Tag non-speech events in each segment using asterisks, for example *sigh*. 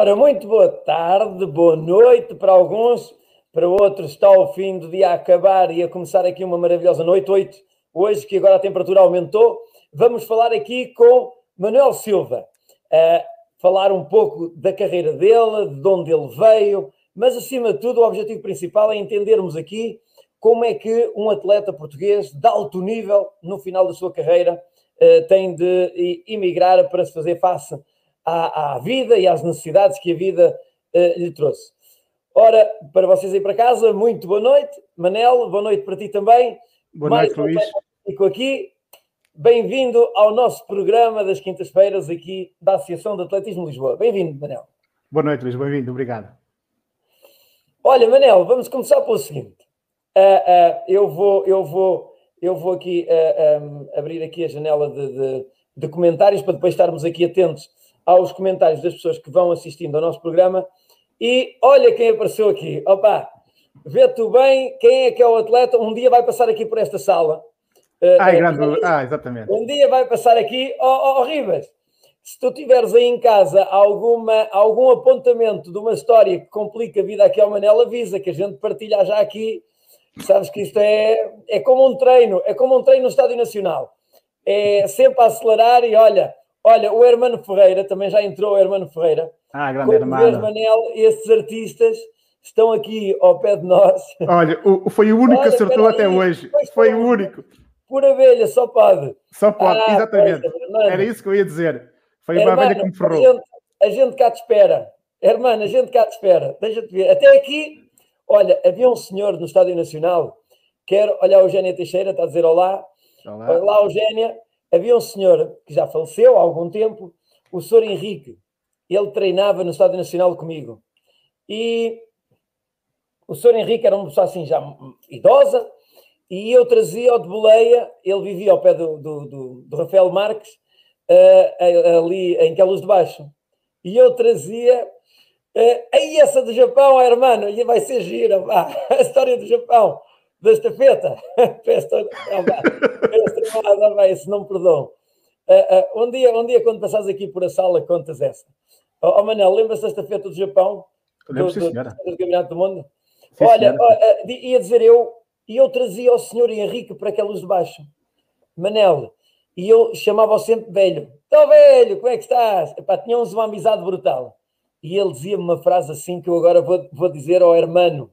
Ora, muito boa tarde, boa noite para alguns, para outros está o fim do dia a acabar e a começar aqui uma maravilhosa noite. Oito, hoje que agora a temperatura aumentou, vamos falar aqui com Manuel Silva, uh, falar um pouco da carreira dele, de onde ele veio, mas acima de tudo o objetivo principal é entendermos aqui como é que um atleta português de alto nível, no final da sua carreira, uh, tem de emigrar para se fazer face à, à, vida e às necessidades que a vida uh, lhe trouxe. Ora, para vocês aí para casa, muito boa noite. Manel, boa noite para ti também. Boa Mais noite, Luís. Fico aqui. Bem-vindo ao nosso programa das quintas-feiras aqui da Associação de Atletismo de Lisboa. Bem-vindo, Manel. Boa noite, Luís. Bem-vindo. Obrigado. Olha, Manel, vamos começar pelo seguinte. Uh, uh, eu, vou, eu, vou, eu vou aqui uh, um, abrir aqui a janela de, de, de comentários para depois estarmos aqui atentos aos comentários das pessoas que vão assistindo ao nosso programa. E olha quem apareceu aqui. Opa, vê tu bem quem é que é o atleta. Um dia vai passar aqui por esta sala. Ah, grande... ah exatamente. Um dia vai passar aqui. Ó oh, oh, Ribas, se tu tiveres aí em casa alguma, algum apontamento de uma história que complica a vida aqui ao Manel, avisa que a gente partilha já aqui. Sabes que isto é, é como um treino, é como um treino no Estádio Nacional. É sempre a acelerar e olha, Olha, o Hermano Ferreira, também já entrou o Hermano Ferreira. Ah, grande Hermano. Manel, estes artistas estão aqui ao pé de nós. Olha, o, foi o único Olha, que acertou até aí, hoje. Foi o único. Por abelha, só pode. Só pode, ah, exatamente. Pois, Era isso que eu ia dizer. Foi uma abelha que me ferrou. A gente, a gente cá te espera. Hermano, a gente cá te espera. Deixa-te ver. Até aqui, olha, havia um senhor no Estádio Nacional, quero, olha, a Eugénia Teixeira está a dizer olá. Olá, olá Eugénia havia um senhor que já faleceu há algum tempo, o senhor Henrique. Ele treinava no Estádio Nacional comigo. E o senhor Henrique era uma pessoa assim já idosa, e eu trazia-o de boleia, ele vivia ao pé do, do, do, do Rafael Marques, uh, ali em Queluz de Baixo. E eu trazia uh, aí essa do Japão, hermano, e vai ser gira, pá, *laughs* a história do Japão da estafeta. Peço vai, se não me perdão. Uh, uh, um, dia, um dia, quando passares aqui por a sala, contas essa. Oh, oh Manel, lembra-se da estafeta do Japão? Lembro, do, do, do, do Campeonato do Mundo? Sim, Olha, uh, ia dizer eu, e eu trazia o senhor Henrique para aquela luz de baixo. Manel, e eu chamava-o sempre velho. Então, velho, como é que estás? Epá, tínhamos uma amizade brutal. E ele dizia-me uma frase assim que eu agora vou, vou dizer ao hermano.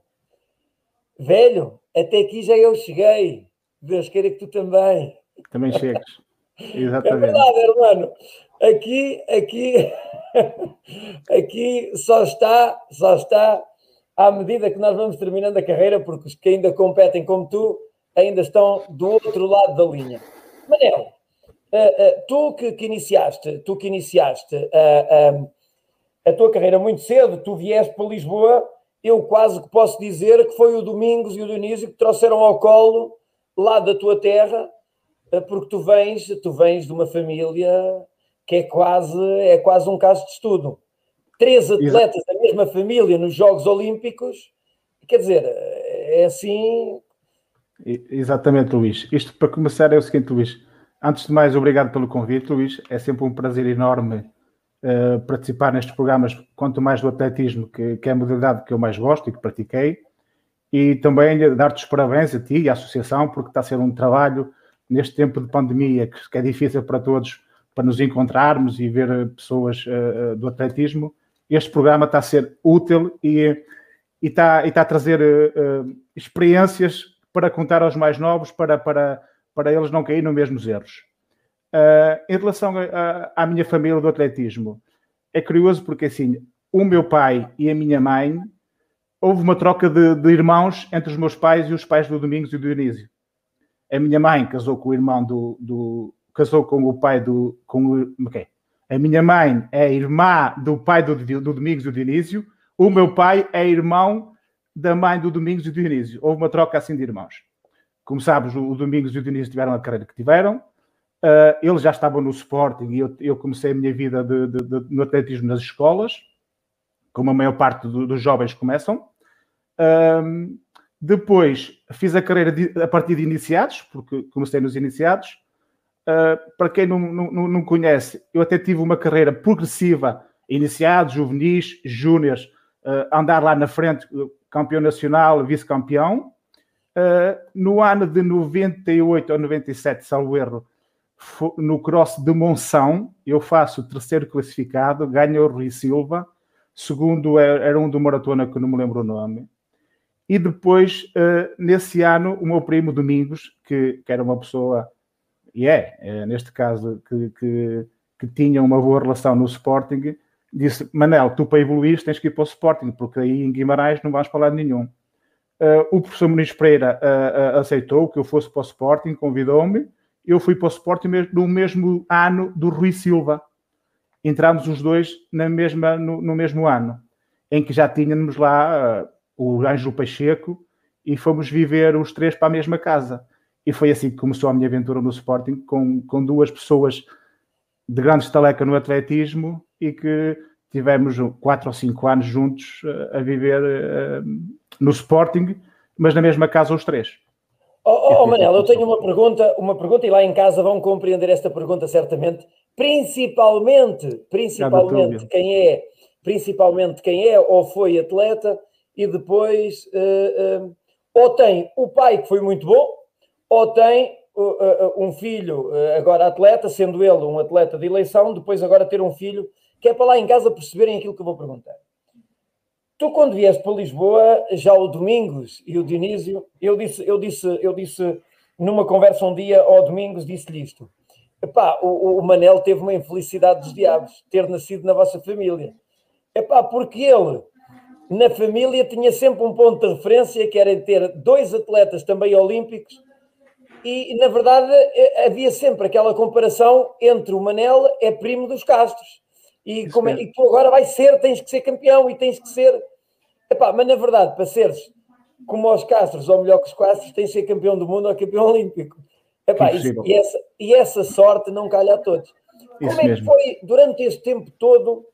Velho, até aqui já eu cheguei. Deus queira que tu também. Também chegues. *laughs* Exatamente. É verdade, hermano. Aqui, aqui, *laughs* aqui só está, só está à medida que nós vamos terminando a carreira, porque os que ainda competem como tu ainda estão do outro lado da linha. Manel, uh, uh, tu que, que, iniciaste, tu que iniciaste uh, a tua carreira muito cedo, tu vieste para Lisboa eu quase que posso dizer que foi o Domingos e o Dionísio que trouxeram ao colo lá da tua terra, eh, porque tu vens, tu vens de uma família que é quase, é quase um caso de estudo. Três atletas Exato. da mesma família nos Jogos Olímpicos, quer dizer, é assim. Exatamente, Luís. Isto para começar é o seguinte, Luís. Antes de mais, obrigado pelo convite, Luís. É sempre um prazer enorme uh, participar nestes programas, quanto mais do atletismo, que, que, é a modalidade que eu mais gosto e que pratiquei, e também dar-te os parabéns a ti e à associação, porque está a ser um trabalho neste tempo de pandemia que, que é difícil para todos, para nos encontrarmos e ver pessoas uh, do atletismo. Este programa está a ser útil e, e, está, e está a trazer uh, experiências para contar aos mais novos, para, para, para eles não caírem nos mesmos erros. Uh, em relação a, a, à minha família do atletismo, é curioso porque assim, o meu pai e a minha mãe, houve uma troca de, de, irmãos entre os meus pais e os pais do Domingos e do Dionísio. A minha mãe casou com o irmão do. do casou com o pai do. Com o, okay. A minha mãe é irmã do pai do, do Domingos e do Dionísio. O meu pai é irmão da mãe do Domingos e do Dionísio. Houve uma troca assim de irmãos. Como sabes, o Domingos e o Dionísio tiveram a carreira que tiveram Uh, eles já estavam no Sporting e eu, eu comecei a minha vida de, de, de, no atletismo nas escolas, como a maior parte do, dos jovens começam. Uh, depois fiz a carreira de, a partir de iniciados, porque comecei nos iniciados. Uh, para quem não, não, não conhece, eu até tive uma carreira progressiva iniciados, juvenis, júniores, uh, andar lá na frente, campeão nacional, vice-campeão. No ano de 98 ou 97, salvo erro, no cross de Monção, eu faço o terceiro classificado, ganho o Rui Silva, segundo é, era um do Maratona que não me lembro o nome. E depois, uh, nesse ano, o meu primo Domingos, que, que era uma pessoa, e é, é neste caso, que, que, que, tinha uma boa relação no Sporting, disse: Manel, tu para evoluir tens que ir para o Sporting, porque aí em Guimarães não vais falar nenhum. Uh, o professor Muniz Pereira uh, aceitou que eu fosse para o Sporting, convidou-me. Eu fui para o Sporting no mesmo ano do Rui Silva. Entramos os dois na mesma, no, no mesmo ano, em que já tínhamos lá o Ângelo Pacheco, e fomos viver os três para a mesma casa. E foi assim que começou a minha aventura no Sporting, com, com duas pessoas de grande estaleca no atletismo e que tivemos quatro ou cinco anos juntos uh, a viver uh, no Sporting, mas na mesma casa os três. Oh, oh, oh Manel, eu tenho uma pergunta, uma pergunta e lá em casa vão compreender esta pergunta certamente. Principalmente, principalmente quem é, principalmente quem é ou foi atleta e depois uh, uh, ou tem o pai que foi muito bom, ou tem uh, um filho agora atleta, sendo ele um atleta de eleição, depois agora ter um filho que é para lá em casa perceberem aquilo que eu vou perguntar. Tu, quando vieste para Lisboa, já o Domingos e o Dionísio, eu disse, eu disse, eu disse numa conversa um dia ao Domingos, disse-lhe isto. Epá, o, o Manel teve uma infelicidade dos diabos, ter nascido na vossa família. Epá, porque ele na família tinha sempre um ponto de referência que era ter dois atletas também olímpicos e na verdade eh, havia sempre aquela comparação entre o Manel é primo dos Castros e, como é, e tu agora vais ser, tens que ser campeão e tens que ser Epá, mas na verdade para seres como os Castros ou melhor que os Castros tens que ser campeão do mundo ou campeão olímpico Epá, isso, e, essa, e essa sorte não calha a todos isso como é mesmo. que foi durante este tempo todo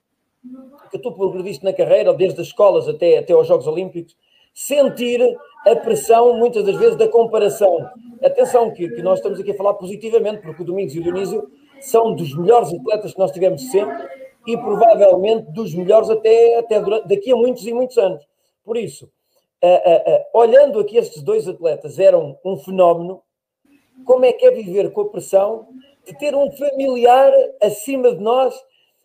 que tu progrediste na carreira, desde as escolas até, até aos Jogos Olímpicos, sentir a pressão, muitas das vezes, da comparação. Atenção, que, que nós estamos aqui a falar positivamente, porque o Domingos e o Dionísio são dos melhores atletas que nós tivemos sempre e provavelmente dos melhores até, até durante, daqui a muitos e muitos anos. Por isso, uh, uh, uh, olhando aqui estes dois atletas, eram um fenómeno. Como é que é viver com a pressão de ter um familiar acima de nós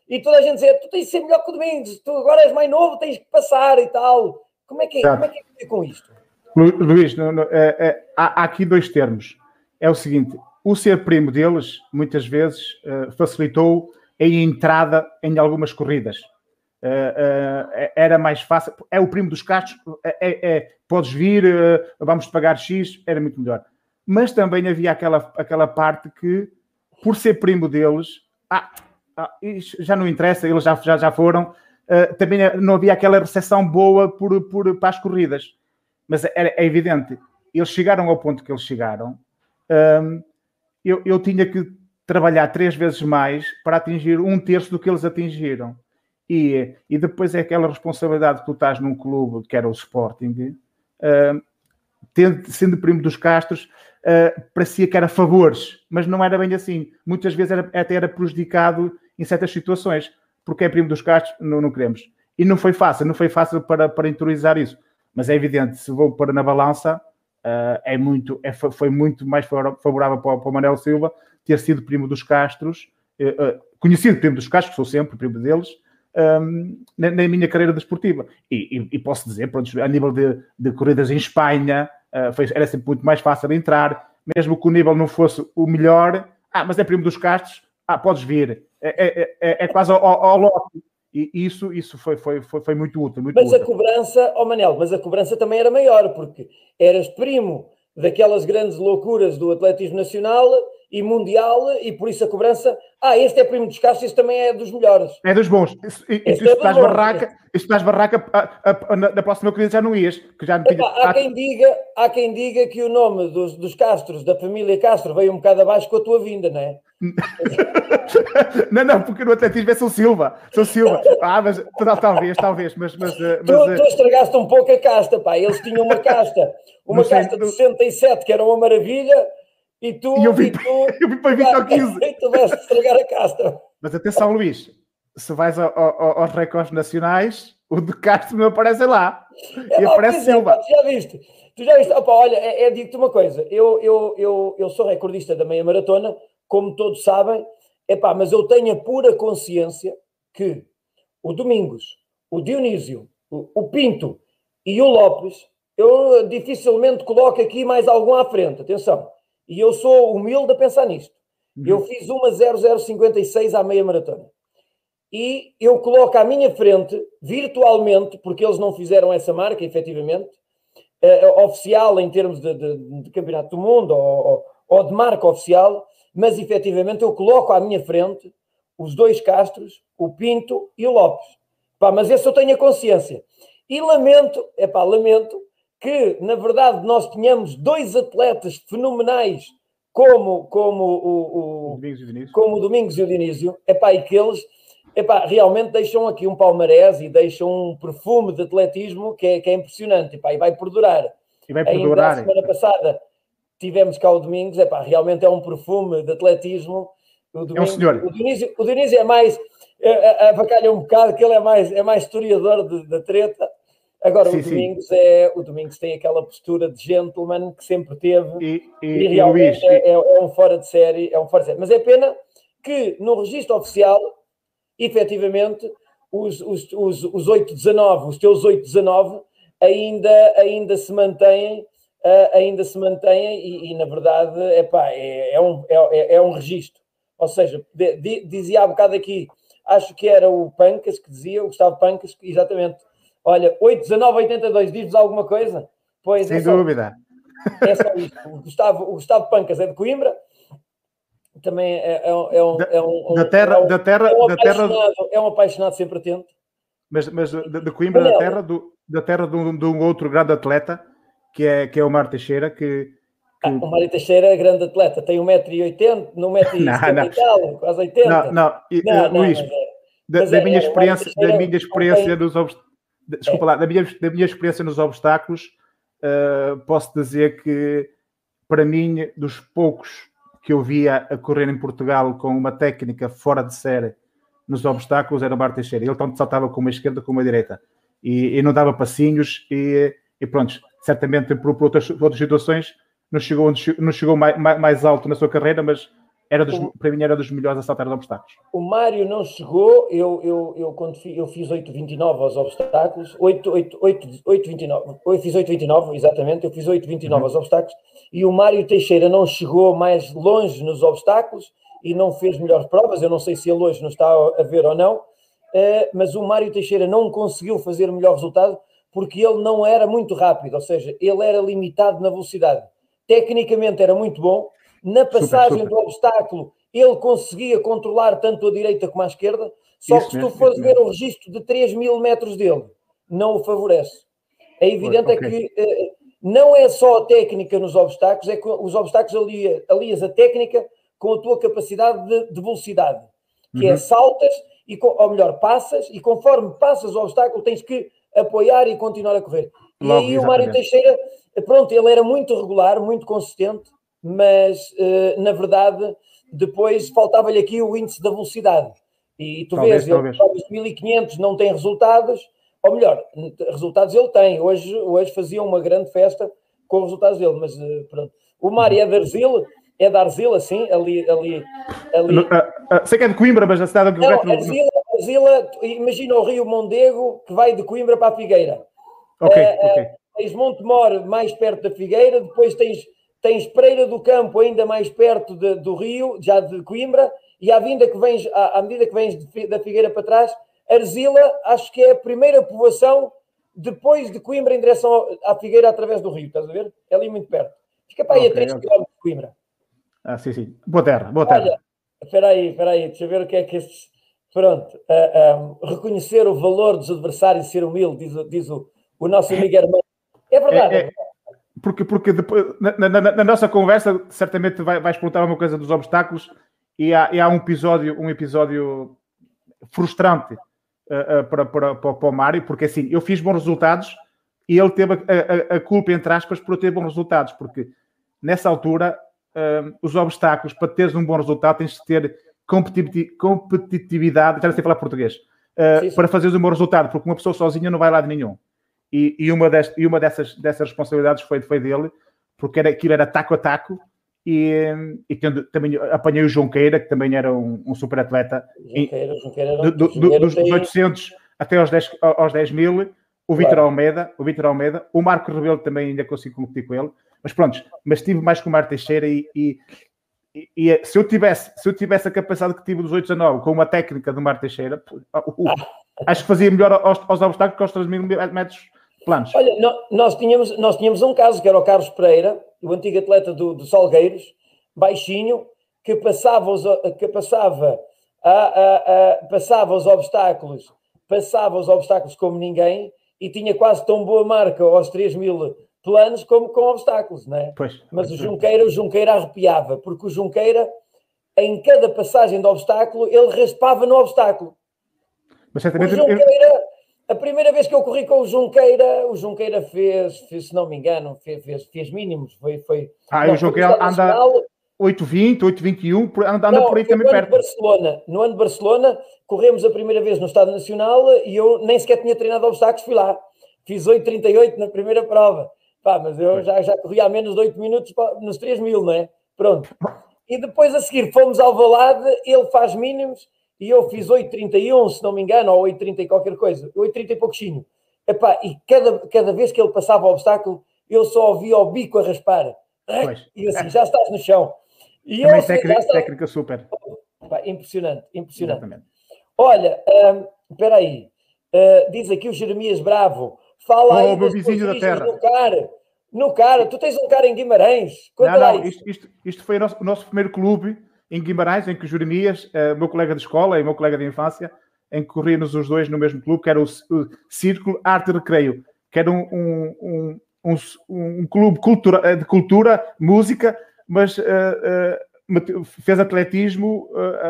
e toda a gente dizia, tu tens de ser melhor que o Domingos, tu agora és mais novo, tens que passar e tal. Como é que, como é, que é com isto? Luís, não, não, é, é, há, há, aqui dois termos. É o seguinte, o ser primo deles, muitas vezes, uh, facilitou a entrada em algumas corridas. Uh, uh, era mais fácil. É o primo dos Castros, é, é, é podes vir, vamos pagar X, era muito melhor. Mas também havia aquela, aquela parte que, por ser primo deles, ah, ah, já não interessa, eles já, já, já foram. Uh, também não havia aquela recepção boa por, por, para as corridas. Mas é, evidente, eles chegaram ao ponto que eles chegaram. Um, eu, eu tinha que trabalhar três vezes mais para atingir um terço do que eles atingiram. E, e depois é aquela responsabilidade que tu estás num clube que era o Sporting, uh, tendo, sendo primo dos Castros, uh, parecia que era favores, mas não era bem assim. Muitas vezes era, até era prejudicado em certas situações, porque é primo dos Castros, não, não queremos. E não foi fácil, não foi fácil para, para interiorizar isso. Mas é evidente, se vou pôr na balança, uh, é muito, é, foi muito mais favorável para, para o Manuel Silva ter sido primo dos Castros, uh, uh, conhecido primo dos Castros, sou sempre primo deles, um, na, na, minha carreira desportiva. E, e, e, posso dizer, pronto, a nível de, de corridas em Espanha, foi, era sempre muito mais fácil entrar, mesmo que o nível não fosse o melhor. Ah, mas é primo dos Castros, ah, podes vir. É, é, é, é quase ao, ao lote. E isso, isso foi, foi, foi, foi muito útil. Muito mas útil. a cobrança, oh Manel, mas a cobrança também era maior, porque eras primo daquelas grandes loucuras do atletismo nacional e mundial, e por isso a cobrança. Ah, este é primo dos Castros, este também é dos melhores. É dos bons. Isso, isso, é estás barraca, isso estás barraca, a, a, a, na próxima corrida já não ias. Que já não tinha... há, quem diga, há quem diga que o nome dos, dos Castros, da família Castro, veio um bocado abaixo com a tua vinda, não é? *laughs* não, não, porque no atletismo é São Silva. São Silva. Ah, mas talvez, talvez. Mas, mas, mas, tu, tu eh, estragaste um pouco a casta, pá. Eles tinham uma casta, *laughs* uma casta de 67 que era uma maravilha, e tu. E eu vim, e tu, *laughs* eu vim para 20 ao 15. E tu vais estragar a casta. Mas atenção, Luís. se vais ao, ao, aos recordes nacionais, o de Castro não aparece lá. E é, aparece Silva. É, tu já viste? Tu já viste? Opa, olha, é, é digo-te uma coisa. Eu, eu, eu, eu sou recordista da meia maratona, como todos sabem, epá, mas eu tenho a pura consciência que o Domingos, o Dionísio, o, o Pinto e o Lopes, eu dificilmente coloco aqui mais algum à frente. Atenção. E eu sou humilde a pensar nisto. Uhum. Eu fiz uma 0056 à meia maratona. E eu coloco à minha frente, virtualmente, porque eles não fizeram essa marca, efetivamente, uh, oficial em termos de, de, de campeonato do mundo ou, ou, de marca oficial, mas efetivamente eu coloco à minha frente os dois Castros, o Pinto e o Lopes. Pá, mas esse eu tenho a consciência. E lamento, é pá, lamento que, na verdade, nós tínhamos dois atletas fenomenais como, como o, o, como o Domingos e o Dinísio, epá, e que eles epá, realmente deixam aqui um palmarés e deixam um perfume de atletismo que é, que é impressionante epá, e vai perdurar. E vai perdurar. Ainda a semana passada tivemos cá o Domingos, epá, realmente é um perfume de atletismo. O Domingos, é um senhor. O Dinísio, o Dinísio é mais, avacalha um bocado, que ele é mais, é mais historiador da treta, Agora, sim, o, Domingos é, o Domingos tem aquela postura de gentleman que sempre teve e, e, e realmente e é, é, um fora de série, é um fora de série. Mas é pena que no registro oficial, efetivamente, os, os, os, os 819, os teus 819, ainda, ainda se mantêm, uh, ainda se mantêm e, e, na verdade epá, é, é, um, é, é um registro. Ou seja, de, de, dizia há bocado aqui, acho que era o Pancas que dizia, o Gustavo Pancas, exatamente Olha, 81982, diz-vos alguma coisa? Pois, Sem é só, dúvida. É só isto. O Gustavo, o Gustavo Pancas é de Coimbra, também é, é, é um, é um, da terra, é um, da terra, é um da terra, é um apaixonado sempre atento. Mas, mas de, de Coimbra, da terra, do, da terra de um, de um outro grande atleta, que é, que é o Mário Teixeira, que. Ah, o Mário Teixeira é grande atleta, tem 1,80m, 1,70m e *laughs* tal, quase 80 Não, não, não, não Luís, é, da, da, minha experiência, da minha experiência nos obstáculos desculpa lá, da minha, da minha experiência nos obstáculos, uh, posso dizer que, para mim, dos poucos que eu via a correr em Portugal com uma técnica fora de série nos obstáculos, era o Bar Teixeira. Ele tanto saltava com uma esquerda como uma direita. E, e não dava passinhos e, e pronto, certamente por, por, outras, por outras situações não chegou, não chegou mais, mais alto na sua carreira, mas era dos, o, para mim era dos melhores a saltar os obstáculos. O Mário não chegou, eu, eu, eu quando fi, eu fiz 8,29 aos obstáculos, 8, 8, 8, 8,29, eu fiz 8,29, exatamente, eu fiz 8,29 uhum. aos obstáculos, e o Mário Teixeira não chegou mais longe nos obstáculos e não fez melhores provas, eu não sei se ele hoje não está a ver ou não, eh, mas o Mário Teixeira não conseguiu fazer o melhor resultado porque ele não era muito rápido, ou seja, ele era limitado na velocidade. Tecnicamente era muito bom, na passagem super, super. do obstáculo, ele conseguia controlar tanto a direita como a esquerda, só isso que se tu fores ver o registro de 3 mil metros dele, não o favorece. É evidente é okay. é que uh, não é só a técnica nos obstáculos, é que os obstáculos alia, alias a técnica com a tua capacidade de, de velocidade, que é uhum. é saltas, e, ou melhor, passas, e conforme passas o obstáculo tens que apoiar e continuar a correr. E Logo, aí exatamente. o Mário Teixeira, pronto, ele era muito regular, muito consistente, mas uh, na verdade depois faltava-lhe aqui o índice da velocidade. E tu talvez, vês, ele talvez 1500 não tem resultados, ou melhor, resultados ele tem. Hoje, hoje fazia uma grande festa com os resultados dele, mas uh, pronto. O Mário é de Arzil, é de Arzil, assim, ali. ali, ali. Uh, sei que é de Coimbra, mas a cidade de Não, Arzila, Arzila, imagina o Rio Mondego que vai de Coimbra para a Figueira. Ok, ok. Tens Montemor mais perto da Figueira, depois tens tens Pereira do Campo ainda mais perto de, do Rio, já de Coimbra, e à, vinda que vens, à, à medida que vens de, da Figueira para trás, Arzila, acho que é a primeira povoação depois de Coimbra em direção à Figueira através do Rio, estás a ver? É ali muito perto. Fica para aí okay, a 3 okay. km de Coimbra. Ah, sim, sim. Boa terra, boa terra. Olha, espera aí, espera aí, deixa eu ver o que é que estes... Pronto, uh, ah, um, ah, reconhecer o valor dos adversários e ser humilde, diz, diz o, o nosso amigo Armando. É verdade, é, é, é porque, porque depois, na, na, na, nossa conversa, certamente vai, vais perguntar uma coisa dos obstáculos e há, e há um episódio, um episódio frustrante uh, uh, para, para, para, para, o Mário, porque assim, eu fiz bons resultados e ele teve a, a, a culpa, entre aspas, por eu ter bons resultados, porque nessa altura uh, os obstáculos, para teres um bom resultado, tens de ter competitividade, já não sei falar português, uh, sim, sim. para fazeres o meu resultado, porque uma pessoa sozinha não vai lá de nenhum. E, e uma, e uma dessas, dessas responsabilidades foi, foi dele, porque era, aquilo era taco a taco, e, e também apanhei o Junqueira, que também era um, um super atleta. Junqueira, e, Junqueira era, do, do, dos, dos 800 até aos 10, aos 10 mil, o Vitor claro. Almeida, o Vitor Almeida, o Marco Rebelo também ainda consigo competir com ele, mas pronto, mas tive mais com o Marco Teixeira e, e, e, se eu tivesse se eu tivesse a capacidade que tive dos 8 a 9 com uma técnica do Marco Teixeira, uh, *laughs* acho que fazia melhor aos, aos obstáculos que aos 3 mil metros planos. Olha, nós tínhamos, nós tínhamos um caso que era o Carlos Pereira, o antigo atleta do, do Salgueiros, baixinho, que passava os, que passava, a, a, a, passava os obstáculos, passava os obstáculos como ninguém e tinha quase tão boa marca aos 3 mil planos como com obstáculos, não é? Pois. Mas o Junqueira, o Junqueira arrepiava, porque o Junqueira, em cada passagem de obstáculo, ele raspava no obstáculo. Mas certamente o Junqueira, a primeira vez que eu corri com o Junqueira, o Junqueira fez, fez se não me engano, fez, fez, fez mínimos. Foi, foi, ah, não, o Junqueira anda 8,20, 8,21, anda, anda não, por aí também perto. Barcelona, no ano de Barcelona, corremos a primeira vez no Estado Nacional e eu nem sequer tinha treinado obstáculos, fui lá. Fiz 8,38 na primeira prova. Pá, mas eu já, já corri há menos de 8 minutos nos 3 mil, não é? Pronto. E depois a seguir fomos ao Valade, ele faz mínimos e eu fiz 8,31, se não me engano, ou 8,30 e qualquer coisa, 8,30 e pouquinho. Epá, e cada, cada vez que ele passava o obstáculo, eu só ouvia o bico a raspar. Pois. E assim, já estás no chão. E Também eu, técnica, está... técnica super. Epá, impressionante, impressionante. Exatamente. Olha, um, espera aí. Uh, diz aqui o Jeremias Bravo. Fala oh, aí vizinho da terra. no cara. No cara, tu tens um cara em Guimarães. Conta não, não, isto, isto, isto, foi o nosso, o nosso primeiro clube em Guimarães, em que o Jeremias, uh, meu colega de escola e meu colega de infância, em que corríamos os dois no mesmo clube, que era o, o Círculo Arte Recreio, que era um, um, um, um clube cultura, eh, de cultura, música, mas uh, uh, fez atletismo,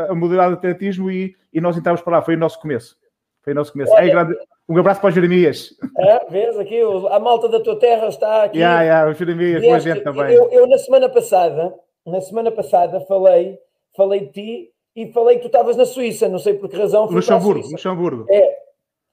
a modalidade de atletismo e, e nós entramos para lá. Foi o nosso começo. Foi o nosso começo. Olha, grande, um abraço para o Jeremias. É, vês aqui, a malta da tua terra está aqui. Yeah, yeah, o Jeremias, boa gente também. Eu, eu, na semana passada, na semana passada, falei falei de ti e falei que tu estavas na Suíça, não sei por que razão. Luxemburgo, Luxemburgo. É.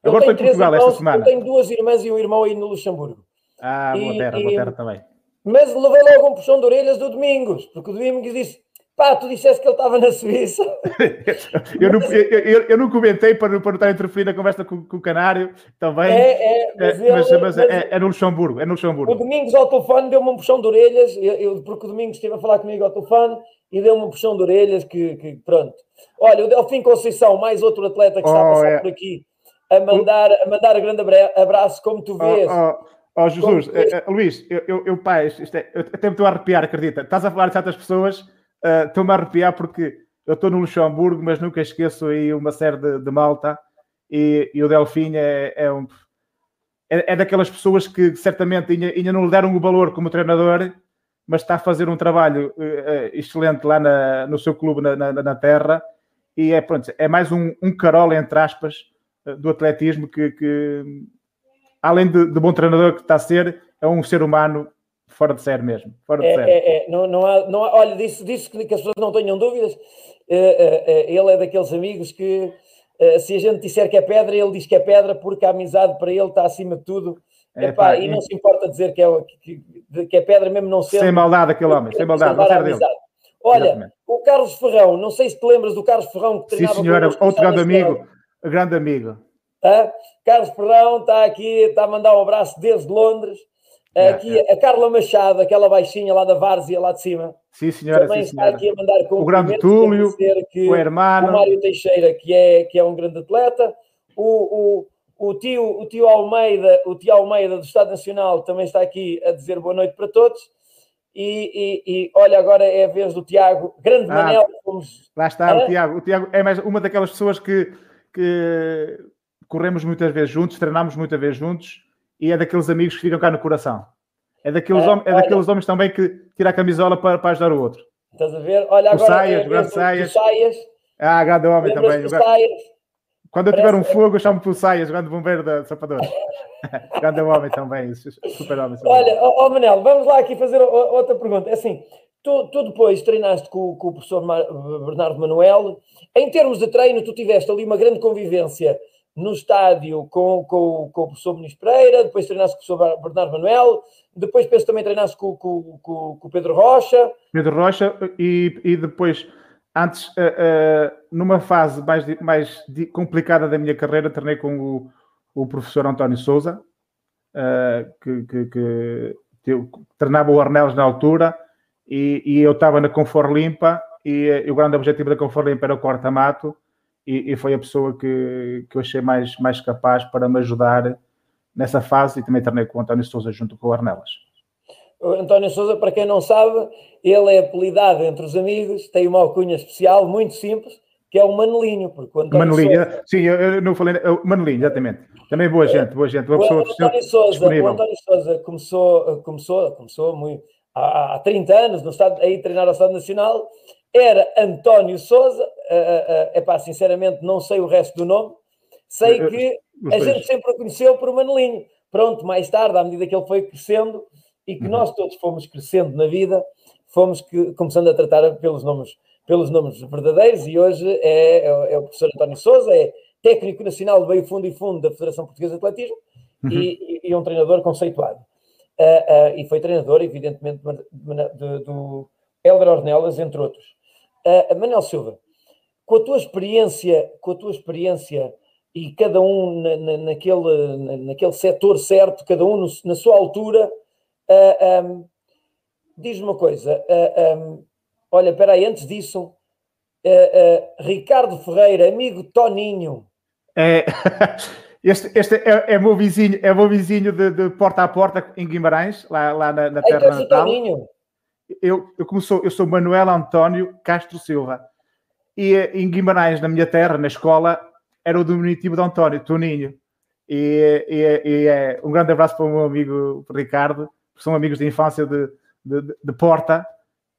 Agora estou em Portugal irmãos, esta semana. Eu tenho duas irmãs e um irmão aí no Luxemburgo. Ah, boa terra, boa terra também. Mas levei logo um puxão de orelhas do Domingos, porque o Domingos disse: pá, tu disseste que ele estava na Suíça. *laughs* eu, não, eu, eu, não comentei para, para não estar a interferir na conversa com, com o Canário também. É, é, mas, é, mas, mas é, é, no Luxemburgo, é no Luxemburgo. O Domingos ao telefone deu-me um puxão de orelhas, eu, porque o Domingos esteve a falar comigo ao telefone e deu-me um puxão de orelhas que, que, pronto. Olha, o Delfim Conceição, mais outro atleta que está oh, a passar é. por aqui, a mandar, a mandar a grande abraço, como tu vês. Oh, oh, oh Jesus, uh, Luís, eu, eu, eu pá, isto é, eu até me estou a arrepiar, acredita. Estás a falar de certas pessoas, uh, estou-me a arrepiar porque eu estou no Luxemburgo, mas nunca esqueço aí uma série de, de malta e, e, o Delfim é, é um. É, é, daquelas pessoas que certamente ainda, ainda não lhe deram o valor como treinador, mas está a fazer um trabalho uh, excelente lá na, no seu clube na, na, na, terra e é, pronto, é mais um, um carol, entre aspas, uh, do atletismo que, que além de, de, bom treinador que está a ser, é um ser humano fora de série mesmo. Fora de é, série. É, é, não, não, há, não há, olha, disse, disse que, que as pessoas não tenham dúvidas. ele é daqueles amigos que se a gente disser que é pedra, ele diz que é pedra porque a amizade para ele está acima de tudo é, Epá, pá, e não se importa dizer que é, que, que é pedra, mesmo não sendo. Sem maldade, aquele homem, sem maldade, não serve dele. Olha, Exatamente. o Carlos Ferrão, não sei se te lembras do Carlos Ferrão que treinava Sim, senhora, outro grande amigo, grande amigo. Ah, Carlos Ferrão está aqui, está a mandar um abraço desde Londres. É, aqui a Carla Machado, aquela baixinha lá da Várzea, lá de cima. Sim, senhora. Também sim, está aqui a mandar com o grande Túlio, que o hermano. O Mário Teixeira, que é, que é um grande atleta. O, o, o tio, o tio Almeida, o tio Almeida do Estado Nacional também está aqui a dizer boa noite para todos. E, e, e olha, agora é a vez do Tiago, grande ah, Manel. Fomos... Lá está ah? o Tiago. O Tiago é mais uma daquelas pessoas que, que corremos muitas vezes juntos, treinamos muitas vezes juntos e é daqueles amigos que ficam cá no coração. É daqueles, é, homens, é daqueles homens também que tira a camisola para, para ajudar o outro. Estás a ver? Olha, agora. O Saias, é grande Saias. Saias. Ah, grande homem também. Saias. Quando eu tiver um fogo, eu chamo por Saias, grande bombeiro da Sapadora. *laughs* grande homem também, super homem. Super Olha, ó oh, Manel, vamos lá aqui fazer outra pergunta. É assim, tu, tu, depois treinaste com, com o professor Bernardo Manuel. Em termos de treino, tu tiveste ali uma grande convivência no estádio com, com, com o professor Muniz Pereira, depois treinaste com o professor Bernardo Manuel, depois penso também treinaste com, com, com, com o Pedro Rocha. Pedro Rocha e, e depois, antes, uh, uh, numa fase mais, mais complicada da minha carreira, treinei com o, o professor António Souza, uh, que, que, que, que, treinava o Arnelos na altura, e, e eu estava na Confor Limpa, e, e, o grande objetivo da Confor Limpa era o corta-mato, e, e, foi a pessoa que, que eu achei mais, mais capaz para me ajudar nessa fase e também treinei com o António Souza junto com o Arnelas. O António Souza, para quem não sabe, ele é apelidado entre os amigos, tem uma alcunha especial, muito simples, que é o Manelinho. Porque o António Manelinho, sim, eu, eu, não falei, o Manelinho, exatamente. Também boa gente, boa gente, boa pessoa o António Souza, o António Souza começou, começou, começou muito, há, há 30 anos no estado, aí treinar ao Estado Nacional, era António Souza, é uh, uh, pá, sinceramente não sei o resto do nome, sei que a gente sempre o conheceu por Manelinho. Pronto, mais tarde, à medida que ele foi crescendo e que uhum. nós todos fomos crescendo na vida, fomos que, começando a tratar pelos nomes, pelos nomes verdadeiros e hoje é, é, é o professor António Souza, é técnico nacional de meio fundo e fundo da Federação Portuguesa de Atletismo uhum. e, e, um treinador conceituado. Uh, uh, e foi treinador, evidentemente, de, de, do Helder Ornelas, entre outros. Uh, Manuel Silva, com a tua experiência, com a tua experiência e cada um na, na, naquele, na, naquele setor certo, cada um no, na sua altura, uh, um, diz-me uma coisa, uh, um, olha, espera aí, antes disso, Ricardo Ferreira, amigo Toninho. É, *laughs* este, este é, é meu vizinho, é meu vizinho de, de, porta a porta em Guimarães, lá, lá na, na terra então, natal. Toninho. Eu, eu, como sou, eu sou Manuel António Castro Silva. E em Guimarães, na minha terra, na escola, era o diminutivo de António, Toninho. E, e, e é um grande abraço para o meu amigo Ricardo, são amigos de infância de, de, de Porta.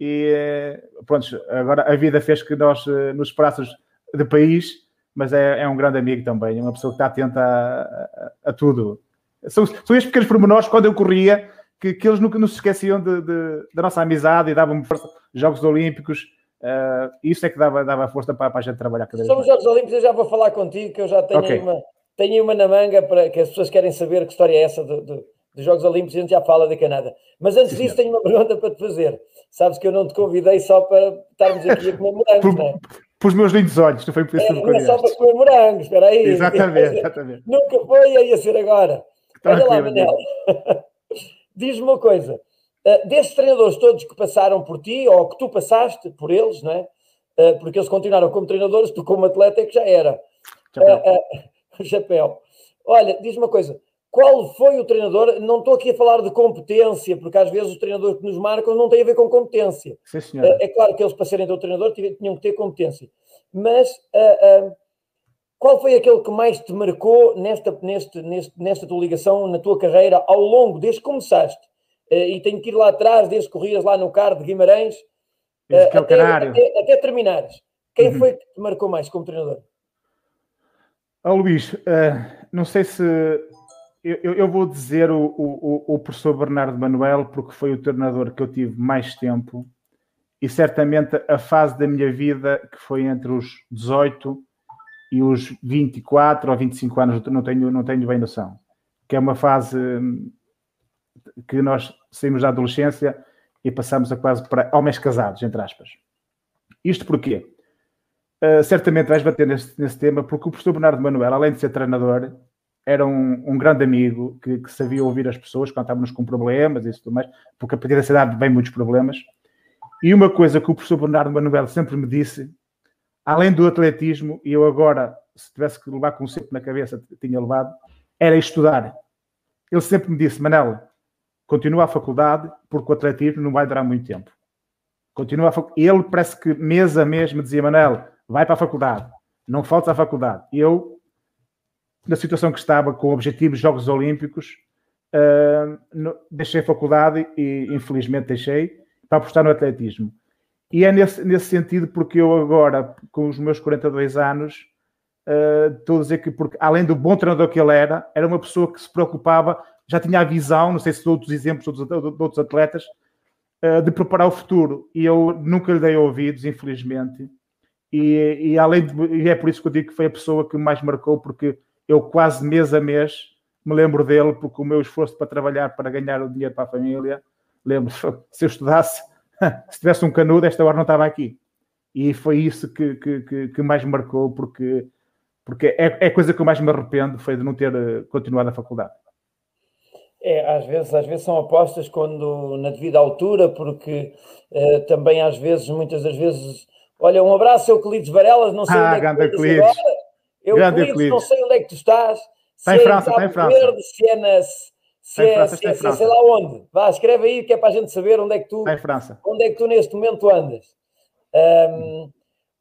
E pronto, agora a vida fez que nós eh, nos espaços de país, mas é, é, um grande amigo também, uma pessoa que está atenta a, a, a tudo. São, são estes pequenos pormenores, quando eu corria, que, que eles nunca nos esqueciam de, de, da nossa amizade e davam-me força. Jogos Olímpicos, Uh, isso é que dava, dava força para, para a gente trabalhar cada vez São os Jogos Olímpicos, eu já vou falar contigo, que eu já tenho, okay. uma, tenho uma na manga para que as pessoas querem saber que história é essa do, do, dos Jogos Olímpicos, a gente já fala de Canadá. Mas antes Sim, disso, tenho uma pergunta para te fazer. Sabes que eu não te convidei só para estarmos aqui a comer morangos, não é? Por os meus lindos olhos, não foi por isso é, Não é só para comer morangos, espera aí. Exatamente, *laughs* exatamente. Nunca foi, ia ser agora. Olha lá, Manel. *laughs* Diz-me uma coisa. Uh, desses treinadores todos que passaram por ti, ou que tu passaste por eles, não é? Uh, porque eles continuaram como treinadores, tu como atleta é que já era. Chapéu. *laughs* Uh, chapéu. Olha, diz uma coisa. Qual foi o treinador? Não estou aqui a falar de competência, porque às vezes os treinadores que nos marcam não têm a ver com competência. Sim, é claro que eles, para serem teu treinador, tinham que ter competência. Mas qual foi aquele que mais te marcou nesta, neste, neste, nesta tua ligação, na tua carreira, ao longo, desde que começaste? Eh, e tenho que ir lá atrás, desde corrias lá no carro de Guimarães, uh, até, até, até, terminares. Quem uhum. foi que te marcou mais como treinador? Oh, Luís, uh, não sei se eu, eu, vou dizer o, o, o, professor Bernardo Manuel, porque foi o treinador que eu tive mais tempo e certamente a fase da minha vida que foi entre os 18 e os 24 ou 25 anos, não tenho, não tenho bem noção, que é uma fase hum, que nós saímos da adolescência e passamos a quase para homens casados, entre aspas. Isto porquê? Uh, certamente vais bater nesse, nesse, tema, porque o professor Bernardo Manuel, além de ser treinador, era um, um grande amigo que, que, sabia ouvir as pessoas quando estávamos com problemas e tudo mais, porque a partir dessa idade vem muitos problemas. E uma coisa que o professor Bernardo Manuel sempre me disse, além do atletismo, e eu agora, se tivesse que levar conceito na cabeça, tinha levado, era estudar. Ele sempre me disse, Manel, continua a faculdade, porque o atletismo não vai durar muito tempo. Continua. Ele parece que mês a mês me dizia, Manel, vai para a faculdade, não faltes à faculdade. Eu, na situação que estava, com objetivos Jogos Olímpicos, uh, no... deixei a faculdade e, infelizmente, deixei para apostar no atletismo. E é nesse, nesse sentido porque eu agora, com os meus 42 anos, uh, estou a dizer que, porque, além do bom treinador que ele era, era uma pessoa que se preocupava já tinha a visão, não sei se de outros exemplos de outros atletas, uh, de preparar o futuro. E eu nunca lhe dei ouvidos, infelizmente. E, e além de, e é por isso que eu digo que foi a pessoa que mais marcou, porque eu quase mês a mês me lembro dele, porque o meu esforço para trabalhar, para ganhar o dinheiro para a família, lembro *laughs* se eu estudasse, *laughs* se tivesse um canudo, esta hora não estava aqui. E foi isso que, que, que, que mais marcou, porque, porque é, é a coisa que eu mais me arrependo, foi de não ter eh, continuado a faculdade. É, às vezes, às vezes são apostas quando na devida altura, porque uh, também às vezes, muitas das vezes, olha, um abraço Euclides Varelas, não sei ah, onde é que tu agora. Euclides, não sei onde é que tu estás. Está em é França, está em França. Verde, se é na, se é, França, se é, se é sei lá onde. Vá, escreve aí que é para a gente saber onde é que tu, está em França. onde é que tu neste momento andas. Um,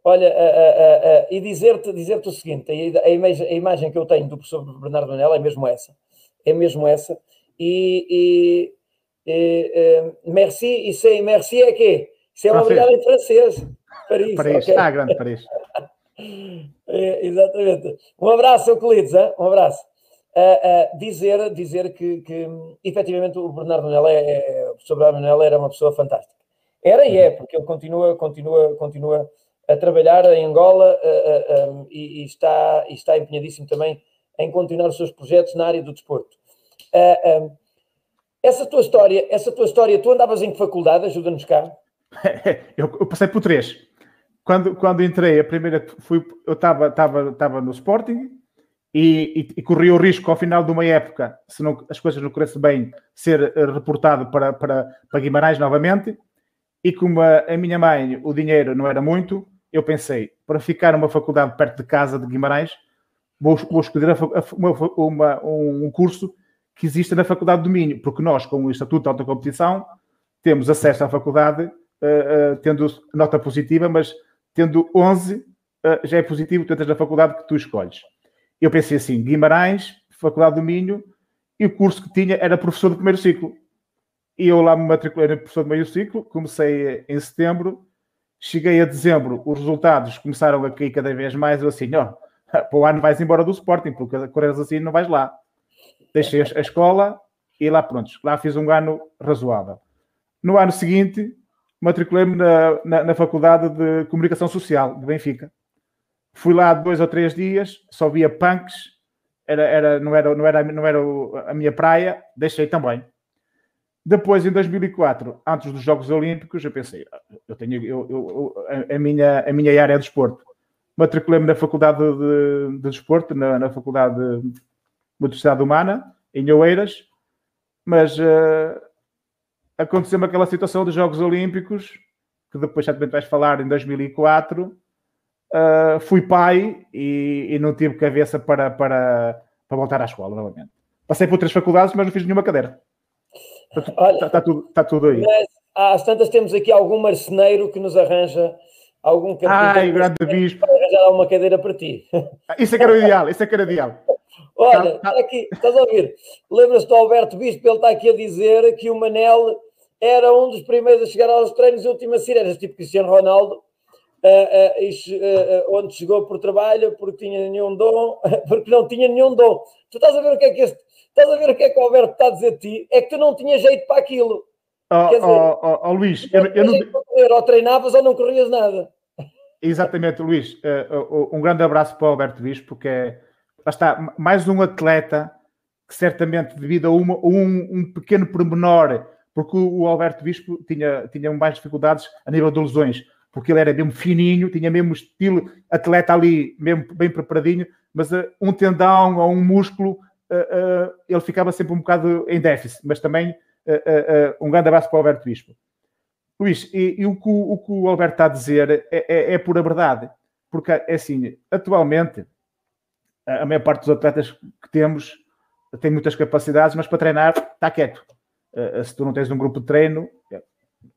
olha, uh, uh, uh, e dizer-te dizer o seguinte: a, a, imagem, a imagem que eu tenho do professor Bernardo Manela é mesmo essa. É mesmo essa. E, e, e merci, e sei, merci é quê? Isso é uma obrigado em francês. Paris. Paris. Okay. Ah, grande Paris. *laughs* é, exatamente. Um abraço, Euclides. Hein? Um abraço. Uh, uh, dizer, dizer que, que efetivamente o Bernardo Manela, é, é, o professor Bernardo Manela era uma pessoa fantástica. Era e é, porque ele continua, continua, continua a trabalhar em Angola uh, um, e, e, está, e está empenhadíssimo também em continuar os seus projetos na área do desporto. Um, essa tua história, essa tua história, tu andavas em que faculdade? Ajuda-nos cá. *laughs* eu, eu, passei por três. Quando, quando entrei, a primeira fui, eu estava no Sporting e, e, e corri o risco ao final de uma época, se não, as coisas não corressem bem, ser eh, reportado para, para, para Guimarães novamente e como a, a, minha mãe, o dinheiro não era muito, eu pensei, para ficar numa faculdade perto de casa de Guimarães, vou, vou escolher a, uma, uma, um curso que existe na Faculdade do Minho, porque nós, com o Estatuto de Alta Competição, temos acesso à faculdade, uh, uh, tendo nota positiva, mas tendo 11, uh, já é positivo, tu entras na faculdade que tu escolhes. Eu pensei assim, Guimarães, Faculdade do Minho, e o curso que tinha era professor do primeiro ciclo. E eu lá me matriculei no professor de meio ciclo, comecei em setembro, cheguei a dezembro, os resultados começaram a cair cada vez mais, eu assim, ó, *laughs* para o ano vais embora do Sporting, porque correres assim não vais lá. Deixei a escola e lá prontos, lá fiz um ano razoável. No ano seguinte, matriculei-me na, na, na, Faculdade de Comunicação Social de Benfica. Fui lá dois ou três dias, só via punks, era, era, não, era, não, era, não era a minha praia, deixei também. Depois, em 2004, antes dos Jogos Olímpicos, eu pensei, eu tenho eu, eu, a, minha, a minha área é desporto. Matriculei-me na Faculdade de, de Desporto, na, na Faculdade de Motricidade Humana, em Oeiras, mas uh, aconteceu-me aquela situação dos Jogos Olímpicos, que depois também vais falar, em 2004. Uh, eh, fui pai e, e, não tive cabeça para, para, para voltar à escola novamente. Passei por três faculdades, mas não fiz nenhuma cadeira. Está, está, tudo, está tudo aí. Mas, às tantas temos aqui algum marceneiro que nos arranja algum Ai, grande bispo. para arranjar uma cadeira para ti. Isso é que era o ideal, isso é que era o ideal. Olha, está aqui, estás a ouvir? Lembras-te do Alberto Bispo, ele está aqui a dizer que o Manel era um dos primeiros a chegar aos treinos últimas sirenas, tipo Cristiano Ronaldo, uh, uh, uh, onde chegou por trabalho, porque tinha nenhum dom, *laughs* porque não tinha nenhum dom. Tu estás a ver o que é que este Estás a ver o que é que o Alberto está a dizer a ti? É que tu não tinhas jeito para aquilo. Oh, Quer dizer, oh, oh, oh Luís, eu, eu não. Correr, ou treinavas ou não corrias nada. Exatamente, Luís. Uh, um grande abraço para o Alberto Bispo, porque é, está, mais um atleta que certamente, devido a uma, um, um pequeno pormenor, porque o Alberto Bispo tinha, tinha mais dificuldades a nível de lesões, porque ele era mesmo fininho, tinha mesmo estilo atleta ali, mesmo bem preparadinho, mas uh, um tendão ou um músculo uh, ele ficava sempre um bocado em déficit, mas também um grande abraço para o Alberto Bispo. Luís, e, e o, que, o, que, o Alberto está a dizer é, é, é pura verdade, porque é assim, atualmente a maior parte dos atletas que temos tem muitas capacidades, mas para treinar está quieto. Uh, se tu não tens um grupo de treino,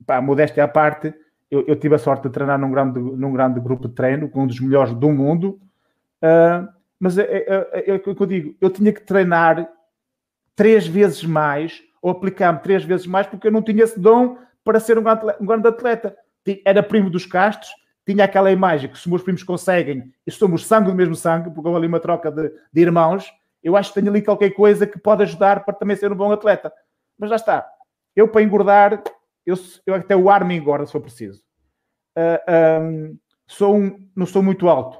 pá, modéstia à parte, eu, eu, tive a sorte de treinar num grande, num grande grupo de treino, com um dos melhores do mundo, uh, mas é, é, o que eu digo, eu tinha que treinar três vezes mais, ou aplicar-me três vezes mais, porque eu não tinha esse dom para ser um grande. Um grande atleta. Era primo dos castos, tinha aquela imagem que se meus primos conseguem, e somos sangue do mesmo sangue, porque houve ali uma troca de, de irmãos, eu acho que tenho ali qualquer coisa que pode ajudar para também ser um bom atleta. Mas já está. Eu, para engordar, eu, eu até o ar me engorda se for preciso. Uh, um, sou um, não sou muito alto.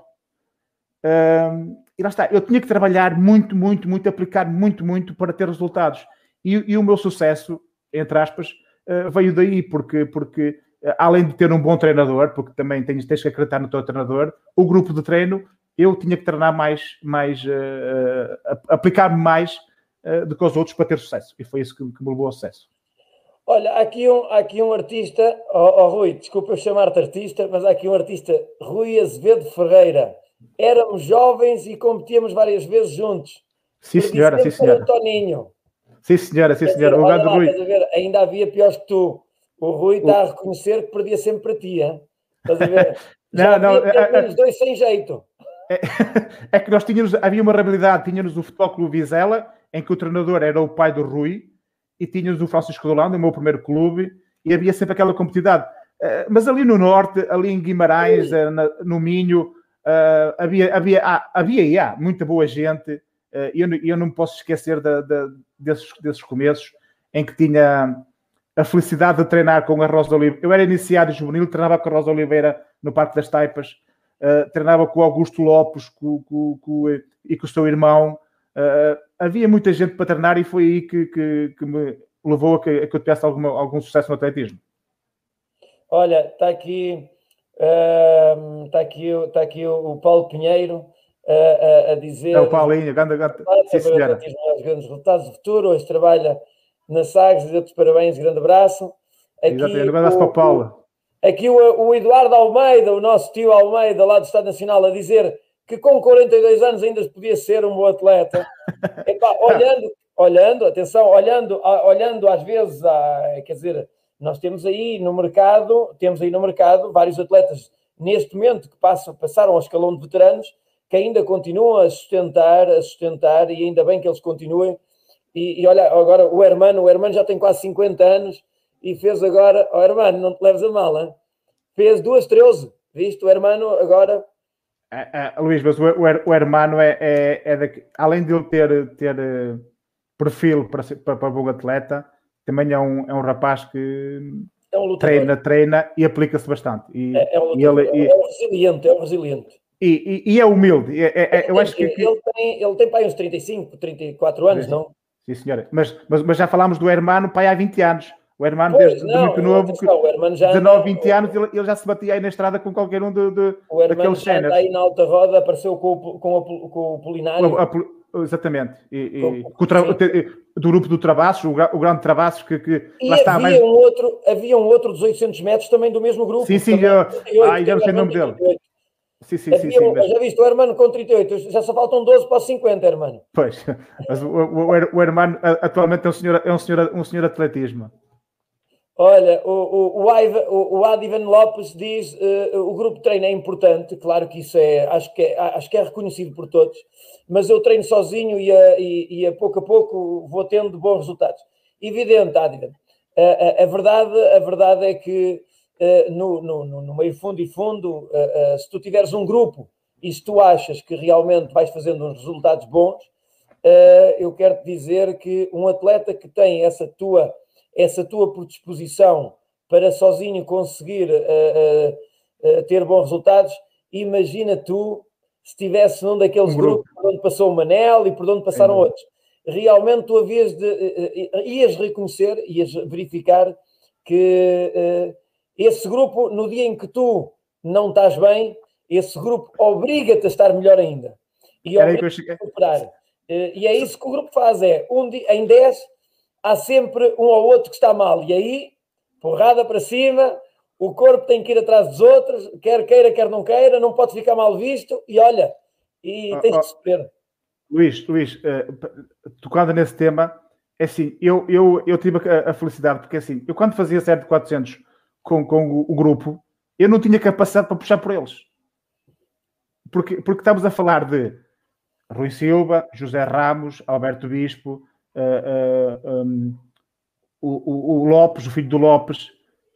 Um, e lá está, eu tinha que trabalhar muito, muito, muito, aplicar muito, muito para ter resultados. E, e o meu sucesso, entre aspas, uh, veio daí, porque, porque uh, além de ter um bom treinador, porque também tens, tens que acreditar no teu treinador, o grupo de treino, eu tinha que treinar mais, mais uh, aplicar-me mais do que os outros para ter sucesso. E foi isso que, que me levou ao sucesso. Olha, há aqui um, há aqui um artista, oh, oh Rui, desculpa eu chamar-te artista, mas há aqui um artista, Rui Azevedo Ferreira. Éramos jovens e competíamos várias vezes juntos. Sim, senhora, sim, senhora. Toninho. Sim, senhora, sim, senhora. Dizer, o lá, Rui. Ver, ainda havia piores que tu. O Rui está a reconhecer que perdia sempre para ti, hein? Estás a ver? *laughs* Já não, não. É, é, dois sem jeito. É, *laughs* é, que nós tínhamos, havia uma realidade, tínhamos o Futebol Clube Vizela, em que o treinador era o pai do Rui, e tínhamos o Francisco Rolando, o meu primeiro clube, e havia sempre aquela competitividade. Uh, mas ali no Norte, ali em Guimarães, na, no Minho, uh, havia, havia, ah, havia e há muita boa gente, e eu, eu, não me posso esquecer de, de, desses, desses começos em que tinha a felicidade de treinar com a Rosa Oliveira. Eu era iniciado juvenil, treinava com a Rosa Oliveira no Parque das Taipas, treinava com o Augusto Lopes com, com, com, e com o seu irmão, Uh, havia muita gente para treinar e foi aí que, que, que me levou a que, a que eu tivesse alguma, algum sucesso no atletismo. Olha, está aqui, uh, está aqui, está aqui o, Paulo Pinheiro uh, a dizer. É o Paulinho, grande, grande, sim, senhora. Os grandes resultados do futuro. Hoje trabalha na Sagres, dizer-te parabéns, grande abraço. Aqui, Exatamente, um abraço para o Paulo. Aqui o, o Eduardo Almeida, o nosso tio Almeida, lá do Estado Nacional, a dizer que com 42 anos ainda podia ser um bom atleta. *laughs* Epá, olhando, olhando, atenção, olhando, olhando às vezes, a, quer dizer, nós temos aí no mercado, temos aí no mercado vários atletas neste momento que passam, passaram ao escalão de veteranos que ainda continuam a sustentar, a sustentar, e ainda bem que eles continuem. E, e olha, agora o Hermano, o Hermano já tem quase 50 anos e fez agora, o oh, Hermano, não te leves a mal, hein? fez duas 13, viste? O Hermano agora Uh, uh, Luís, mas o, o, o Hermano é, é, é de, além de ele ter, ter uh, perfil para, para, para bom atleta, também é um, é um rapaz que é um treina, treina e aplica-se bastante. E, é, é, um, ele, é, um resiliente, é um resiliente. E, e, e é humilde. É, é, é eu acho que, ele tem, ele tem pai uns 35, 34 anos, não? Sim, senhora. Mas, mas, mas já falámos do Hermano pai há 20 anos. O Hermano, pois, desde não, muito novo, atenção, o Hermano já 19, 20 anos, ele, ele, já se batia aí na estrada com qualquer um de, de, o Hermano já está aí na alta roda, apareceu com, o, com, a, com o Polinário. A, a, exatamente. E, e, com, o tra, do grupo do Travassos, o, o grande Travassos, que, que e lá está. Havia, mais... um outro, havia um outro dos 800 metros também do mesmo grupo. Sim, sim, eu, ah, já não sei o nome dele. Sim, sim, sim, sim, mas... Já viste o Hermano com 38, já só faltam 12 para os 50, Hermano. Pois, mas o, o, o, Hermano atualmente é um senhor, é um senhor, um senhor atletismo. Olha, o, o, o, Ivan, o, o Adivan Lopes diz uh, o grupo de treino é importante, claro que isso é acho, que é, acho que é reconhecido por todos, mas eu treino sozinho e a, e, e a pouco a pouco vou tendo bons resultados. Evidente, Adivan. A, a, a verdade, a verdade é que no, no, no, meio fundo e fundo, uh, se tu tiveres um grupo e se tu achas que realmente vais fazendo uns resultados bons, eu quero te dizer que um atleta que tem essa tua essa tua predisposição para sozinho conseguir ter bons resultados, imagina tu se estivesse num daqueles um grupos por onde passou o Manel e por onde passaram é. outros. Realmente tu havias de, ias reconhecer, ias verificar que esse grupo, no dia em que tu não estás bem, esse grupo obriga-te a estar melhor ainda. E obriga-te a superar. E é isso que o grupo faz, é um dia, em 10 há sempre um ou outro que está mal. E aí, porrada para cima, o corpo tem que ir atrás dos outros, quer queira, quer não queira, não pode ficar mal visto, e olha, e oh, tens oh, que saber. Luís, Luís, uh, tocando nesse tema, é assim, eu, eu, eu tive a, a, felicidade, porque assim, eu quando fazia série de 400 com, com o, grupo, eu não tinha capacidade para puxar por eles. Porque, porque estamos a falar de Rui Silva, José Ramos, Alberto Bispo, uh, uh, um, o, o, Lopes, o filho do Lopes,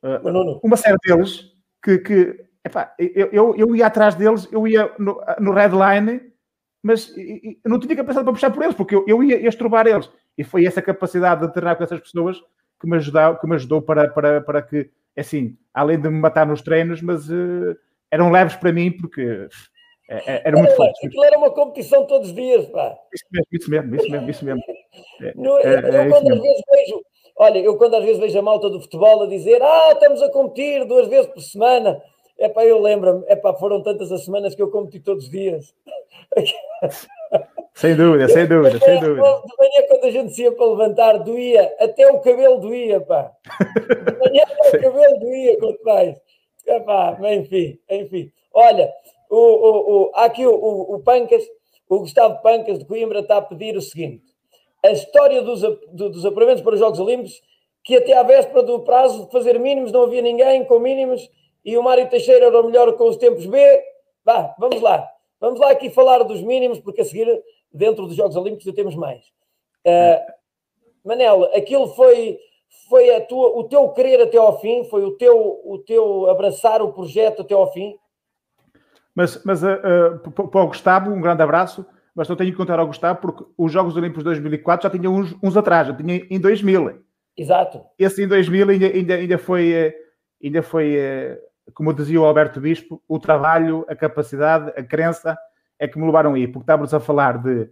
uh, uma série deles que, que epá, eu, eu, ia atrás deles, eu ia no, no line, mas eu não tinha capacidade para puxar por eles, porque eu, eu ia estrobar eles. E foi essa capacidade de treinar com essas pessoas que me ajudou, que me ajudou para, para, para que, assim, além de me matar nos treinos, mas uh, eram leves para mim porque é, é, era muito forte. Aquilo era uma competição todos os dias, pá. Isso mesmo, isso mesmo, isso mesmo. Isso mesmo. É, *laughs* no, é, eu, é quando às vezes vejo, olha, eu quando às vezes vejo a malta do futebol a dizer, ah, estamos a competir duas vezes por semana. É pá, eu lembro-me, é pá, foram tantas as semanas que eu competi todos os dias. *laughs* Sem dúvida, sem dúvida, sem dúvida. De manhã, quando a gente se ia para levantar, doía, até o cabelo doía, pá. De manhã até o *laughs* cabelo doía, quanto mais. Epá, enfim, enfim. Olha, o, o, o, aqui o, o, o Pancas, o Gustavo Pancas de Coimbra está a pedir o seguinte: a história dos, dos apuramentos para os Jogos Olímpicos, que até à véspera do prazo de fazer mínimos não havia ninguém com mínimos e o Mário Teixeira era o melhor com os tempos B. Vá, vamos lá. Vamos lá aqui falar dos mínimos, porque a seguir, dentro dos Jogos Olímpicos, já temos mais. Uh, Manel, aquilo foi, foi a tua, o teu querer até ao fim, foi o teu, o teu abraçar o projeto até ao fim? Mas, mas uh, uh, para o Gustavo, um grande abraço, mas eu tenho que contar ao Gustavo porque os Jogos Olímpicos de 2004 já tinha uns, uns atrás, já tinha em 2000. Exato. Esse em 2000 ainda, ainda, ainda foi, eh, ainda foi como dizia o Alberto Bispo, o trabalho, a capacidade, a crença é que me levaram aí, porque estávamos a falar de.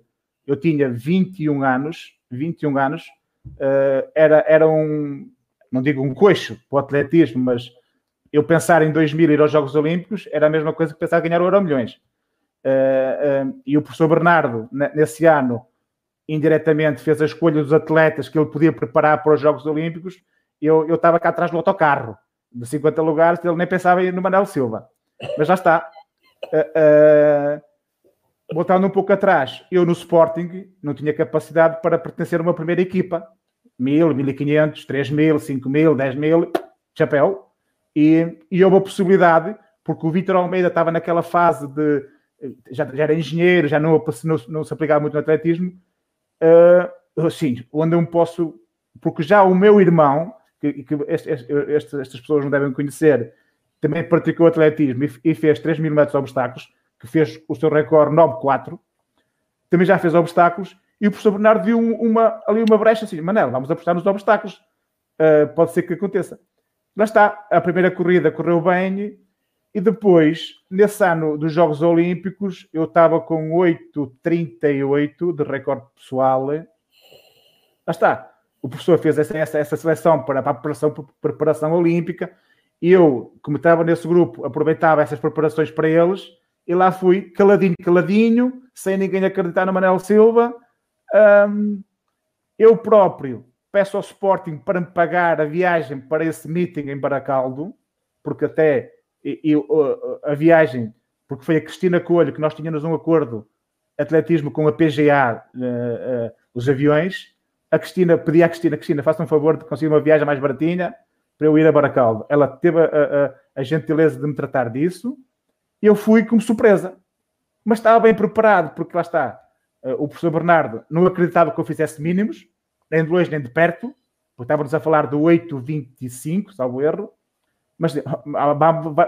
Eu tinha 21 anos, 21 anos, uh, era, era um, não digo um coxo para o atletismo, mas eu pensar em 2000 ir aos Jogos Olímpicos era a mesma coisa que pensar em ganhar o Euro Milhões. Uh, uh, e o professor Bernardo, nesse ano, indiretamente fez a escolha dos atletas que ele podia preparar para os Jogos Olímpicos. Eu, eu estava cá atrás do autocarro de 50 lugares, ele nem pensava no Manel Silva. Mas já está. Uh, uh, voltando um pouco atrás, eu no Sporting não tinha capacidade para pertencer a uma primeira equipa. Mil, mil e quinhentos, três mil, cinco mil, dez mil, chapéu. E, e houve a possibilidade, porque o Vitor Almeida estava naquela fase de. Já, já era engenheiro, já não, não, não, se aplicava muito no atletismo. Uh, sim, onde eu posso. Porque já o meu irmão, que, que este, este, estas pessoas não devem conhecer, também praticou atletismo e, e fez 3 mil metros de obstáculos, que fez o seu recorde 9.4, também já fez obstáculos, e o professor Bernardo viu uma, ali uma brecha assim, Manel, vamos apostar nos obstáculos, uh, pode ser que aconteça. Lá está, a primeira corrida correu bem, e depois, nesse ano dos Jogos Olímpicos, eu estava com 8,38 de recorde pessoal. Lá está o professor fez essa, essa, essa seleção para, para a preparação, preparação olímpica. Eu, como estava nesse grupo, aproveitava essas preparações para eles e lá fui, caladinho, caladinho, sem ninguém acreditar no Manel Silva. Um, eu próprio peço ao Sporting para me pagar a viagem para esse meeting em Baracaldo, porque até eu, a viagem, porque foi a Cristina Coelho que nós tínhamos um acordo atletismo com a PGA, uh, uh, os aviões, a Cristina, pedi à Cristina, Cristina, faça um favor de conseguir uma viagem mais baratinha para eu ir a Baracaldo. Ela teve a, a, a gentileza de me tratar disso eu fui como surpresa. Mas estava bem preparado, porque lá está, uh, o professor Bernardo não acreditava que eu fizesse mínimos, nem de longe nem de perto, porque estávamos a falar do 8,25, salvo erro, mas ah,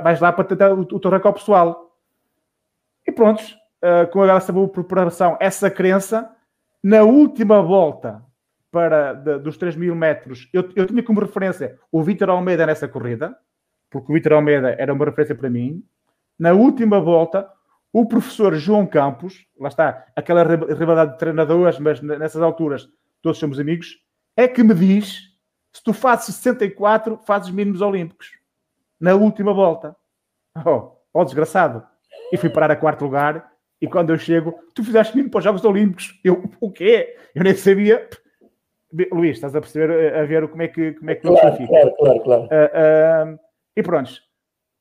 vais lá para tentar o, o teu recorde pessoal. E prontos, uh, com essa boa preparação, essa crença, na última volta para de, dos 3 mil metros, eu, eu tinha como referência o Vitor Almeida nessa corrida, porque o Vitor Almeida era uma referência para mim. Na última volta, o professor João Campos, lá está, aquela rivalidade de treinadores, mas nessas alturas todos somos amigos, é que me diz se tu fazes 64, fazes mínimos olímpicos. Na última volta. Oh, oh desgraçado. E fui parar a quarto lugar. E quando eu chego, tu fizeste mínimo para os Jogos Olímpicos. Eu, o quê? Eu nem sabia. Luís, estás a perceber eh, a ver como é que como é que claro, fica. Claro, claro, claro. Uh, uh, e pronto,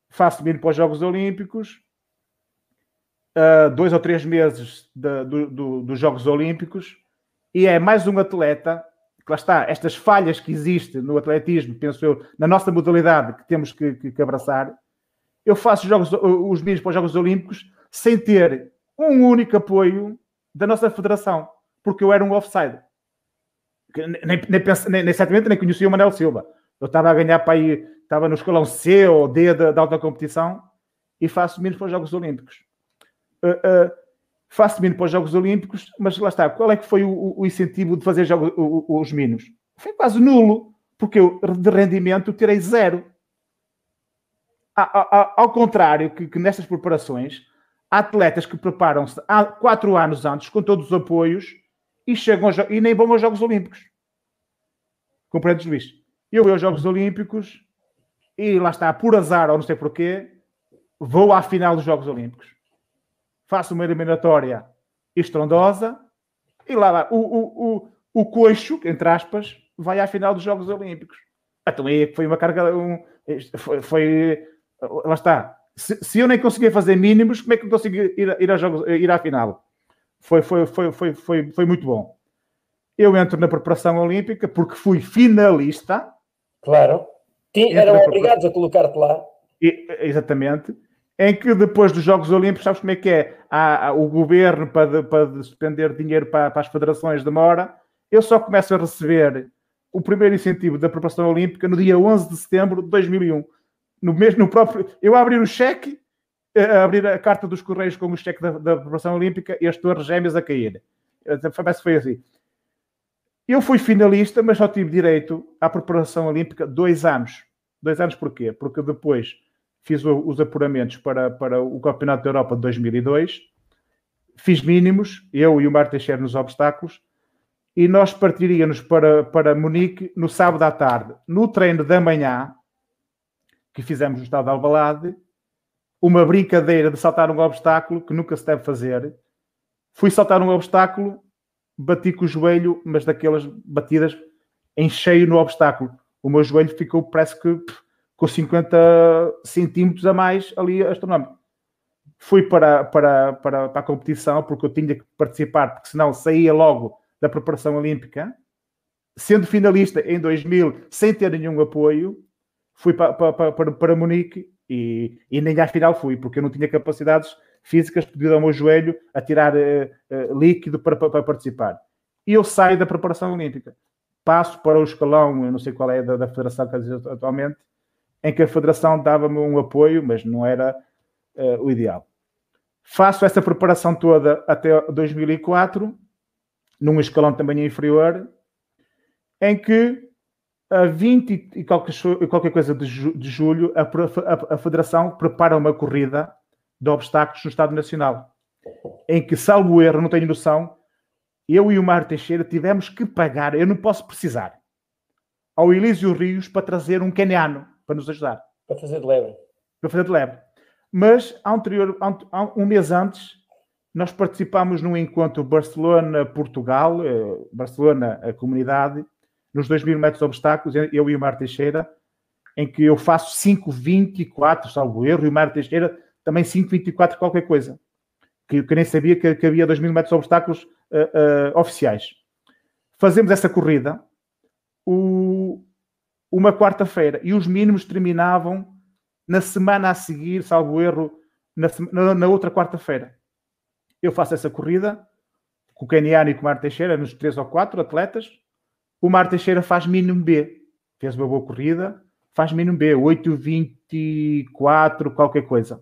faço vir para os Jogos Olímpicos, uh, dois ou três meses de, do, do, dos Jogos Olímpicos, e é mais um atleta, que lá está, estas falhas que existem no atletismo, penso eu, na nossa modalidade que temos que, que, que abraçar. Eu faço os, jogos, os para os Jogos Olímpicos sem ter um único apoio da nossa federação, porque eu era um offside nem, nem, nem, certamente nem conhecia o Manel Silva. Eu estava a ganhar para aí, estava no escalão C ou D da, da alta competição e faço menos para os Jogos Olímpicos. Uh, uh, faço menos para os Jogos Olímpicos, mas lá está, qual é que foi o, o incentivo de fazer jogos, o, os mínimos? Foi quase nulo, porque eu de rendimento tirei zero. Ao contrário que, que nestas preparações, há atletas que preparam-se há quatro anos antes com todos os apoios e chegam e nem vão aos Jogos Olímpicos. Compreendes, Luís? Eu vou aos Jogos Olímpicos e lá está, por azar ou não sei porquê, vou à final dos Jogos Olímpicos. Faço uma eliminatória estrondosa e lá vai. O, o, o, o coxo, entre aspas, vai à final dos Jogos Olímpicos. Então aí foi uma carga. Um, foi, foi, Lá está. Se, se, eu nem conseguia fazer mínimos, como é que eu consigo ir, ir, jogos, ir à final? Foi, foi, foi, foi, foi, foi muito bom. Eu entro na preparação olímpica porque fui finalista. Claro. Eram obrigados a colocar-te lá. E, exatamente. Em que depois dos Jogos Olímpicos, sabes como é que é? Há, há o governo para, para despender dinheiro para, para as federações demora. Eu só começo a receber o primeiro incentivo da preparação olímpica no dia 11 de setembro de 2001. No mesmo, no próprio, eu abri o cheque, a abrir a carta dos Correios com o cheque da, da preparação olímpica e as torres gêmeas a cair. Parece que foi assim. Eu fui finalista, mas só tive direito à preparação olímpica dois anos. Dois anos porquê? Porque depois fiz os apuramentos para, para o Campeonato da Europa de 2002, fiz mínimos, eu e o Marta Teixeira nos obstáculos, e nós partiríamos para, para Munique no sábado à tarde. No treino da manhã, que fizemos no estado de Alvalade, uma brincadeira de saltar um obstáculo que nunca se deve fazer. Fui saltar um obstáculo, bati com o joelho, mas daquelas batidas em cheio no obstáculo. O meu joelho ficou, parece que com 50 centímetros a mais ali astronómico. Fui para, para, para, para a competição porque eu tinha que participar, porque senão saía logo da preparação olímpica, sendo finalista em 2000 sem ter nenhum apoio, fui para, para, para, para Munique e, e nem à final fui, porque eu não tinha capacidades físicas devido ao meu joelho a tirar uh, uh, líquido para, para, para, participar. E eu saio da preparação olímpica. Passo para o escalão, eu não sei qual é da, da federação que atualmente, em que a federação dava-me um apoio, mas não era uh, o ideal. Faço essa preparação toda até 2004 num escalão também inferior, em que a 20 e qualquer, coisa de, ju, de julho, a, Federação prepara uma corrida de obstáculos no Estado Nacional, em que, salvo erro, não tenho noção, eu e o Mário Teixeira tivemos que pagar, eu não posso precisar, ao Elísio Rios para trazer um caniano para nos ajudar. Para fazer de lebre. Para fazer de lebre. Mas, anterior, um mês antes, nós participámos num encontro Barcelona-Portugal, eh, Barcelona, a comunidade, nos 2 mil metros de obstáculos, eu e o Mar Teixeira, em que eu faço 5,24, salvo erro, e o Mar Teixeira também 5,24 qualquer coisa. Que, que nem sabia que, que havia 2 mil metros de obstáculos uh, uh, oficiais. Fazemos essa corrida o, uma quarta-feira e os mínimos terminavam na semana a seguir, salvo erro, na, na outra quarta-feira. Eu faço essa corrida com o Keniano e com o Mar Teixeira, nos três ou quatro atletas. O Mar Teixeira faz mínimo B. Fez uma boa corrida, faz mínimo B, 8,24, qualquer coisa.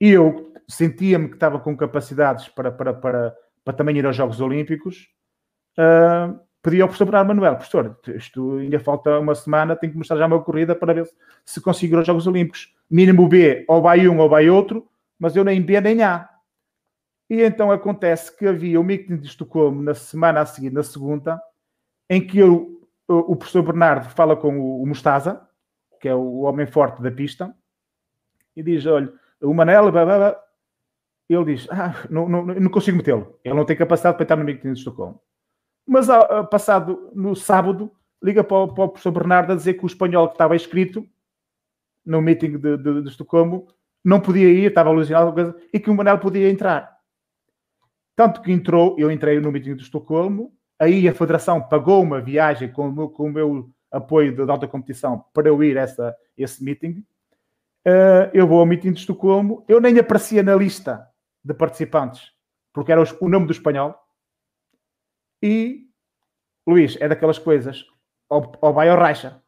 E eu sentia-me que estava com capacidades para, para, para, para também ir aos Jogos Olímpicos. Uh, pedi ao professor Bernardo Manuel, professor, isto ainda falta uma semana, tenho que mostrar já uma corrida para ver se consigo ir aos Jogos Olímpicos. Mínimo B, ou vai um ou vai outro, mas eu nem B nem A. E então acontece que havia o meeting de Estocolmo na semana a seguir, na segunda, em que eu, o professor Bernardo fala com o, Mostaza, que é o homem forte da pista, e diz: Olha, o Manel, blá, blá, blá. ele diz: Ah, não, não, não consigo metê-lo. Ele não tem capacidade para estar no meeting de Estocolmo. Mas passado no sábado, liga para o, para o, professor Bernardo a dizer que o espanhol que estava escrito no meeting de, de, de Estocolmo não podia ir, estava alucinado, e que o Manel podia entrar. Tanto que entrou, eu entrei no meeting de Estocolmo, aí a Federação pagou uma viagem com o meu, com o meu apoio de, alta competição para eu ir a essa, esse meeting. Uh, eu vou ao meeting de Estocolmo, eu nem aparecia na lista de participantes, porque era o, nome do espanhol. E, Luís, é daquelas coisas, ou, ou vai ou racha.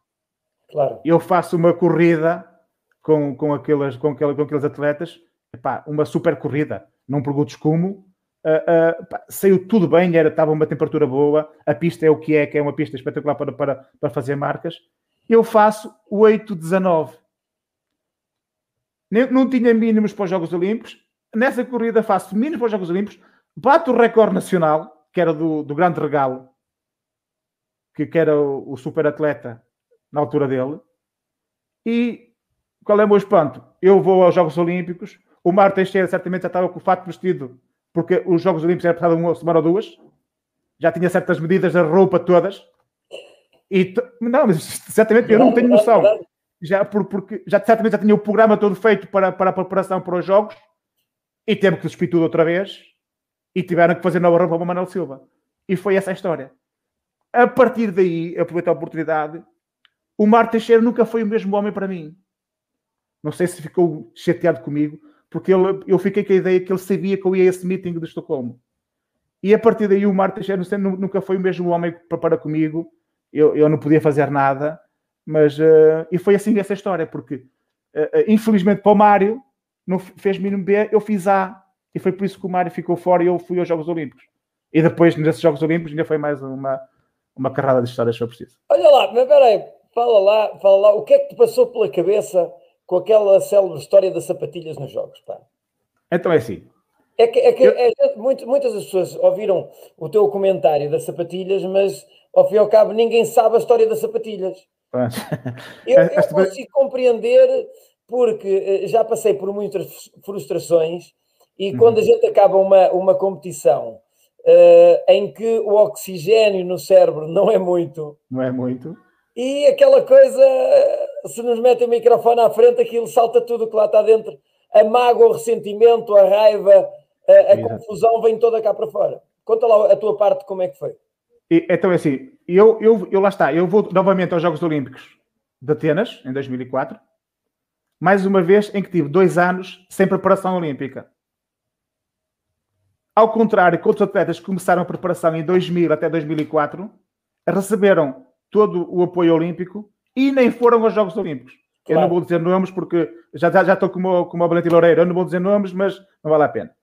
Claro. Eu faço uma corrida com, com, aquelas, com, aquelas, com aqueles atletas, epá, uma super corrida. Não perguntes como, Uh, uh, saiu tudo bem, era, estava uma temperatura boa, a pista é o que é, que é uma pista espetacular para, para, para fazer marcas. Eu faço 8-19. Não tinha mínimos para os Jogos Olímpicos. Nessa corrida faço mínimos para os Jogos Olímpicos, bato o recorde nacional, que era do, do grande regalo, que, que era o, o super atleta na altura dele. E qual é o meu espanto? Eu vou aos Jogos Olímpicos, o Mar Teixeira certamente já estava com o fato vestido porque os Jogos Olímpicos era passado uma semana ou duas, já tinha certas medidas da roupa todas. E não, mas certamente eu não tenho noção. Já, por, porque já certamente já tinha o programa todo feito para, para a preparação para os Jogos e teve que despir tudo outra vez e tiveram que fazer nova roupa para Manuel Silva. E foi essa a história. A partir daí, aproveito a oportunidade, o Mar Teixeira nunca foi o mesmo homem para mim. Não sei se ficou chateado comigo, porque ele, eu fiquei com a ideia que ele sabia que eu ia a esse meeting de Estocolmo. E a partir daí o Teixeira nunca foi o mesmo homem para, comigo, eu, eu não podia fazer nada, mas uh, e foi assim essa história, porque uh, infelizmente para o Mário não fez mínimo B, eu fiz A, e foi por isso que o Mário ficou fora e eu fui aos Jogos Olímpicos. E depois, nesses Jogos Olímpicos, ainda foi mais uma, uma carrada de histórias se eu preciso. Olha lá, mas peraí, fala lá, fala lá, o que é que te passou pela cabeça com aquela célebre história das sapatilhas nos jogos. Pá. Então é assim. É que, é que eu... é, muito, muitas pessoas ouviram o teu comentário das sapatilhas, mas ao fim e ao cabo ninguém sabe a história das sapatilhas. *laughs* eu, eu consigo compreender porque eh, já passei por muitas frustrações e uhum. quando a gente acaba uma, uma competição uh, em que o oxigênio no cérebro não é muito. Não é muito. E aquela coisa se nos metem o microfone à frente, aquilo salta tudo que lá está dentro. A mágoa, o ressentimento, a raiva, a, a confusão vem toda cá para fora. Conta lá a tua parte, como é que foi. E, então é assim, eu, eu, eu lá está, eu vou novamente aos Jogos Olímpicos de Atenas, em 2004, mais uma vez em que tive dois anos sem preparação olímpica. Ao contrário que outros atletas que começaram a preparação em 2000 até 2004, receberam todo o apoio olímpico e nem foram aos Jogos Olímpicos. Claro. Eu não vou dizer nomes porque já, já, já estou como, o Valente Loureiro, eu não vou dizer nomes, mas não vale a pena.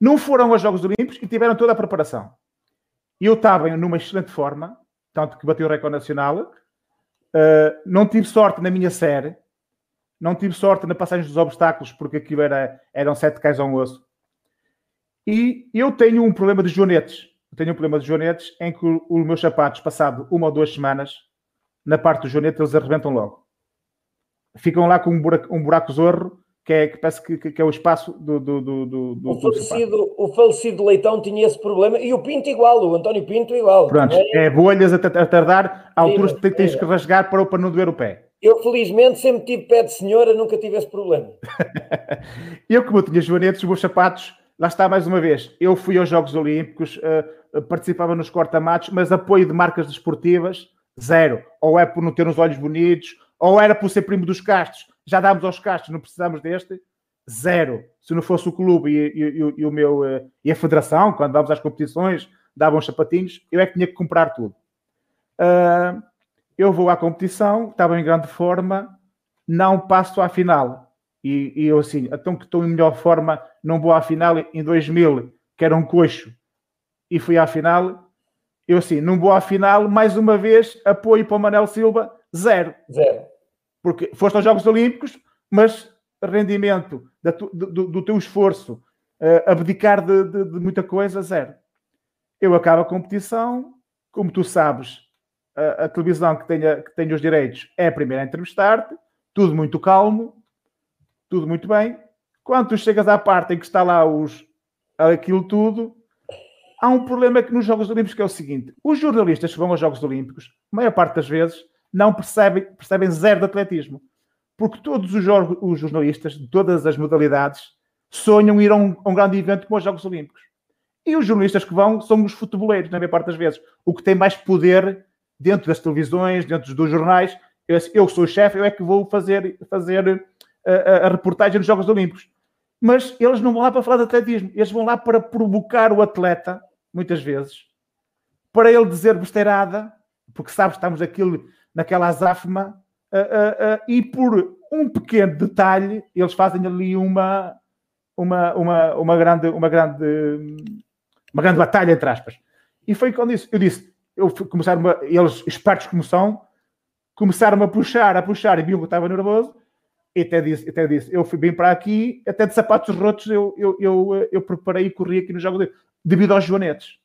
Não foram aos Jogos Olímpicos e tiveram toda a preparação. E eu estava numa excelente forma, tanto que bati o recorde nacional. Uh, não tive sorte na minha série, não tive sorte na passagem dos obstáculos, porque aquilo era, eram sete cais ao osso. E eu tenho um problema de joanetes. Eu tenho um problema de joanetes em que os meus sapatos, passado uma ou duas semanas, na parte do joanete eles arrebentam logo. Ficam lá com um buraco, um buraco zorro, que, é, que parece que, que, é o espaço do. do, do, do o, falecido, o falecido Leitão tinha esse problema e o Pinto igual, o António Pinto igual. Pronto, é, é bolhas a, a tardar, a alturas que tens que rasgar para, para não doer o pé. Eu, felizmente, sempre tive pé de senhora, nunca tive esse problema. *laughs* eu, como eu tinha joanetes, os meus sapatos, lá está mais uma vez. Eu fui aos Jogos Olímpicos, uh, participava nos corta-matos, mas apoio de marcas desportivas Zero. Ou é por não ter uns olhos bonitos, ou era por ser primo dos Castros. Já dámos aos Castros, não precisamos deste. Zero. Se não fosse o clube e, e, e, o meu, eh, e a federação, quando vamos às competições, davam os sapatinhos, eu é que tinha que comprar tudo. Uh, eu vou à competição, estava em grande forma, não passo à final. E, e, eu assim, então que estou em melhor forma, não vou à final em 2000, que era um coxo, e fui à final, eu assim, num boa final, mais uma vez, apoio para o Manel Silva, zero. Zero. Porque foste aos Jogos Olímpicos, mas rendimento do, do, do teu esforço, uh, abdicar de, de, de, muita coisa, zero. Eu acabo a competição, como tu sabes, a, a televisão que tenha, que tenha os direitos é a primeira a entrevistar-te, tudo muito calmo, tudo muito bem. Quando tu chegas à parte em que está lá os, aquilo tudo, há um problema que nos Jogos Olímpicos que é o seguinte: os jornalistas que vão aos Jogos Olímpicos, a maior parte das vezes, não percebem, percebem zero de atletismo. Porque todos os, os jornalistas de todas as modalidades sonham ir a um, a um, grande evento como os Jogos Olímpicos. E os jornalistas que vão são os futeboleiros, na maior parte das vezes. O que tem mais poder dentro das televisões, dentro dos jornais. Eu, eu sou o chefe, eu é que vou fazer, fazer a, a, a reportagem dos Jogos Olímpicos. Mas eles não vão lá para falar de atletismo, eles vão lá para provocar o atleta muitas vezes, para ele dizer besteirada, porque sabe estamos aquilo, naquela azáfama, uh, uh, uh, e por um pequeno detalhe, eles fazem ali uma, uma, uma, uma, grande, uma, grande, uma grande batalha, entre aspas. E foi quando isso, eu disse, eu começaram eles, espertos como são, começaram a puxar, a puxar, e viu que eu estava nervoso, e até disse, até disse, eu fui bem para aqui, até de sapatos rotos eu, eu, eu, eu preparei e corri aqui no jogo dele, devido aos joanetes.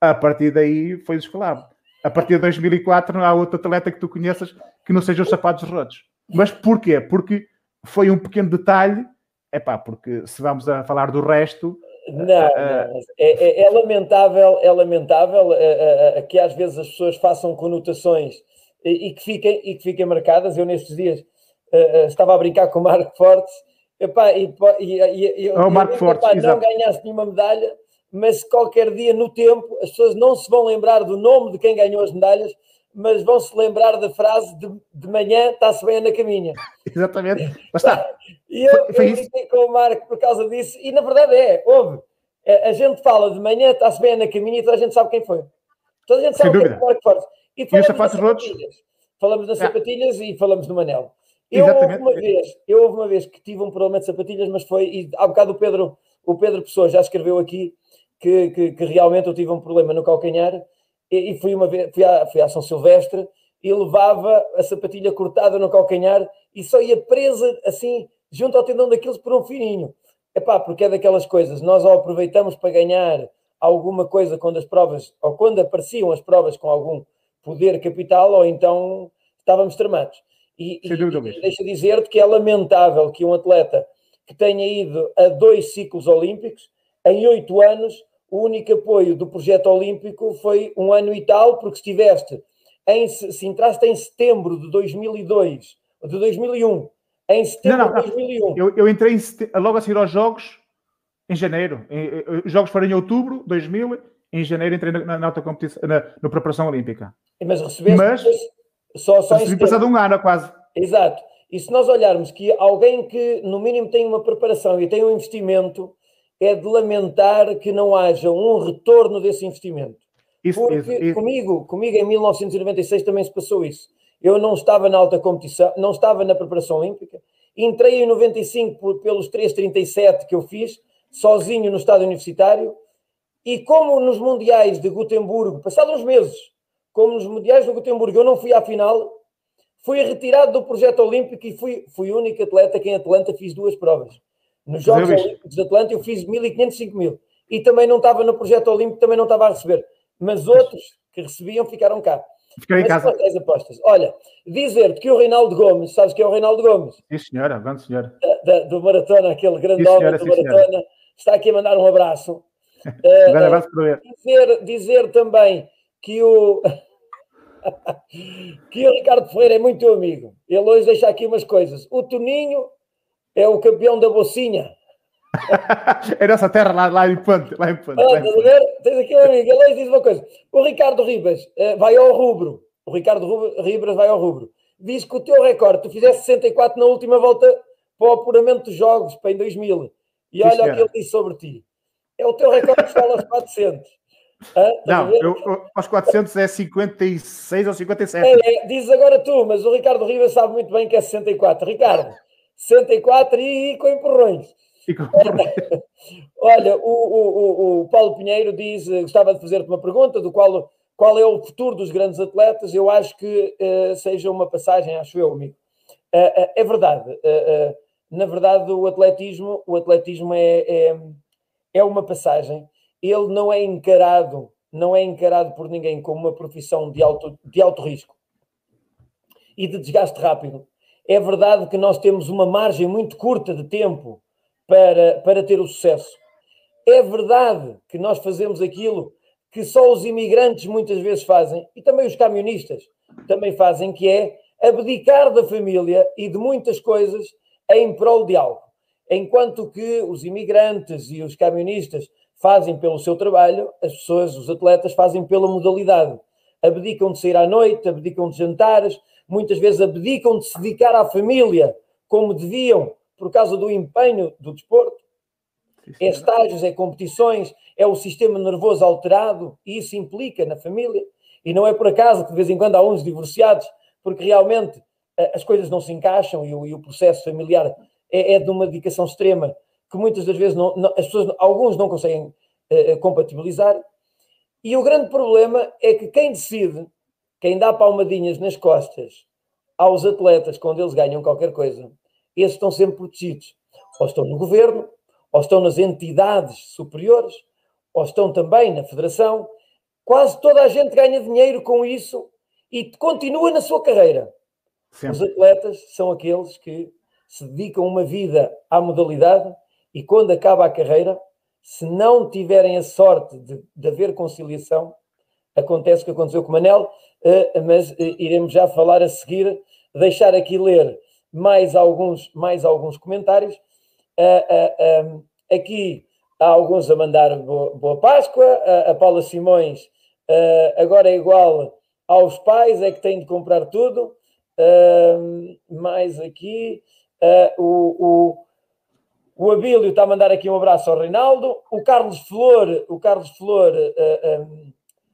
A partir daí foi descolado. A partir de 2004 não há outro atleta que tu conheças que não seja os sapatos rotos. Mas porquê? Porque foi um pequeno detalhe, é pá, porque se vamos a falar do resto, não, não. É, é, é, lamentável, é lamentável é, que às vezes as pessoas façam conotações e, e, que fiquem, e que fiquem marcadas. Eu nestes dias uh, estava a brincar com o Marco Fortes epá, e, e, e, e, oh, Marco Fortes, epá, não ganhasse nenhuma medalha, mas qualquer dia no tempo as pessoas não se vão lembrar do nome de quem ganhou as medalhas, mas vão se lembrar da frase de, de manhã está-se bem na caminha. *laughs* Exatamente. Mas está. *laughs* E eu, foi, eu com o Marco por causa disso, e na verdade é, houve. A, gente fala de manhã está-se bem na caminha e toda a gente sabe quem foi. Toda a gente sabe Sem quem foi o Marco Fortes. E, e os sapatos rotos? Falamos das ah. sapatilhas e falamos do Manel. Eu houve, uma vez, eu houve uma vez que tive um problema de sapatilhas, mas foi, e há bocado o Pedro, o Pedro Pessoa já escreveu aqui que, que, que realmente eu tive um problema no calcanhar e, e fui uma vez, fui à, fui à São Silvestre e levava a sapatilha cortada no calcanhar e só ia presa assim, junto ao tendão daqueles por um fininho. Epá, porque é daquelas coisas, nós ou aproveitamos para ganhar alguma coisa quando as provas, ou quando apareciam as provas com algum poder capital, ou então estávamos tramados. E, deixa dizer-te que é lamentável que um atleta que tenha ido a dois ciclos olímpicos, em oito anos, o único apoio do projeto olímpico foi um ano e tal, porque estiveste em, se entraste em setembro de 2002, de 2001, em setembro não, não, de 2001. Eu, eu entrei em, logo a seguir aos Jogos, em janeiro. Os Jogos foram em outubro de 2000, em janeiro entrei na, na, na, na preparação olímpica. Mas recebeste Mas, só, só passado um ano quase. Exato. E se nós olharmos que alguém que, no mínimo, tem uma preparação e tem um investimento, é de lamentar que não haja um retorno desse investimento. Isso, Porque isso, isso. Comigo, comigo, em 1996, também se passou isso. Eu não estava na alta competição, não estava na preparação olímpica. Entrei em 95 por, pelos 3,37 que eu fiz, sozinho no estado universitário. E como nos Mundiais de Gutemburgo, passados uns meses, como nos Mundiais de Gutemburgo eu não fui à final, fui retirado do projeto olímpico e fui, fui o único atleta que em Atlanta fiz duas provas. Nos Jogos Olímpicos de Atlanta eu fiz 1.500, 5.000. E também não estava no projeto olímpico, também não estava a receber. Mas outros que recebiam ficaram cá. Fiquei em casa. As apostas. Olha, dizer-te que o Reinaldo Gomes, sabes que é o Reinaldo Gomes? Sim, senhora, grande senhora. Da, do Maratona, aquele grande sim, homem do Maratona, senhora. está aqui a mandar um abraço. *laughs* um grande uh, abraço para ele. Dizer, dizer também que o. *laughs* que o Ricardo Ferreira é muito amigo. Ele hoje deixa aqui umas coisas. O Toninho é o campeão da Bocinha. *laughs* é nossa terra lá, lá em Ponte. Lá em Ponte, ah, Ver? Tens aqui um amigo. Ele hoje diz uma coisa. O Ricardo Ribas uh, vai ao rubro. O Ricardo Ribas vai ao rubro. Diz que o teu recorde, tu fizeste 64 na última volta para o apuramento dos jogos, para em 2000. E olha o que ele disse sobre ti. É o teu recorde que está aos 400. Não, eu, eu, aos 400 é 56 ou 57. É, é, diz agora tu, mas o Ricardo Ribas sabe muito bem que é 64. Ricardo, 64 e, e com empurrões. E com empurrões. *laughs* Olha, o, o, o, Paulo Pinheiro diz, eh, gostava de fazer-te uma pergunta do qual, qual é o futuro dos grandes atletas. Eu acho que uh, seja uma passagem, acho eu, amigo. Uh, uh, é verdade. na verdade, o atletismo, o atletismo é, é, é uma passagem ele não é encarado, não é encarado por ninguém como uma profissão de alto, de alto risco e de desgaste rápido. É verdade que nós temos uma margem muito curta de tempo para, para ter o sucesso. É verdade que nós fazemos aquilo que só os imigrantes muitas vezes fazem, e também os camionistas também fazem, que é abdicar da família e de muitas coisas em prol de algo. Enquanto que os imigrantes e os camionistas fazem pelo seu trabalho, as pessoas, os atletas, fazem pela modalidade. Abdicam de sair à noite, abdicam de jantares, muitas vezes abdicam de se dedicar à família como deviam, por causa do empenho do desporto. É estágios, é competições, é o sistema nervoso alterado, e isso implica na família. E não é por acaso que de vez em quando há uns divorciados, porque realmente eh, as coisas não se encaixam e o, e o processo familiar é, é de uma dedicação extrema que muitas das vezes não, não, as pessoas, alguns não conseguem uh, compatibilizar. E o grande problema é que quem decide, quem dá palmadinhas nas costas aos atletas quando eles ganham qualquer coisa, esses estão sempre protegidos. Ou estão no governo, ou estão nas entidades superiores, ou estão também na federação. Quase toda a gente ganha dinheiro com isso e continua na sua carreira. Sempre. Os atletas são aqueles que se dedicam uma vida à modalidade e quando acaba a carreira, se não tiverem a sorte de, de haver conciliação, acontece o que aconteceu com o Manel, uh, mas uh, iremos já falar a seguir, deixar aqui ler mais alguns, mais alguns comentários. Uh, aqui há alguns a mandar boa, boa Páscoa, a Paula Simões agora é igual aos pais, é que têm de comprar tudo. mais aqui, o o Abílio está a mandar aqui um abraço ao Reinaldo. O Carlos Flor, o Carlos Flor, uh, eh, um, eh,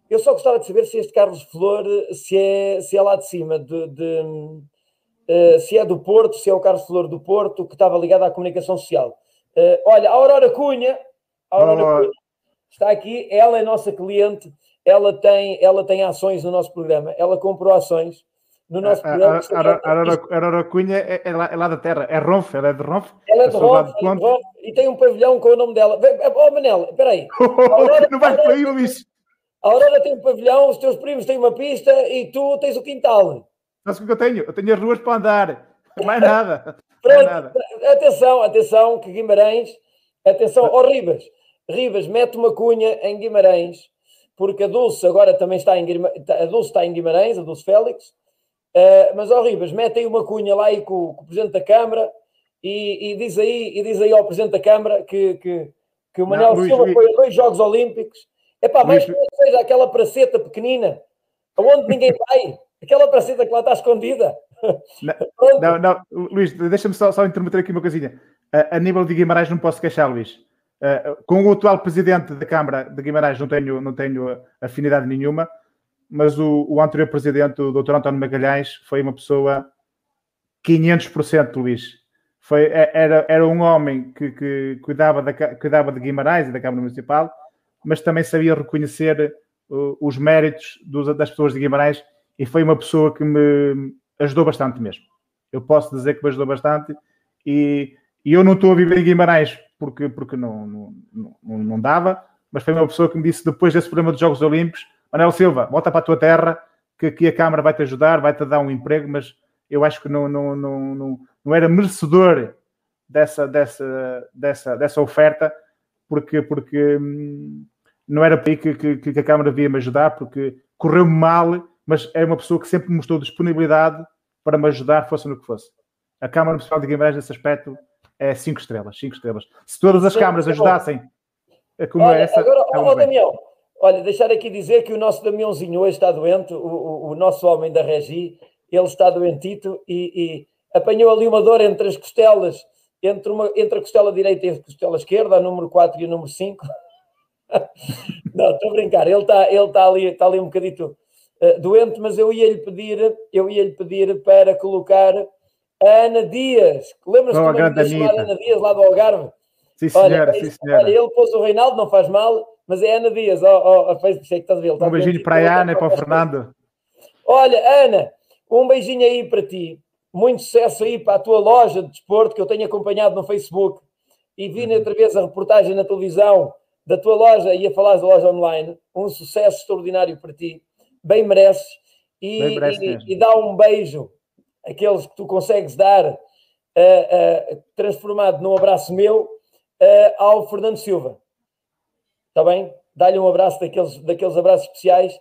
eu só gostava de saber se este Carlos Flor se é, se é lá de cima, de, de uh, se é do Porto, se é o Carlos Flor do Porto, que estava ligado à comunicação social. Uh, olha, a Aurora Cunha, a Aurora. Cunha está aqui, ela é nossa cliente, ela tem, ela tem ações no nosso programa, ela comprou ações no nosso programa. A Aurora Cunha é, é, lá, é, lá, da terra, é Ronf, ela é de Ronf. Ela é de Ronf, é de Ronf e tem um pavilhão com o nome dela. Oh, Manel, espera aí. *laughs* não vais para aí, Luís. A Aurora tem um pavilhão, os teus primos têm uma pista e tu tens o quintal. Sabes o que eu tenho? Eu tenho as ruas para andar, mais nada. *laughs* Pronto, mais nada. atenção, atenção, que Guimarães, atenção, ó oh, Ribas, Ribas, mete uma cunha em Guimarães, porque a Dulce agora também está em Guimarães, a Dulce está em Guimarães, a Dulce Félix, Uh, mas, ó oh, Ribas, mete aí uma cunha lá aí com, com o Presidente da Câmara e, e, diz aí, e diz aí ao Presidente da Câmara que, que, que o Manuel Silva foi a dois Jogos Olímpicos. É pá, mais que seja aquela praceta pequenina, aonde ninguém vai, aquela praceta que lá está escondida. Não, *laughs* não, não, Luís, deixa-me só, só intermeter aqui uma coisinha. Uh, a nível de Guimarães não posso queixar, Luís. Uh, com o atual presidente da Câmara de Guimarães não tenho, não tenho afinidade nenhuma mas o, o anterior presidente, o Dr. António Magalhães, foi uma pessoa 500% Luís. Foi, é, era, era um homem que, que cuidava, da, cuidava de Guimarães e da Câmara Municipal, mas também sabia reconhecer uh, os méritos dos, das pessoas de Guimarães e foi uma pessoa que me ajudou bastante mesmo. Eu posso dizer que me ajudou bastante e, e eu não estou a viver em Guimarães porque, porque não, não, não, não dava, mas foi uma pessoa que me disse depois desse programa dos Jogos Olímpicos Manel Silva, volta para a tua terra, que aqui a Câmara vai-te ajudar, vai-te dar um emprego, mas eu acho que não, não, não, não, não era merecedor dessa, dessa, dessa, dessa oferta, porque, porque hum, não era para aí que, que, que a Câmara devia me ajudar, porque correu mal, mas é uma pessoa que sempre mostrou disponibilidade para me ajudar, fosse no que fosse. A Câmara Municipal de Guimarães, nesse aspecto, é cinco estrelas, cinco estrelas. Se todas as câmaras ajudassem como Olha, essa. Agora, oh, Daniel, Olha, deixar aqui dizer que o nosso Damiãozinho hoje está doente, o, o, o nosso homem da Regi, ele está doentito e, e, apanhou ali uma dor entre as costelas, entre, uma, entre a costela direita e a costela esquerda, a número 4 e o número 5. *laughs* Não, estou a brincar, ele está, ele está, ali, está ali um bocadito uh, doente, mas eu ia-lhe pedir, eu ia-lhe pedir para colocar a Ana Dias. Lembra-se oh, que chamar Ana Dias lá do Algarve? Sim, senhora, olha, sim, senhora. Olha, ele pôs o Reinaldo, não faz mal, mas é Ana Dias, ó, ó, ó fez, sei que estás a ver. Um beijinho para a Ana e para o Fernando. Olha, Ana, um beijinho aí para ti. Muito sucesso aí para a tua loja de desporto que eu tenho acompanhado no Facebook e vi uhum. outra vez a reportagem na televisão da tua loja e a falar da loja online. Um sucesso extraordinário para ti. Bem mereces. E, Bem merece e, e, dá um beijo, aqueles que tu consegues dar, uh, uh, transformado num abraço meu, uh, ao Fernando Silva está bem? Dá-lhe um abraço daqueles, daqueles abraços especiais,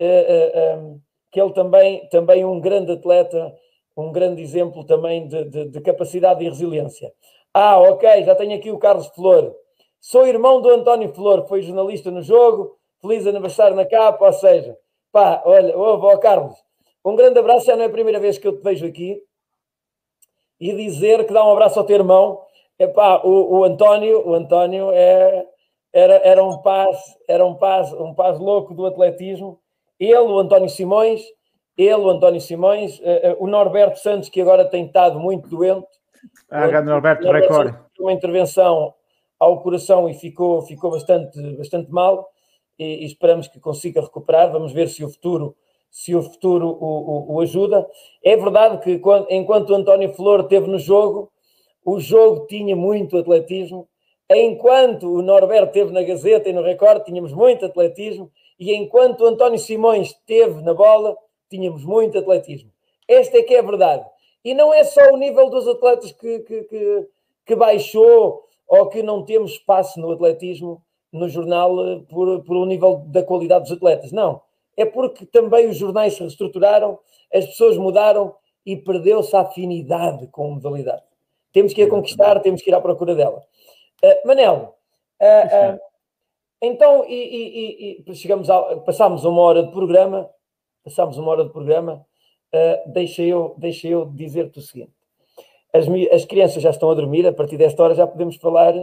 uh, uh, um, que ele também, também um grande atleta, um grande exemplo também de, de, de, capacidade e resiliência. Ah, ok, já tenho aqui o Carlos Flor. Sou irmão do António Flor, foi jornalista no jogo, feliz aniversário na capa, ou seja, pá, olha, ouve, ó Carlos, um grande abraço, já não é a primeira vez que eu te vejo aqui, e dizer que dá um abraço ao teu irmão, Epá, o, o António, o António é, era, era um paz, era um paz, um paz louco do atletismo. Ele, o António Simões, ele, o António Simões, uh, uh, o Norberto Santos, que agora tem estado muito doente. Ah, o Norberto, recorde. Uma intervenção ao coração e ficou, ficou bastante, bastante mal e, e esperamos que consiga recuperar. Vamos ver se o futuro se o futuro o, o, o ajuda. É verdade que quando, enquanto o António Flor esteve no jogo, o jogo tinha muito atletismo. Enquanto o Norberto esteve na Gazeta e no Record, tínhamos muito atletismo. E enquanto o António Simões esteve na bola, tínhamos muito atletismo. Esta é que é a verdade. E não é só o nível dos atletas que, que, que, que baixou ou que não temos espaço no atletismo no jornal eh, por, por o nível da qualidade dos atletas. Não. É porque também os jornais se reestruturaram, as pessoas mudaram e perdeu-se a afinidade com a modalidade. Temos que a conquistar, temos que ir à procura dela. Uh, Manel, uh, uh, então, e, e, e, chegamos a, passámos uma hora de programa, passámos uma hora de programa, deixa, eu, deixa eu dizer-te o seguinte. As, as crianças já estão a dormir, a partir desta hora já podemos falar,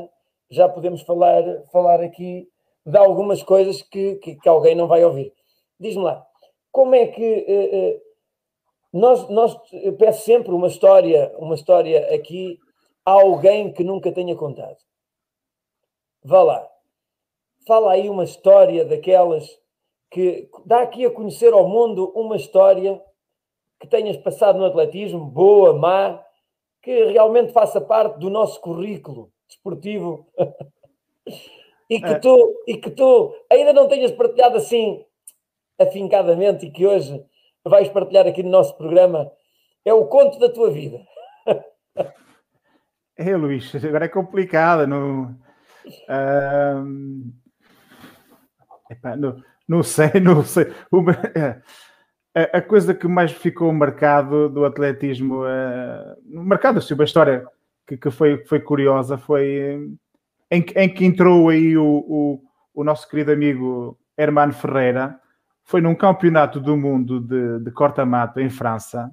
já podemos falar, falar aqui de algumas coisas que, que, que alguém não vai ouvir. Diz-me lá, como é que nós, nós, eu peço sempre uma história, uma história aqui a alguém que nunca tenha contado. Vá lá. Fala aí uma história daquelas que dá aqui a conhecer ao mundo uma história que tenhas passado no atletismo, boa, má, que realmente faça parte do nosso currículo desportivo *laughs* e, que é. tu, e que tu ainda não tenhas partilhado assim afincadamente e que hoje vais partilhar aqui no nosso programa é o conto da tua vida. *laughs* É, Luís, agora é complicado. Não, uh, epá, não, não, sei, *laughs* não sei. Uma, a, a, coisa que mais ficou marcado do atletismo, uh, marcado assim, uma história que, que foi, foi curiosa, foi em, em que entrou aí o, o, o nosso querido amigo Hermano Ferreira, foi num campeonato do mundo de, de corta-mato em França,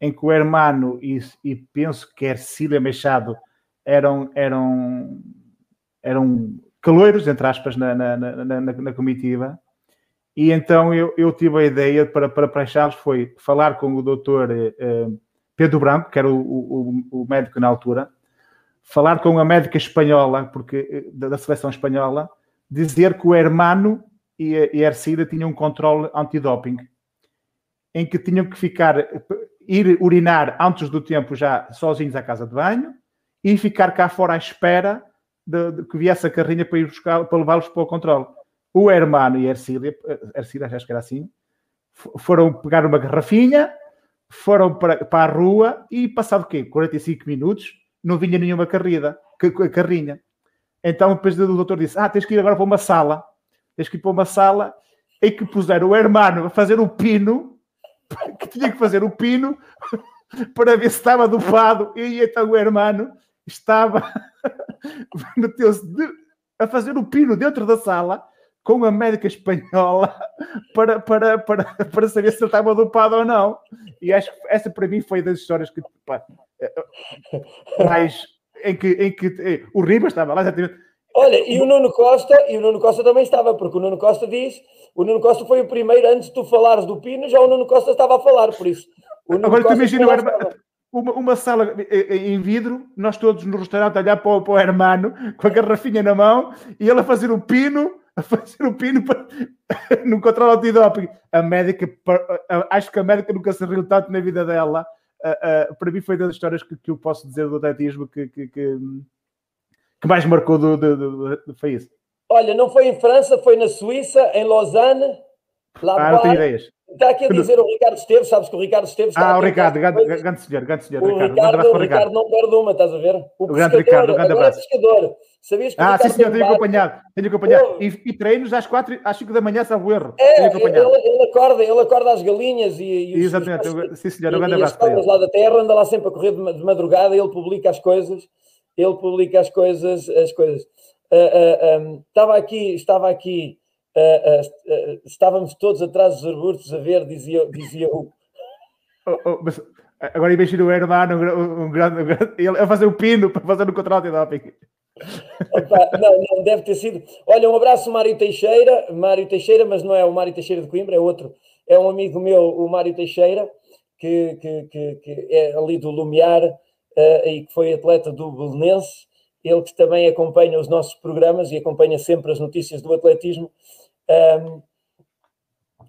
em que o Hermano e, e penso que Ercília Machado eram, eram, eram caloiros, entre aspas, na, na, na, na, comitiva. E então eu, eu tive a ideia para, para preenchá-los foi falar com o doutor eh, Pedro Branco, que era o, o, o, médico na altura, falar com a médica espanhola, porque eh, da, da seleção espanhola, dizer que o Hermano e a, e a Ercida tinham um controle antidoping, em que tinham que ficar, ir urinar antes do tempo já sozinhos à casa de banho e ficar cá fora à espera de, de que viesse a carrinha para ir buscar, para levá-los para o controle. O Hermano e a Ercília, Ercília acho que era assim, foram pegar uma garrafinha, foram para, para a rua e passado o quê? 45 minutos, não vinha nenhuma carrida, carrinha. Então depois o doutor disse, ah, tens que ir agora para uma sala tens que ir para uma sala em que puseram o hermano a fazer o pino, *laughs* que tinha que fazer o pino *laughs* para ver se estava dopado, e então o hermano estava *laughs* meteu-se a fazer o pino dentro da sala com a médica espanhola *laughs* para, para, para, para saber se ele estava dopado ou não. E acho que essa para mim foi das histórias que pá, eh, eh, mais em que, em que eh, o Ribas estava lá exatamente Olha, e o Nuno Costa, e o Nuno Costa também estava, porque o Nuno Costa diz, o Nuno Costa foi o primeiro, antes de tu falares do Pino, já o Nuno Costa estava a falar, por isso. Agora tu imagina uma, uma, sala em vidro, nós todos no restaurante a olhar para o, para o hermano, com a garrafinha na mão, e ele a fazer o pino, a fazer o pino para, *laughs* no controle antidoping. A médica, acho que a médica nunca se riu tanto na vida dela. Uh, uh, para mim foi das histórias que, que eu posso dizer do atletismo que, que, que que mais marcou do, do, do, do, foi isso? Olha, não foi em França, foi na Suíça, em Lausanne. Lá ah, não tenho ideias. Está aqui a dizer o Ricardo Esteves, sabes que o Ricardo Esteves Ah, o Ricardo, grande senhor, grande senhor. O Ricardo, Ricardo, o Ricardo não perde uma, estás a ver? O, o grande Ricardo, o grande é abraço. É pescador. Sabias que ah, sim, senhor, tenho acompanhado. Tenho acompanhado. E, e, treinos às, quatro, às 5 da manhã, salvo erro. É, ele, ele, acorda, ele acorda as galinhas e, e os, Exatamente, os, sim, senhor, um grande abraço. As lá da terra, anda lá sempre a correr de madrugada, ele publica as coisas ele publica as coisas, as coisas. Uh, uh, um, estava aqui, estava aqui, uh, estávamos todos atrás dos arbustos a ver, dizia, dizia o. *laughs* Oh, oh, mas agora imagina o hermano, um, um, grande, um grande, ele a fazer o pino para fazer o contrato de *laughs* não, não, deve ter sido. Olha, um abraço, Mário Teixeira, Mário Teixeira, mas não é o Mário Teixeira de Coimbra, é outro, é um amigo meu, o Mário Teixeira, que, que, que, que é ali do Lumiar, uh, e que foi atleta do Belenense ele que também acompanha os nossos programas e acompanha sempre as notícias do atletismo. Um,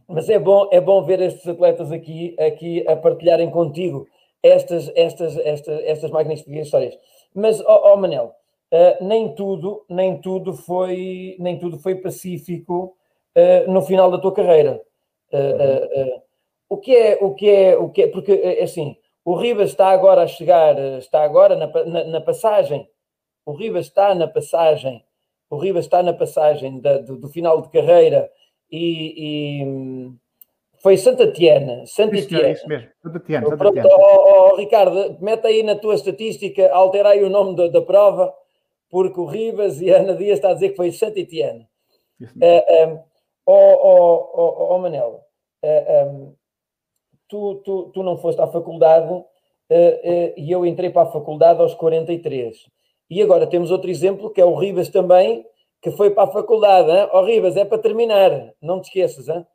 mas é bom, é bom ver estes atletas aqui, aqui a partilharem contigo estas, estas, estas, estas magníficas histórias. Mas, ó oh, oh Manel, uh, nem tudo, nem tudo foi, nem tudo foi pacífico uh, no final da tua carreira. Uh, o que é, o que é, o que é, porque assim, o Ribas está agora a chegar, está agora na, na, na passagem, o Ribas está na passagem, o Ribas está na passagem da, do, do, final de carreira e, e foi Santa Tiana. Santa isso, Tiana. isso mesmo, Santa Tiana. Santa Pronto, Oh, oh, Ricardo, mete aí na tua estatística, altera aí o nome da, da prova, porque o Ribas e a Ana Dias está a dizer que foi Santa Tiana. Uh, um, oh, oh, oh, Manel, uh, um, tu, tu, tu não foste à faculdade uh, e eu entrei para a faculdade aos 43. E agora temos outro exemplo, que é o Ribas também, que foi para a faculdade. Ó oh, Ribas, é para terminar, não te esqueças. Ó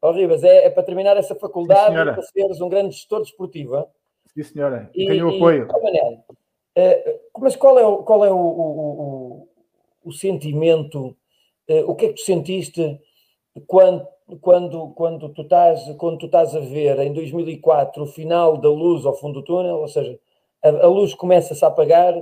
oh, Ribas, é, é, para terminar essa faculdade e para seres um grande gestor desportivo. Hein? Sim, senhora. E, Tenho o apoio. E, uh, mas qual é o, qual é o, o, o, o sentimento, o que é que tu sentiste quando quando, quando, tu estás, quando tu estás a ver em 2004 o final da luz ao fundo do túnel, ou seja, a, a luz começa-se a apagar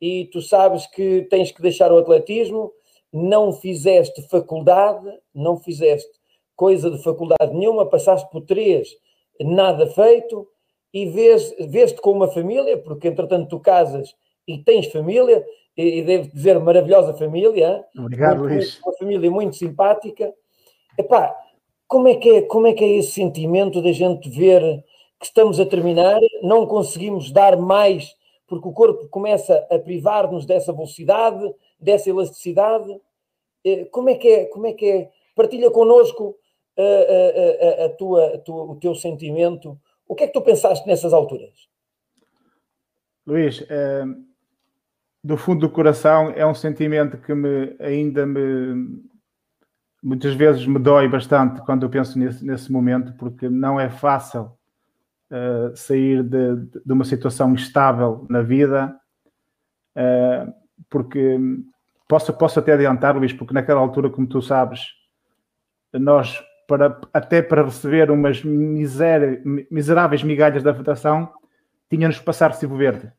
e tu sabes que tens que deixar o atletismo, não fizeste faculdade, não fizeste coisa de faculdade nenhuma, passaste por três, nada feito, e vês, vês-te com uma família, porque entretanto tu casas e tens família, e, e devo dizer maravilhosa família, Obrigado, Luís. Uma família muito simpática. Epá, como é que é, como é que é esse sentimento da gente ver que estamos a terminar, não conseguimos dar mais porque o corpo começa a privar-nos dessa velocidade, dessa elasticidade? Eh, como é que é? Como é que é? Partilha connosco a, a, a, a tua, tua, o teu sentimento. O que é que tu pensaste nessas alturas? Luís, é, do fundo do coração é um sentimento que me, ainda me, muitas vezes me dói bastante quando eu penso nesse, nesse momento, porque não é fácil uh, sair de, de, uma situação estável na vida, uh, porque posso, posso até adiantar, Luís, porque naquela altura, como tu sabes, nós, para, até para receber umas miser, miseráveis migalhas da Federação, tínhamos que passar recibo verde.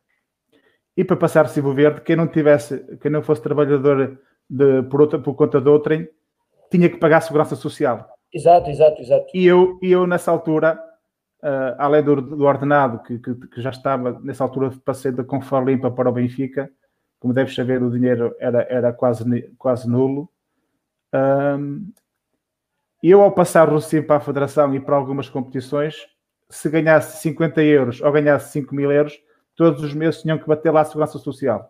E para passar recibo verde, quem não tivesse, quem não fosse trabalhador de, por, outra, por conta de outrem, tinha que pagar a segurança social. Exato, exato, exato. E eu, e eu nessa altura, uh, além do, do ordenado, que, que, que, já estava, nessa altura passei da Confar Limpa para o Benfica, como deves saber, o dinheiro era, era quase, quase nulo. Um, eu, ao passar o recibo para a Federação e para algumas competições, se ganhasse 50 euros ou ganhasse 5 mil euros, todos os meses tinham que bater lá a Segurança Social.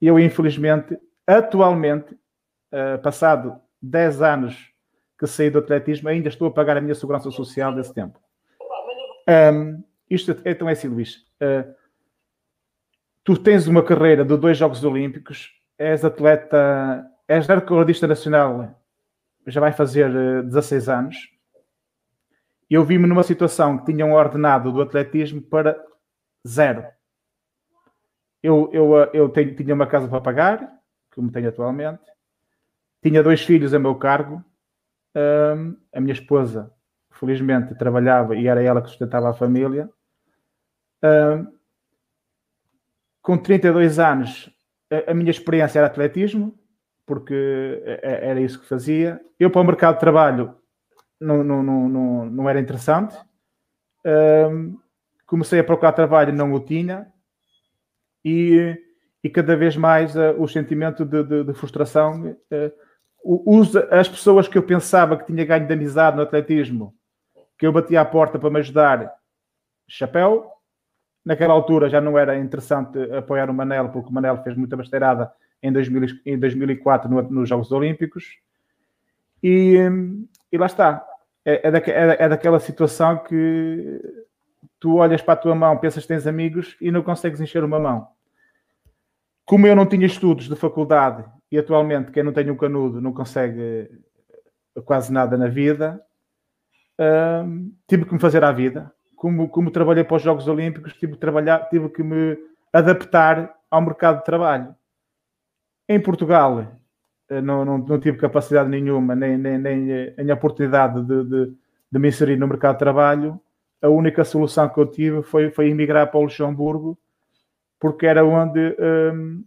Eu, infelizmente, atualmente, uh, passado 10 anos que saí do atletismo, ainda estou a pagar a minha segurança social desse tempo. Um, isto então é assim, Luís. Uh, tu tens uma carreira de dois Jogos Olímpicos, és atleta, és recordista nacional, já vai fazer uh, 16 anos. Eu vi-me numa situação que tinha um ordenado do atletismo para zero. Eu, eu, eu tenho, tinha uma casa para pagar, como tenho atualmente tinha dois filhos a meu cargo. Um, a minha esposa, felizmente, trabalhava e era ela que sustentava a família. Um, com 32 anos, a, a, minha experiência era atletismo, porque era isso que fazia. Eu, para o mercado de trabalho, não, não, não, não, era interessante. Um, comecei a procurar trabalho, não o tinha. E, e cada vez mais uh, o sentimento de, de, de frustração. Uh, usa as pessoas que eu pensava que tinha ganho de amizade no atletismo, que eu batia à porta para me ajudar, chapéu. Naquela altura já não era interessante apoiar o Manel, porque o Manel fez muita besteirada em, 2000, em 2004 no, nos Jogos Olímpicos. E, e lá está. É, é, da, é, é daquela situação que tu olhas para a tua mão, pensas que tens amigos e não consegues encher uma mão. Como eu não tinha estudos de faculdade e atualmente quem não tem um canudo não consegue quase nada na vida, tive que me fazer à vida. Como, como trabalhei para os Jogos Olímpicos, tive que, trabalhar, tive que me adaptar ao mercado de trabalho. Em Portugal, não, não, não tive capacidade nenhuma, nem, nem, nem, nem oportunidade de, de, de, me inserir no mercado de trabalho. A única solução que eu tive foi, foi emigrar para o Luxemburgo, porque era onde um,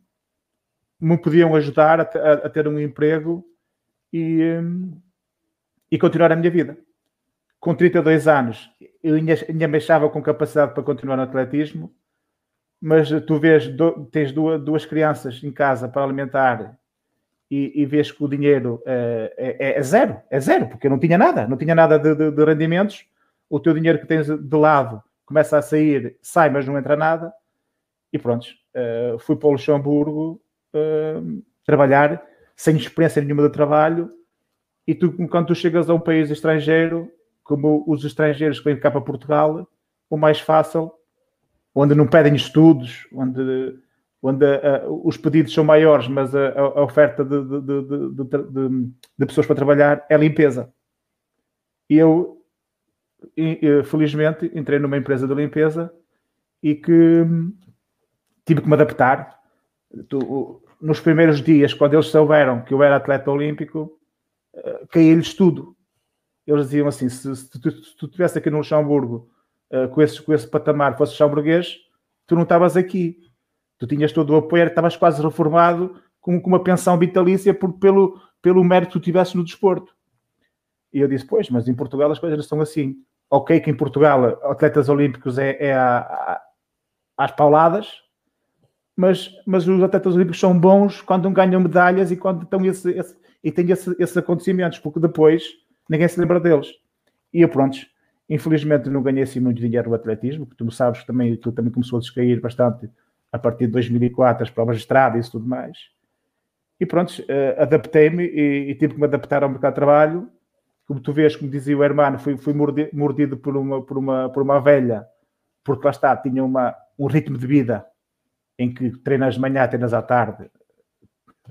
me podiam ajudar a, a, a, ter um emprego e, um, e continuar a minha vida. Com 32 anos, eu ainda, ainda me achava com capacidade para continuar no atletismo, mas tu vês, do, tens duas, duas crianças em casa para alimentar e, e vês que o dinheiro é, é, é, zero, é zero, porque eu não tinha nada, não tinha nada de, de, de, rendimentos, o teu dinheiro que tens de lado começa a sair, sai, mas não entra nada, e pronto, uh, fui para o Luxemburgo uh, trabalhar, sem experiência nenhuma de trabalho, e tu, quando tu chegas a um país estrangeiro, como os estrangeiros que vêm cá para Portugal, o mais fácil, onde não pedem estudos, onde onde uh, os pedidos são maiores, mas a, a oferta de, de, de, de, pessoas para trabalhar é limpeza. E eu, felizmente, entrei numa empresa de limpeza e que hum, tive que me adaptar. Nos primeiros dias, quando eles souberam que eu era atleta olímpico, uh, caí-lhes tudo. Eles diziam assim: se, se, tu, se tu estivesse aqui no Luxemburgo uh, com, esse, com esse patamar, fosse luxemburguês, tu não estavas aqui Tu tinhas todo o apoio, estavas quase reformado com, com uma pensão vitalícia por, pelo, pelo mérito que tu tivesse no desporto. E eu disse, pois, mas em Portugal as coisas não são assim. Ok que em Portugal atletas olímpicos é, é a, a, às pauladas, mas, mas os atletas olímpicos são bons quando ganham medalhas e quando estão esse, esse e têm esse, esses acontecimentos, porque depois ninguém se lembra deles. E eu, pronto, infelizmente não ganhei assim muito dinheiro no atletismo, porque tu sabes que também, tu também começou a descair bastante a partir de 2004, as provas de estrada e isso tudo mais. E pronto, uh, adaptei-me e, e, tive que me adaptar ao mercado de trabalho. Como tu vês, como dizia o hermano, fui, fui mordido, mordido por, uma, por, uma, por uma velha, porque lá está, tinha uma, um ritmo de vida em que treinas de manhã, treinas à tarde,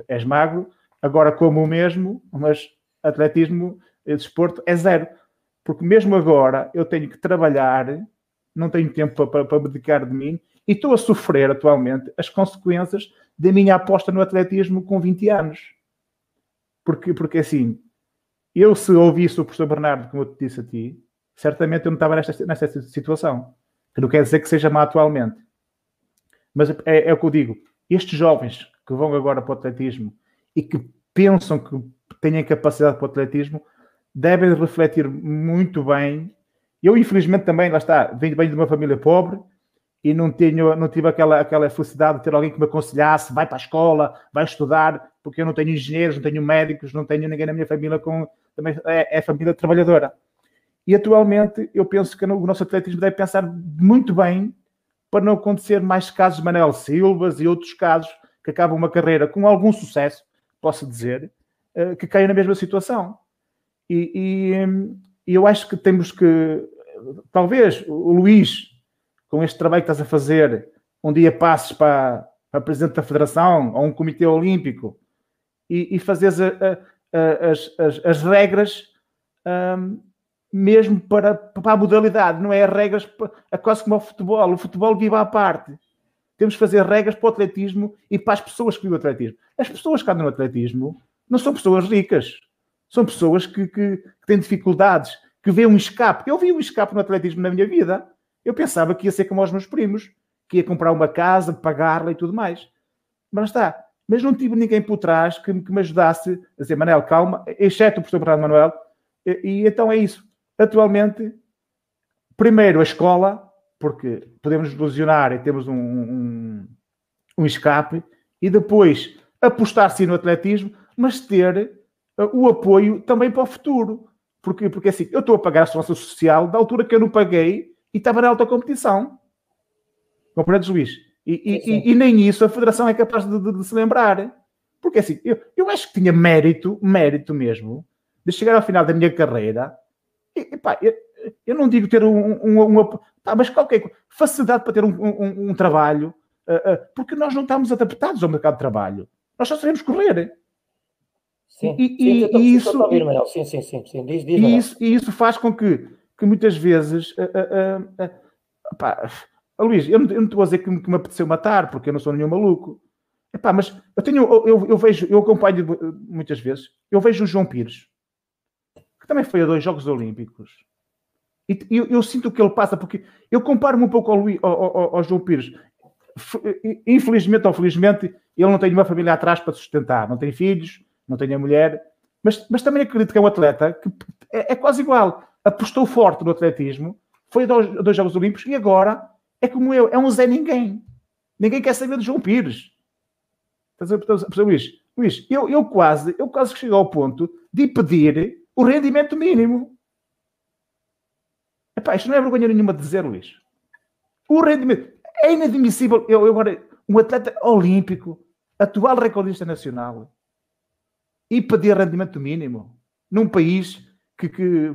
és magro. Agora como o mesmo, mas atletismo, desporto, é zero. Porque mesmo agora eu tenho que trabalhar, não tenho tempo para, para, para dedicar de mim e estou a sofrer atualmente as consequências da minha aposta no atletismo com 20 anos. Porque, porque assim, eu se ouvisse o professor Bernardo, como eu te disse a ti, certamente eu não estava nesta, nesta situação. Que não quer dizer que seja má atualmente. Mas é, é o que eu digo. Estes jovens que vão agora para o atletismo e que pensam que têm capacidade para o atletismo devem refletir muito bem. Eu, infelizmente, também, lá está, venho bem de uma família pobre, e não, tenho, não tive aquela, aquela felicidade de ter alguém que me aconselhasse, vai para a escola, vai estudar, porque eu não tenho engenheiros, não tenho médicos, não tenho ninguém na minha família com também é, é família trabalhadora. E atualmente eu penso que o nosso atletismo deve pensar muito bem para não acontecer mais casos de Manel Silvas e outros casos que acabam uma carreira com algum sucesso, posso dizer, eh, que caem na mesma situação. E, e, e eu acho que temos que, talvez, o Luís com este trabalho que estás a fazer, um dia passes para, para presidente da federação ou um comitê olímpico e, e fazes a, a, a, as, as, as, regras um, mesmo para, para a modalidade, não é regras é quase como o futebol. O futebol vive à parte. Temos que fazer regras para o atletismo e para as pessoas que vivem o atletismo. As pessoas que andam no atletismo não são pessoas ricas, são pessoas que, que, que têm dificuldades, que veem um escape. Eu vi um escape no atletismo na minha vida. Eu pensava que ia ser como os meus primos, que ia comprar uma casa, pagar-la e tudo mais. Mas está. Mas não tive ninguém por trás que, que me ajudasse a dizer, Manel, calma, exceto o professor Bernardo Manuel. E, e, então é isso. Atualmente, primeiro a escola, porque podemos ilusionar e temos um, um, um escape, e depois apostar sim no atletismo, mas ter o apoio também para o futuro. Porque, porque assim, eu estou a pagar a segurança social da altura que eu não paguei e estava na alta competição. Compreendes, Luís? E, e, e, e, nem isso a Federação é capaz de, de, de se lembrar. Porque assim, eu, eu acho que tinha mérito, mérito mesmo, de chegar ao final da minha carreira. E, pá, eu, eu, não digo ter um, um, um pá, mas qualquer facilidade para ter um, um, um trabalho, uh, uh, porque nós não estamos adaptados ao mercado de trabalho. Nós só sabemos correr. Sim, e, sim, isso, ouvir, sim, sim, sim, sim. Diz, diz, e, isso, e isso faz com que que muitas vezes. Uh, uh, uh, pá, Luís, eu não, eu não estou a dizer que me, que me apeteceu matar, porque eu não sou nenhum maluco. Epá, mas eu tenho, eu, eu, vejo, eu acompanho muitas vezes, eu vejo o João Pires, que também foi a dois Jogos Olímpicos. E eu, eu sinto que ele passa, porque eu comparo-me um pouco ao, ao, ao, ao, João Pires. Infelizmente ou felizmente, ele não tem uma família atrás para sustentar, não tem filhos, não tem a mulher, mas, mas também acredito que é um atleta que é, é quase igual. Apostou forte no atletismo, foi a dois, a dois Jogos Olímpicos e agora é como eu, é um Zé Ninguém. Ninguém quer saber de João Pires. Estás a Luís? Luís, eu, eu quase, eu quase chego ao ponto de pedir o rendimento mínimo. Epá, isto não é vergonha nenhuma de dizer, Luís. O rendimento é inadmissível. Eu, eu agora, um atleta olímpico, atual recordista nacional, e pedir rendimento mínimo num país que, que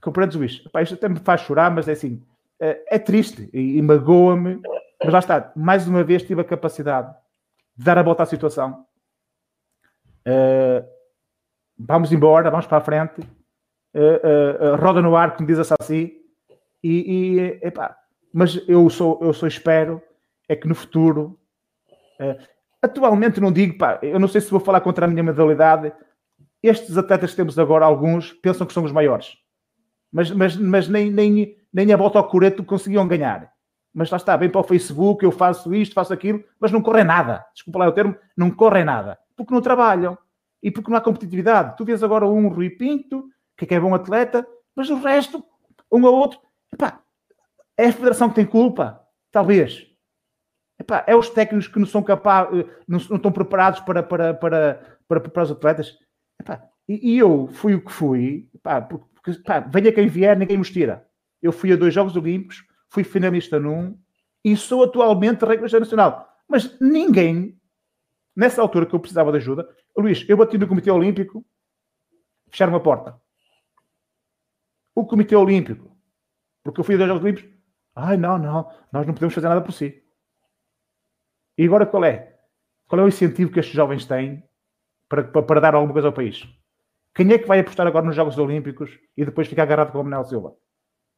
compreendes, Luís? Epá, isto até me faz chorar, mas é assim, é, é triste e, e magoa-me. Mas lá está, mais uma vez tive a capacidade de dar a volta à situação. Uh, vamos embora, vamos para a frente. Uh, uh, roda no ar, como diz a Saci. E, e epá, mas eu sou, eu sou espero é que no futuro. Atualmente não digo, pá, eu não sei se vou falar contra a minha modalidade. Estes atletas que temos agora, alguns, pensam que são os maiores. Mas, mas, mas nem, nem, nem a volta ao coreto conseguiam ganhar mas lá está, vem para o Facebook, eu faço isto, faço aquilo, mas não corre nada. Desculpa lá o termo, não corre nada. Porque não trabalham e porque não há competitividade. Tu vês agora um Rui Pinto, que é bom atleta, mas o resto, um ou outro, é a federação que tem culpa, talvez. Epá, é os técnicos que não são capazes, eh, não, não estão preparados para, para, para, para, para os atletas. Epá, e, e, eu fui o que fui, epá, porque, epá, venha quem vier, ninguém me tira. Eu fui a dois Jogos Olímpicos, fui finalista num e sou atualmente recordista nacional. Mas ninguém, nessa altura que eu precisava de ajuda, Luís, eu bati no Comitê Olímpico, fecharam a porta. O Comitê Olímpico, porque eu fui a dois Jogos Olímpicos, ai não, não, nós não podemos fazer nada por si. E agora qual é? Qual é o incentivo que estes jovens têm para, para, para dar alguma coisa ao país? Quem é que vai apostar agora nos Jogos Olímpicos e depois ficar agarrado com o Manuel Silva?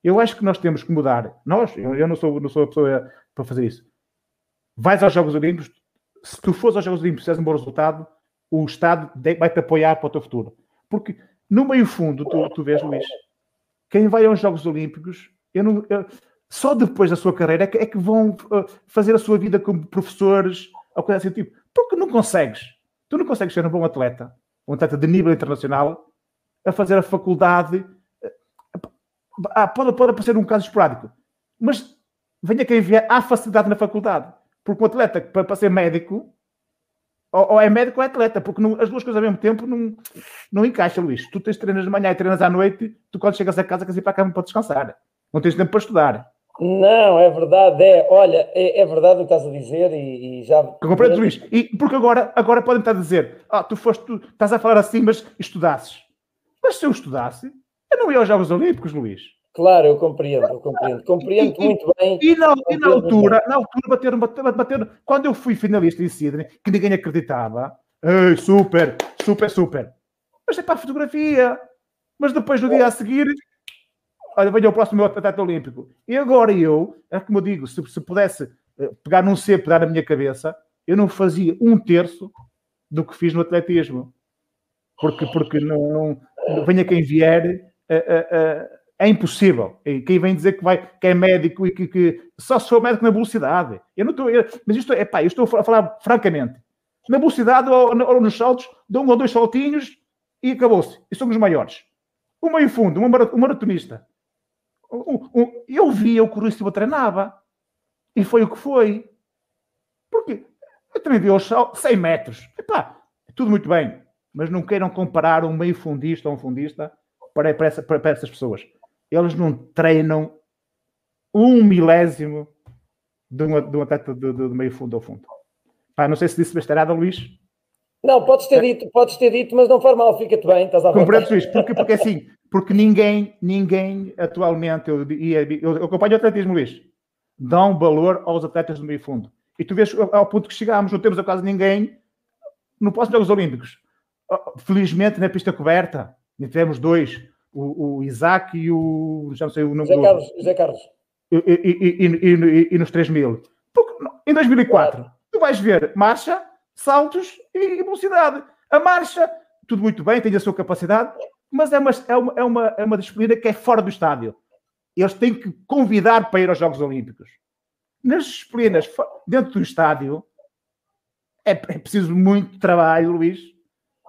Eu acho que nós temos que mudar. Nós, eu, eu não, sou, não sou a pessoa para fazer isso. Vais aos Jogos Olímpicos, se tu fores aos Jogos Olímpicos e tens um bom resultado, o Estado vai-te apoiar para o teu futuro. Porque no meio fundo, tu, tu vês, Luís, quem vai aos Jogos Olímpicos, eu não, eu, só depois da sua carreira é que, é que vão uh, fazer a sua vida como professores ou coisa assim tipo. Porque não consegues. Tu não consegues ser um bom atleta, um atleta de nível internacional, a fazer a faculdade ah, pode, pode aparecer um caso esporádico, mas venha quem vier, há facilidade na faculdade. Porque um atleta, para, para ser médico, ou, ou, é médico ou é atleta, porque não, as duas coisas ao mesmo tempo não, não encaixa, Luís. Tu tens treinas de manhã e treinas à noite, tu quando chegas a casa queres ir para a cama para descansar. Não tens tempo para estudar. Não, é verdade, é. Olha, é, é verdade o que estás a dizer e, e já. Compreendo, Luís. E porque agora, agora podem estar a dizer, ah, tu foste, tu estás a falar assim, mas estudasses. Mas se eu estudasse, eu não ia aos Jogos Olímpicos, Luís. Claro, eu compreendo, eu compreendo. Compreendo e, muito bem. E na, e na altura, na altura bateram, bateram, bateram, quando eu fui finalista em Sydney, que ninguém acreditava, Ei, super, super, super. Mas é para a fotografia. Mas depois, no dia a seguir, olha, venha o próximo meu atleta olímpico. E agora eu, é como eu digo, se, se pudesse eh, pegar num cepo dar na minha cabeça, eu não fazia um terço do que fiz no atletismo. Porque, porque não, não venha quem vier, uh, uh, é impossível. E quem vem dizer que, vai, que é médico e que, que só se for médico na velocidade. Eu não estou. mas isto é pá, eu estou a falar francamente. Na velocidade ou, ou nos saltos, dou um ou dois saltinhos e acabou-se. E somos maiores. O meio fundo, um maratonista. Eu via o que o Rui Silva treinava. E foi o que foi. Porque eu também vi os 100 metros. Epá, tudo muito bem. Mas não queiram comparar um meio fundista ou um fundista para, para, essa, para, essas pessoas. Eles não treinam um milésimo de um, de um atleta de, de, de, meio fundo ao fundo. Pá, não sei se disse besteirada, Luís. Não, podes ter é. dito, podes ter dito, mas não faz mal, fica-te bem, estás a Compreendo, Luís, porque, porque assim, porque ninguém, ninguém atualmente, eu, eu, eu acompanho o atletismo, Luís, dão valor aos atletas do meio fundo. E tu vês ao ponto que chegámos, não temos a quase ninguém no próximo Jogos Olímpicos. Felizmente, na pista coberta, tivemos dois, o, o Isaac e o. Já não sei o nome José Carlos. José Carlos. E, e, e, e, nos 3 mil. Porque, em 2004, claro. tu vais ver marcha, saltos e velocidade. A marcha, tudo muito bem, tem a sua capacidade, mas é uma, é uma, é uma, é uma disciplina que é fora do estádio. Eles têm que convidar para ir aos Jogos Olímpicos. Nas disciplinas dentro do estádio, é, é preciso muito trabalho, Luís,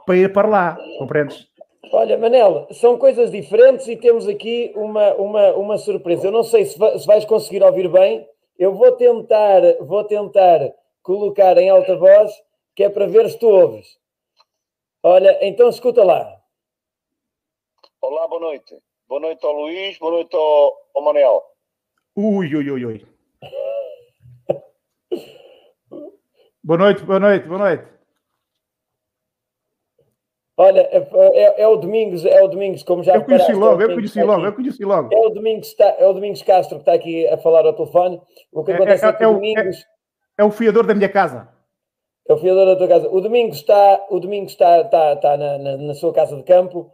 para ir para lá, compreendes? Olha, Manel, são coisas diferentes e temos aqui uma, uma, uma surpresa. Eu não sei se, se vais conseguir ouvir bem. Eu vou tentar, vou tentar colocar em alta voz, que é para ver se tu ouves. Olha, então escuta lá. Olá, boa noite. Boa noite ao Luís, boa noite ao, ao Manel. Ui, ui, ui, ui. boa noite, boa noite, boa noite. Olha, é, é, é, o Domingos, é o Domingos, como já Eu conheci logo, eu conheci logo, eu conheci logo. É o Domingos, está, é o Domingos Castro que está aqui a falar ao telefone. O que acontece é, é, é que o Domingos. É, o fiador da minha casa. É o fiador da tua casa. O Domingos está, o Domingos está, está, está na, na, na sua casa de campo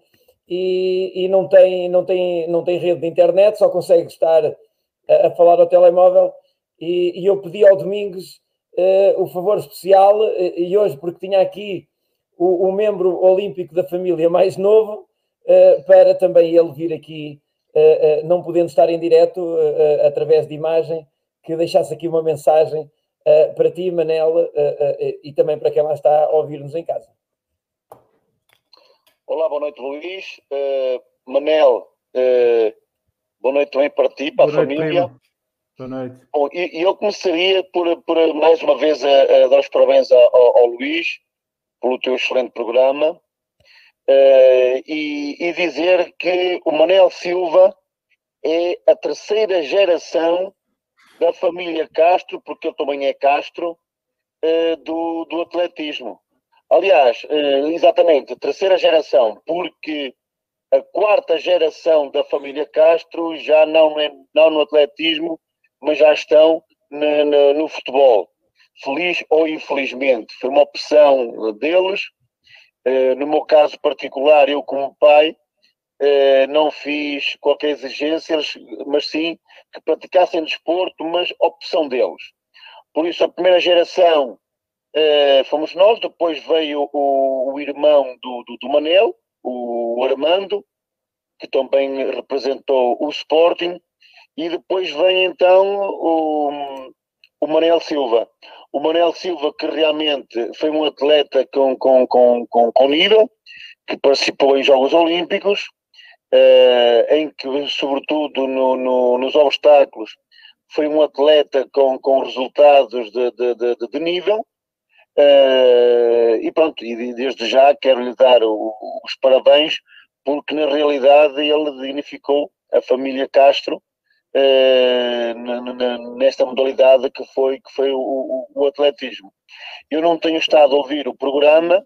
e, e, não, tem, não, tem, não tem rede de internet, só consegue estar a, a falar ao telemóvel. E, e, eu pedi ao Domingos uh, o favor especial, uh, e hoje, porque tinha aqui o, o membro olímpico da família mais novo, uh, para também ele vir aqui, não podendo estar em direto, através de imagem, que deixasse aqui uma mensagem para ti, Manel, e também para quem lá está a ouvir-nos em casa. Olá, boa noite, Luís. Manel, boa noite também para ti, para boa a noite, família. Primo. Boa noite. Bom, e, eu começaria por, por mais uma vez a, a dar os parabéns ao, ao Luís pelo teu excelente programa uh, e, e, dizer que o Manel Silva é a terceira geração da família Castro, porque ele também é Castro, uh, do, do atletismo. Aliás, uh, exatamente, terceira geração, porque a quarta geração da família Castro já não, é, não no atletismo, mas já estão no, no, no futebol feliz ou infelizmente. Foi uma opção deles. Eh, no meu caso particular, eu como pai, eh, não fiz qualquer exigência, mas sim que praticassem desporto, mas opção deles. Por isso, a primeira geração eh, fomos nós, depois veio o, o irmão do, do, do, Manel, o Armando, que também representou o Sporting, e depois vem então o, o Manel Silva o Manel Silva, que realmente foi um atleta com, com, com, com, com nível, que participou em Jogos Olímpicos, uh, em que, sobretudo no, no, nos obstáculos, foi um atleta com, com resultados de, de, de, de nível. Uh, e pronto, e desde já quero lhe dar o, os parabéns, porque na realidade ele dignificou a família Castro uh, nesta modalidade que foi, que foi o, o, atletismo. Eu não tenho estado a ouvir o programa,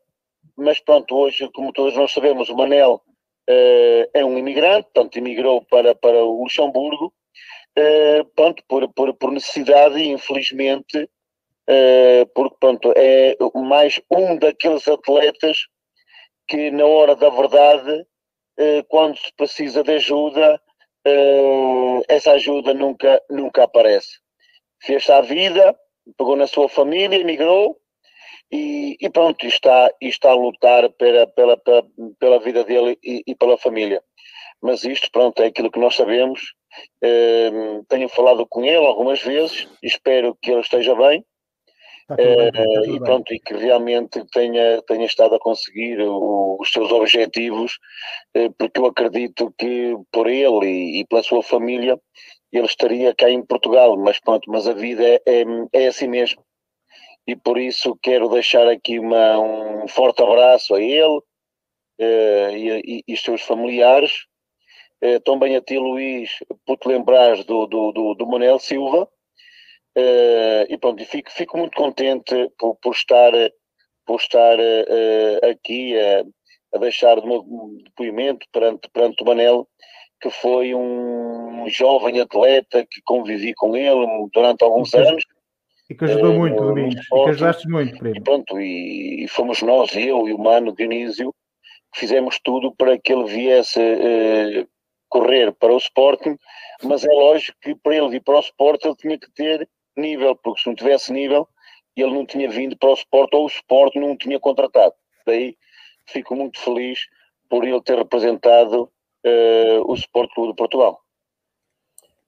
mas pronto, hoje, como todos nós sabemos, o Manel uh, é um imigrante, portanto, imigrou para, para o Luxemburgo, pronto, por, por, por necessidade e infelizmente, porque pronto, é mais um daqueles atletas que na hora da verdade, quando se precisa de ajuda, uh, essa ajuda nunca, nunca aparece. Fez a vida, pegou na sua família, emigrou e, e pronto, está, está a lutar pela, pela, pela, pela vida dele e, e, pela família. Mas isto, pronto, é aquilo que nós sabemos. Tenho falado com ele algumas vezes, espero que ele esteja bem. Bem, tá e pronto, e que realmente tenha, tenha estado a conseguir o, os seus objetivos, eh, porque eu acredito que por ele e, e, pela sua família ele estaria cá em Portugal, mas pronto, mas a vida é, é, é assim mesmo. E por isso quero deixar aqui uma, um forte abraço a ele eh, e, e, os seus familiares. Eh, também a ti, Luís, por te lembrares do, do, do, do Manel Silva, Uh, e pronto, fico, fico muito contente por, por estar, por estar uh, aqui a deixar o meu depoimento perante, perante o Manel, que foi um jovem atleta que convivi com ele durante alguns e anos. E que ajudou uh, muito, Domingos, e que ajudaste muito, primo. E pronto, e, e, fomos nós, eu e o Mano Dionísio, que fizemos tudo para que ele viesse correr para o Sporting, mas é lógico que para ele vir para o Sporting ele tinha que ter nível, porque se não tivesse nível, ele não tinha vindo para o Sport ou o Sport não o tinha contratado. Daí fico muito feliz por ele ter representado uh, o Sport Clube de Portugal.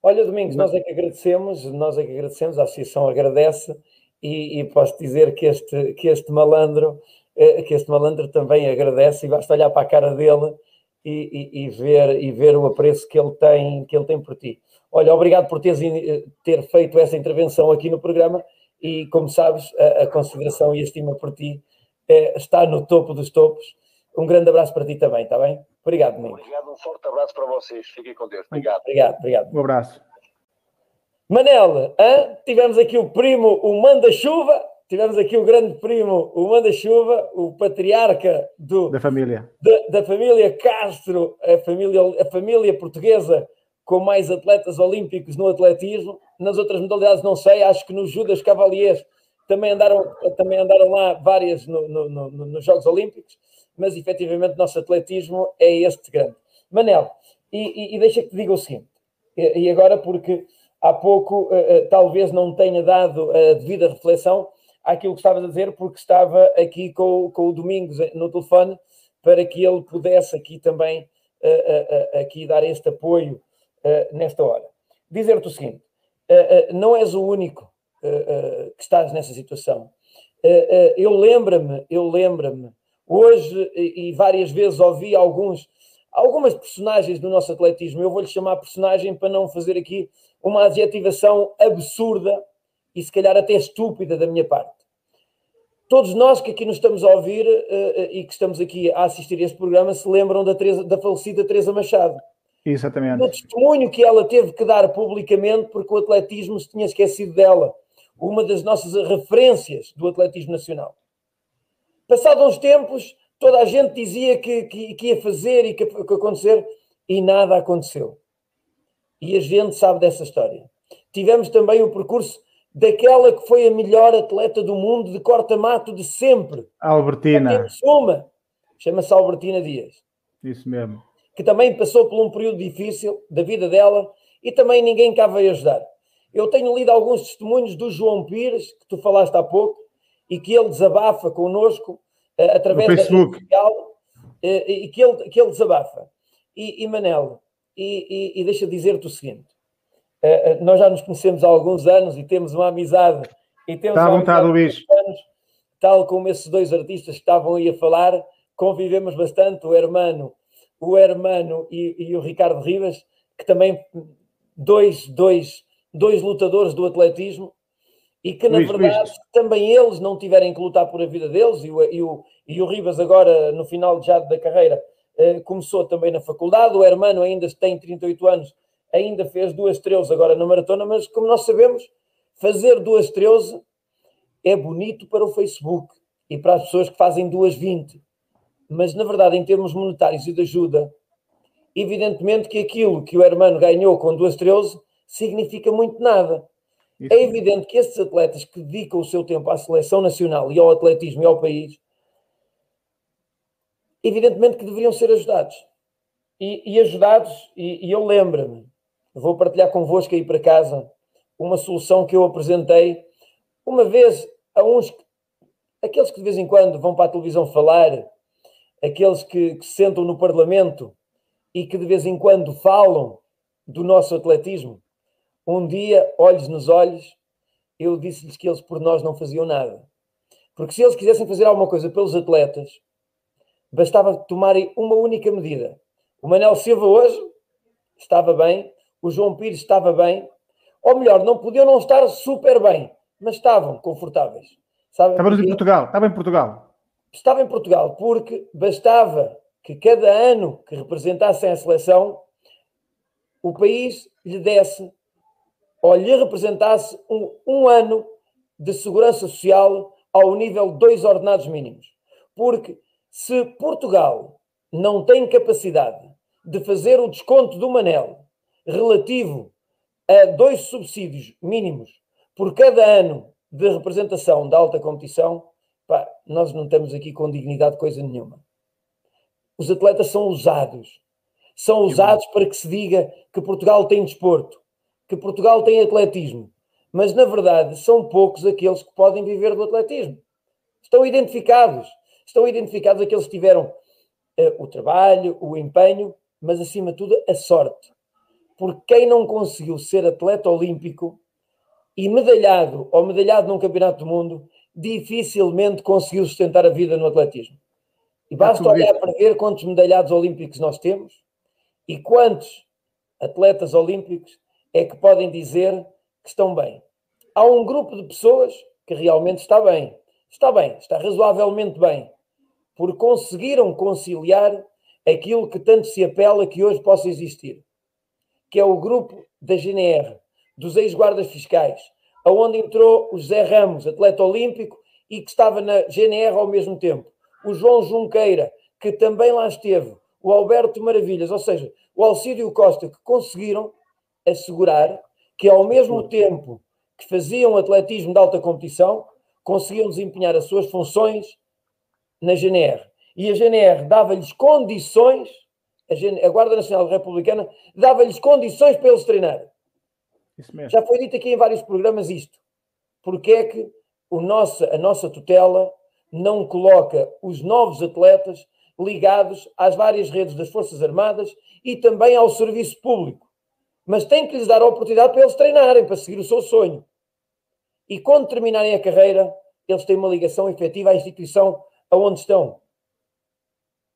Olha, Domingos, nós é que agradecemos, nós é que agradecemos, a Associação agradece e, e posso dizer que este, que este malandro, eh, que este malandro também agradece e basta olhar para a cara dele e, e, e, ver, e ver o apreço que ele tem, que ele tem por ti. Olha, obrigado por teres, eh, ter feito essa intervenção aqui no programa e, como sabes, a, a consideração e a estima por ti é, está no topo dos topos. Um grande abraço para ti também, está bem? Obrigado, Domingos. Obrigado, um forte abraço para vocês. Fiquem com Deus. Obrigado. Obrigado, obrigado. Um abraço. Manel, hein? tivemos aqui o primo, o Manda-Chuva, tivemos aqui o grande primo, o Manda-Chuva, o patriarca do, da família. Da, da, família Castro, a família, a família portuguesa com mais atletas olímpicos no atletismo. Nas outras modalidades não sei, acho que nos Judas Cavaliers também andaram, também andaram lá várias no, no, no, nos Jogos Olímpicos, mas efetivamente nosso atletismo é este grande. Manel, e, e, e deixa que te diga o seguinte, e, e agora porque há pouco uh, uh, talvez não tenha dado a devida reflexão àquilo que estavas a dizer, porque estava aqui com, com o Domingos no telefone para que ele pudesse aqui também uh, aqui dar este apoio nesta hora. Dizer-te o seguinte, não és o único que estás nessa situação. eu lembro-me, eu lembro-me, hoje e várias vezes ouvi alguns algumas personagens do nosso atletismo, eu vou-lhe chamar personagem para não fazer aqui uma adjetivação absurda e se calhar até estúpida da minha parte. Todos nós que aqui nos estamos a ouvir uh, e que estamos aqui a assistir a este programa se lembram da, Teresa, da falecida Teresa Machado. Exatamente. O testemunho que ela teve que dar publicamente porque o atletismo se tinha esquecido dela. Uma das nossas referências do atletismo nacional. Passados uns tempos, toda a gente dizia que, que, que ia fazer e que, que acontecer e nada aconteceu. E a gente sabe dessa história. Tivemos também o percurso daquela que foi a melhor atleta do mundo de corta-mato de sempre. Albertina. Uma, chama-se Albertina Dias. Isso mesmo. Que também passou por um período difícil da vida dela e também ninguém cá veio ajudar. Eu tenho lido alguns testemunhos do João Pires, que tu falaste há pouco, e que ele desabafa connosco uh, através da rede social, uh, e que ele, que ele desabafa. E, e Manel, e, e, e deixa dizer-te o seguinte: uh, nós já nos conhecemos há alguns anos e temos uma amizade. E temos Está à vontade, Luís. Anos, tal como esses dois artistas que estavam aí a falar, convivemos bastante, o Hermano, o Hermano e, e o Ricardo Rivas, que também dois, dois, dois lutadores do atletismo e que, na Luís, verdade, Luís. também eles não tiverem que lutar por a vida deles, e o, e o, e o Rivas agora, no final já da carreira, eh, começou também na faculdade, o Hermano ainda tem 38 anos, ainda fez duas 13 agora na maratona, mas como nós sabemos, fazer duas 13 é bonito para o Facebook e para as pessoas que fazem duas 20. Mas, na verdade, em termos monetários e de ajuda, evidentemente que aquilo que o Hermano ganhou com duas 13 significa muito nada. Isso. É evidente que esses atletas que dedicam o seu tempo à seleção nacional e ao atletismo e ao país evidentemente que deveriam ser ajudados. E, e ajudados, e, e eu lembro-me, vou partilhar convosco aí para casa, uma solução que eu apresentei uma vez a uns, aqueles que de vez em quando vão para a televisão falar, aqueles que, que se sentam no Parlamento e que de vez em quando falam do nosso atletismo. Um dia, olhos nos olhos, eu disse-lhes que eles por nós não faziam nada. Porque se eles quisessem fazer alguma coisa pelos atletas, bastava tomarem uma única medida. O Manel Silva hoje estava bem, o João Pires estava bem, ou melhor, não podiam não estar super bem, mas estavam confortáveis. Sabe estava em Portugal, estava em Portugal. Estava em Portugal, porque bastava que cada ano que representassem a seleção, o país lhe desse ou lhe representasse um, um ano de segurança social ao nível dois ordenados mínimos. Porque se Portugal não tem capacidade de fazer o desconto do Manel relativo a dois subsídios mínimos por cada ano de representação da alta competição, pá, nós não estamos aqui com dignidade coisa nenhuma. Os atletas são usados. São usados para que se diga que Portugal tem desporto, que Portugal tem atletismo. mas na verdade são poucos aqueles que podem viver do atletismo. Estão identificados, estão identificados aqueles que tiveram uh, o trabalho, o empenho, mas acima de tudo a sorte. Porque quem não conseguiu ser atleta olímpico e medalhado ou medalhado num campeonato do mundo, dificilmente conseguiu sustentar a vida no atletismo. E basta olhar para ver quantos medalhados olímpicos nós temos e quantos atletas olímpicos é que podem dizer que estão bem. Há um grupo de pessoas que realmente está bem. Está bem, está razoavelmente bem, porque conseguiram conciliar aquilo que tanto se apela que hoje possa existir, que é o grupo da GNR, dos ex-guardas fiscais, aonde entrou o José Ramos, atleta olímpico, e que estava na GNR ao mesmo tempo. O João Junqueira, que também lá esteve, o Alberto Maravilhas, ou seja, o Alcídio Costa, que conseguiram assegurar que, ao mesmo tempo que faziam atletismo de alta competição, conseguiam desempenhar as suas funções na GNR. E a GNR dava-lhes condições, a, Guarda Nacional Republicana dava-lhes condições para eles treinarem. Já foi dito aqui em vários programas isto. Porque é que o nosso, a nossa tutela não coloca os novos atletas ligados às várias redes das Forças Armadas e também ao serviço público. Mas tem que lhes dar a oportunidade para eles treinarem, para seguir o seu sonho. E quando terminarem a carreira, eles têm uma ligação efetiva à instituição aonde estão.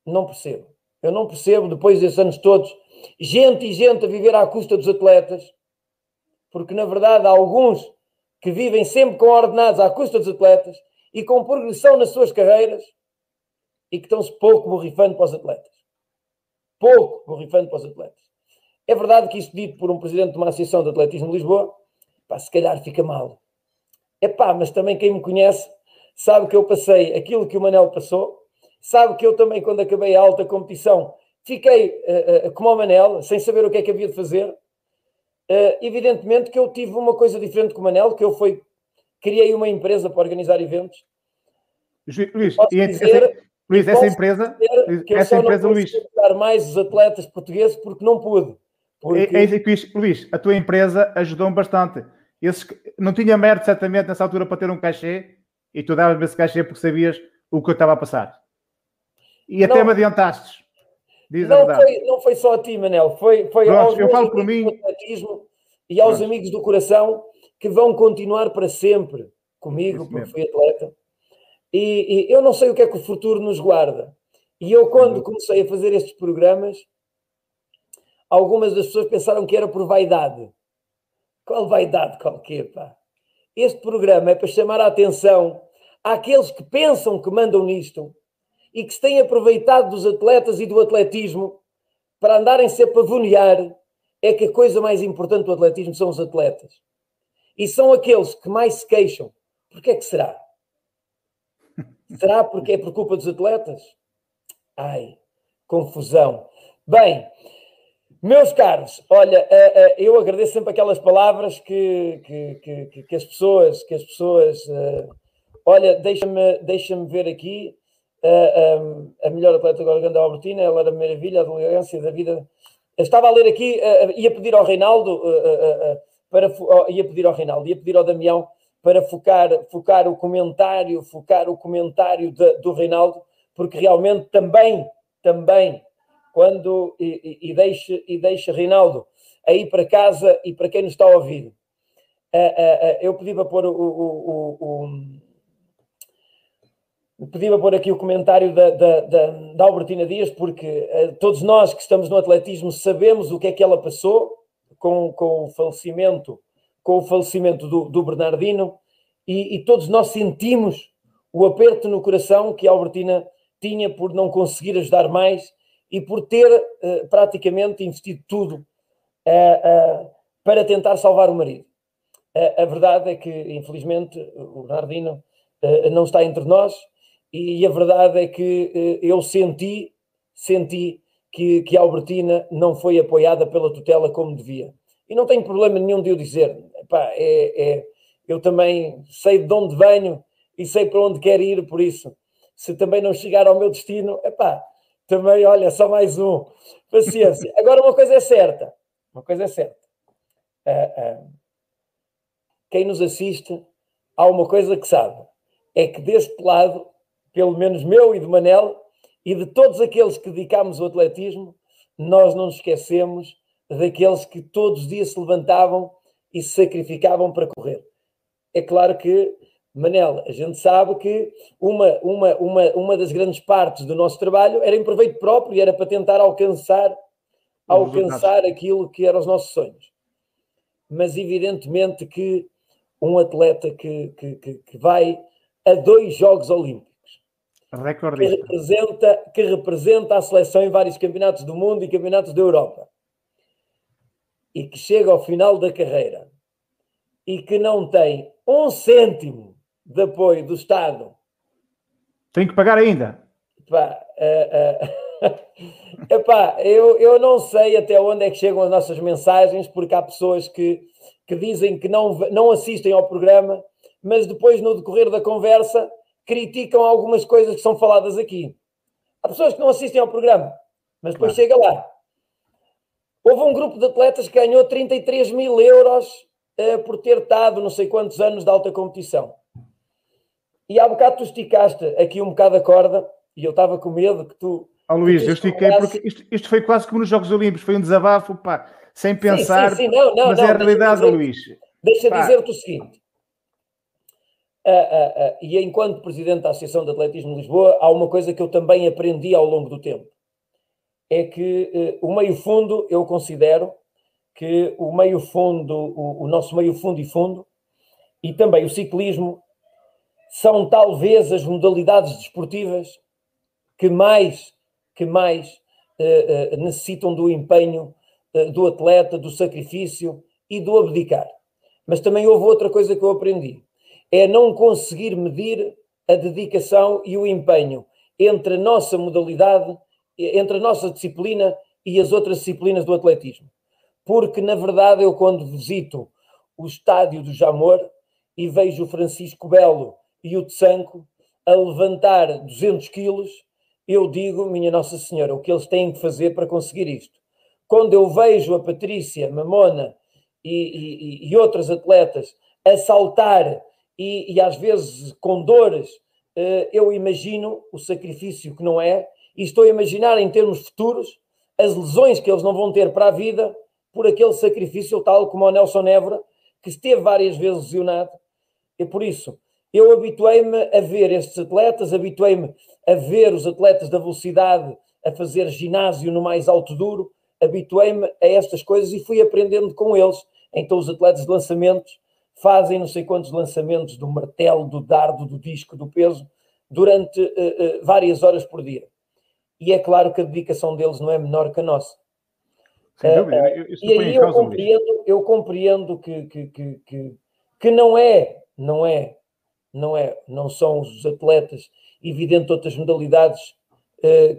Não percebo. Eu não percebo, depois desses anos todos, gente e gente a viver à custa dos atletas, porque na verdade há alguns que vivem sempre com ordenados à custa dos atletas e com progressão nas suas carreiras e que estão-se pouco borrifando para os atletas. Pouco borrifando para os atletas. É verdade que isto dito por um presidente de uma associação de atletismo de Lisboa, pá, se calhar fica mal. É pá, mas também quem me conhece sabe que eu passei aquilo que o Manel passou, sabe que eu também, quando acabei a alta competição, fiquei uh, uh, como o Manel, sem saber o que é que havia de fazer. Uh, evidentemente que eu tive uma coisa diferente com o Manel, que eu fui, criei uma empresa para organizar eventos. Luís, e dizer, Luís, essa empresa, que essa empresa, Luís, mais os atletas portugueses porque não pude. Porque... É, é Luís, a tua empresa ajudou-me bastante. Esses, não tinha mérito, certamente, nessa altura para ter um cachê e tu davas-me esse cachê porque sabias o que eu estava a passar. E até não, me adiantaste. Diz não, foi, não foi só a ti, Manel, foi, foi Pronto, aos eu falo por mim. e aos Pronto. amigos do coração que vão continuar para sempre comigo, porque fui atleta e, e, eu não sei o que é que o futuro nos guarda. E eu, quando comecei a fazer estes programas, algumas das pessoas pensaram que era por vaidade. Qual vaidade qualquer, pá? Este programa é para chamar a atenção àqueles que pensam que mandam nisto e que se têm aproveitado dos atletas e do atletismo para andarem-se a pavonear. É que a coisa mais importante do atletismo são os atletas. E são aqueles que mais se queixam. Porquê é que será? *laughs* Será porque é por culpa dos atletas? Ai, confusão. Bem, meus caros, olha, eh, eh, eu agradeço sempre aquelas palavras que, que, que, que as pessoas, que as pessoas, eh, olha, deixa-me deixa ver aqui a, a, melhor atleta agora, Ganda Albertina, ela era maravilha, a elegância da vida. estava a ler aqui, ia pedir ao Reinaldo, para, ia pedir ao Reinaldo, ia pedir ao Damião para focar, focar o comentário, focar o comentário de, do Reinaldo, porque realmente também, também, quando e, e, e deixe Reinaldo aí para casa e para quem nos está a ouvir, uh, uh, uh, eu pedi para pôr o, o, o pedi para pôr aqui o comentário da, da, da, da Albertina Dias, porque todos nós que estamos no atletismo sabemos o que é que ela passou com, com o falecimento com o falecimento do, do Bernardino e, e, todos nós sentimos o aperto no coração que a Albertina tinha por não conseguir ajudar mais e por ter uh, praticamente investido tudo uh, uh, para tentar salvar o marido. a verdade é que, infelizmente, o Bernardino não está entre nós e a verdade é que eu senti, senti que, que a Albertina não foi apoiada pela tutela como devia. E não tenho problema nenhum de o dizer. Epá, é, é, eu também sei de onde venho e sei para onde quero ir, por isso, se também não chegar ao meu destino, epá, também, olha, só mais um. *laughs* Paciência. Agora, uma coisa é certa. Uma coisa é certa. Uh, uh, quem nos assiste, há uma coisa que sabe: é que deste lado, pelo menos meu e de Manel, e de todos aqueles que dedicámos ao atletismo, nós não nos esquecemos daqueles que todos os dias se levantavam e se sacrificavam para correr. É claro que, Manel, a gente sabe que uma, uma, uma, uma das grandes partes do nosso trabalho era em proveito próprio e era para tentar alcançar, alcançar aquilo que eram os nossos sonhos. Mas evidentemente que um atleta que, que, que, que vai a dois Jogos Olímpicos, que representa, que representa a seleção em vários campeonatos do mundo e campeonatos da Europa, e que chega ao final da carreira e que não tem um cêntimo de apoio do Estado. Tem que pagar ainda. Uh, uh, *laughs* epá, eu, eu não sei até onde é que chegam as nossas mensagens, porque há pessoas que, que dizem que não, não assistem ao programa, mas depois, no decorrer da conversa, criticam algumas coisas que são faladas aqui. Há pessoas que não assistem ao programa, mas depois claro. chega lá. Houve um grupo de atletas que ganhou 33 mil euros uh, por ter estado não sei quantos anos de alta competição. E há bocado tu esticaste aqui um bocado a corda e eu estava com medo que tu. Oh, Luís, eu estiquei porque isto, isto, foi quase como nos Jogos Olímpicos, foi um desabafo, pá, sem pensar. Sim, sim, sim. Não, não, mas não, é a realidade, dizer, Luís. Deixa dizer-te o seguinte: Uh, uh, uh, e enquanto presidente da Associação de Atletismo de Lisboa, há uma coisa que eu também aprendi ao longo do tempo. É que eh, o meio fundo, eu considero que o meio fundo, o, o, nosso meio fundo e fundo, e também o ciclismo, são talvez as modalidades desportivas que mais, que mais eh, eh, necessitam do empenho do atleta, do sacrifício e do abdicar. Mas também houve outra coisa que eu aprendi é não conseguir medir a dedicação e o empenho entre a nossa modalidade, entre a nossa disciplina e as outras disciplinas do atletismo. Porque, na verdade, eu quando visito o estádio do Jamor e vejo o Francisco Belo e o Tsanco a levantar 200 quilos, eu digo, minha Nossa Senhora, o que eles têm que fazer para conseguir isto. Quando eu vejo a Patrícia Mamona e, e, e atletas a saltar e, e às vezes com dores, eh, eu imagino o sacrifício que não é, e estou a imaginar em termos futuros as lesões que eles não vão ter para a vida por aquele sacrifício, tal como o Nelson Évora, que esteve várias vezes lesionado. E por isso, eu habituei-me a ver estes atletas, habituei-me a ver os atletas da velocidade a fazer ginásio no mais alto duro, habituei-me a estas coisas e fui aprendendo com eles. Então, os atletas de lançamentos fazem não sei quantos lançamentos do martelo, do dardo, do disco, do peso, durante uh, uh, várias horas por dia. E é claro que a dedicação deles não é menor que a nossa. Sem dúvida. Uh, e aí eu compreendo, eu compreendo que, que, que, que, que não é, não é, não é, não são os atletas, evidente outras modalidades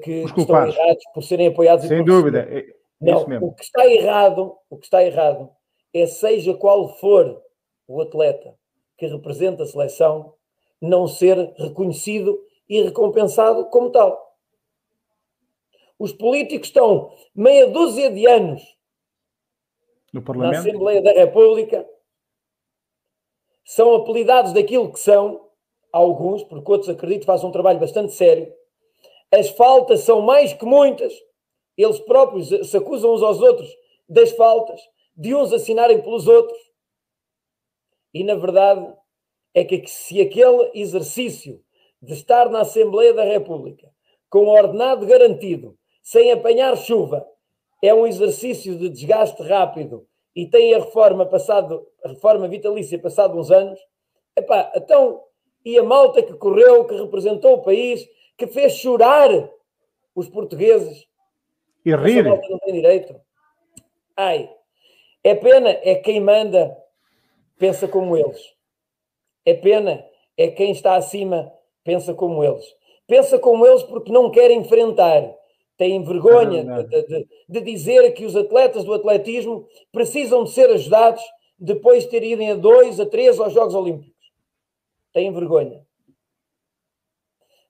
que, que estão errados por serem apoiados. Sem dúvida. É, não, o que está errado, o que está errado é seja qual for o atleta que representa a seleção não ser reconhecido e recompensado como tal. Os políticos estão meia dúzia de anos na Assembleia da República, são apelidados daquilo que são, alguns, porque outros acredito que fazem um trabalho bastante sério. As faltas são mais que muitas. Eles próprios se acusam uns aos outros das faltas, de uns assinarem pelos outros. E, na verdade, é que se aquele exercício de estar na Assembleia da República com ordenado garantido, sem apanhar chuva, é um exercício de desgaste rápido e tem a reforma passado, a reforma vitalícia passado uns anos, epá, então, e a malta que correu, que representou o país, que fez chorar os portugueses. E rir. Não tem direito. Ai, é pena, é quem manda pensa como eles. É pena, é quem está acima pensa como eles. Pensa como eles porque não quer enfrentar. Têm vergonha de, de, de, dizer que os atletas do atletismo precisam de ser ajudados depois de terem ido a dois, a três aos Jogos Olímpicos. Têm vergonha.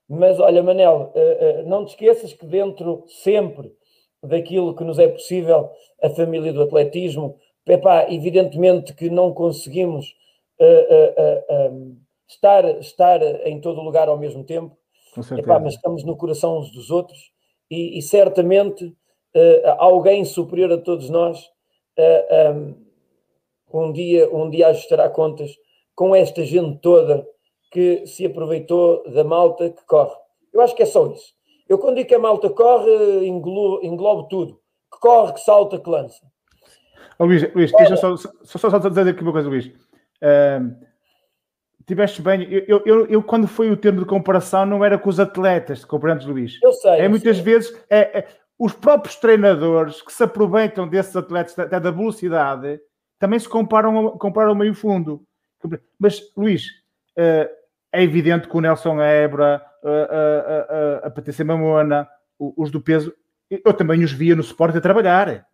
Mas olha, Manel, eh, eh, não te esqueças que dentro sempre daquilo que nos é possível, a família do atletismo Epá, evidentemente que não conseguimos uh, uh, estar, estar em todo lugar ao mesmo tempo, Epá, mas estamos no coração uns dos outros e, e certamente alguém superior a todos nós um, um, dia, um dia ajustará contas com esta gente toda que se aproveitou da malta que corre. Eu acho que é só isso. Eu, quando digo que a malta corre, englobo, englobo tudo. Que corre, que salta, que lança. Oh, Luís, Luís deixa só, só, só, só dizer aqui uma coisa, Luís. Uh, tiveste bem. Eu, eu, eu, quando foi o termo de comparação, não era com os atletas, compreendes, Luís? Eu sei. É muitas sei. vezes é, é, os próprios treinadores que se aproveitam desses atletas, até da velocidade, também se comparam, comparam ao meio fundo. Mas, Luís, uh, é evidente que o Nelson Ebra, a, a, a Patrícia Mamona, os do peso, eu também os via no suporte a trabalhar.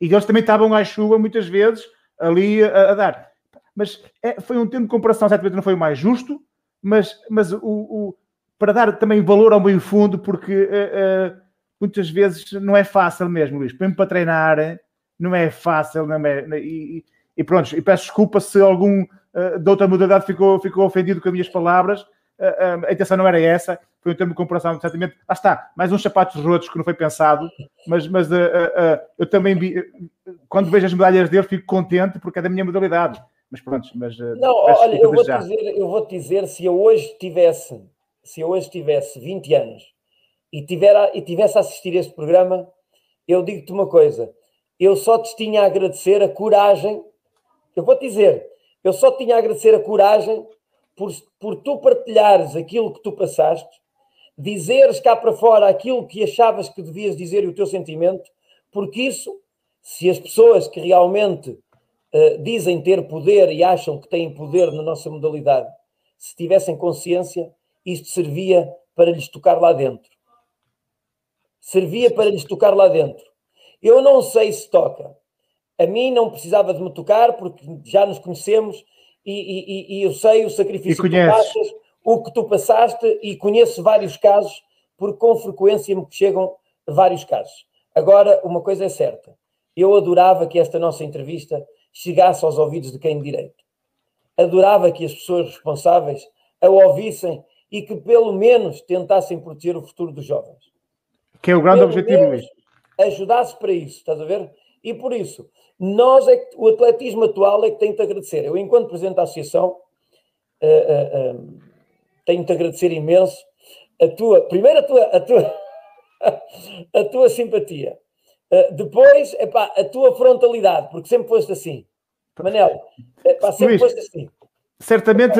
E eles também estavam à chuva muitas vezes ali a, a dar. Mas é, foi um tempo de comparação, certamente não foi o mais justo, mas, mas o, o para dar também valor ao meio fundo, porque uh, uh, muitas vezes não é fácil mesmo, Luís. Mesmo para treinar, não é fácil. Não é, e, e pronto, e peço desculpa se algum uh, de outra modalidade ficou, ficou ofendido com as minhas palavras. Uh, uh, a intenção não era essa, foi um termo de comparação, certamente. Ah, está, mais uns sapatos rotos que não foi pensado, mas, mas eu também vi, quando vejo as medalhas dele, fico contente porque é da minha modalidade. Mas pronto, mas. não, olha, eu vou, dizer, eu vou dizer, se eu hoje tivesse, se eu hoje tivesse 20 anos e, tiver, e tivesse a assistir a este programa, eu digo-te uma coisa: eu só te tinha a agradecer a coragem eu vou-te dizer, eu só tinha a agradecer a coragem por, por tu partilhares aquilo que tu passaste, dizeres cá para fora aquilo que achavas que devias dizer e o teu sentimento, porque isso, se as pessoas que realmente uh, dizem ter poder e acham que têm poder na nossa modalidade, se tivessem consciência, isto servia para lhes tocar lá dentro. Servia para lhes tocar lá dentro. Eu não sei se toca, a mim não precisava de me tocar porque já nos conhecemos e, e, e eu sei o sacrifício que tu passas, o que tu passaste e conheço vários casos porque com frequência me chegam vários casos. Agora, uma coisa é certa, eu adorava que esta nossa entrevista chegasse aos ouvidos de quem de direito. Adorava que as pessoas responsáveis a ouvissem e que pelo menos tentassem proteger o futuro dos jovens. Que é o grande pelo objetivo, Luís. Ajudasse para isso, estás a ver? E por isso, nós é que, o atletismo atual é que tem de agradecer. Eu, enquanto presidente da associação, uh, uh, uh, tenho de agradecer imenso a tua, primeiro a tua, a tua, *laughs* a tua simpatia, depois epá, a tua frontalidade, porque sempre foste assim. Manel, epá, sempre Luís, foste assim. Certamente,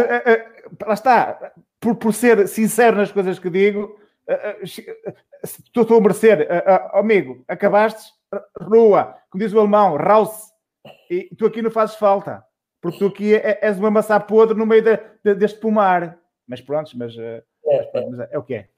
lá está, por, por ser sincero nas coisas que digo, estou a merecer, amigo, acabaste rua, como diz o alemão, raus, e tu aqui não fazes falta, porque tu aqui é, és uma maçã podre no meio de, de, deste pomar. Mas pronto, mas, eh, é, mas, mas é, é o que é.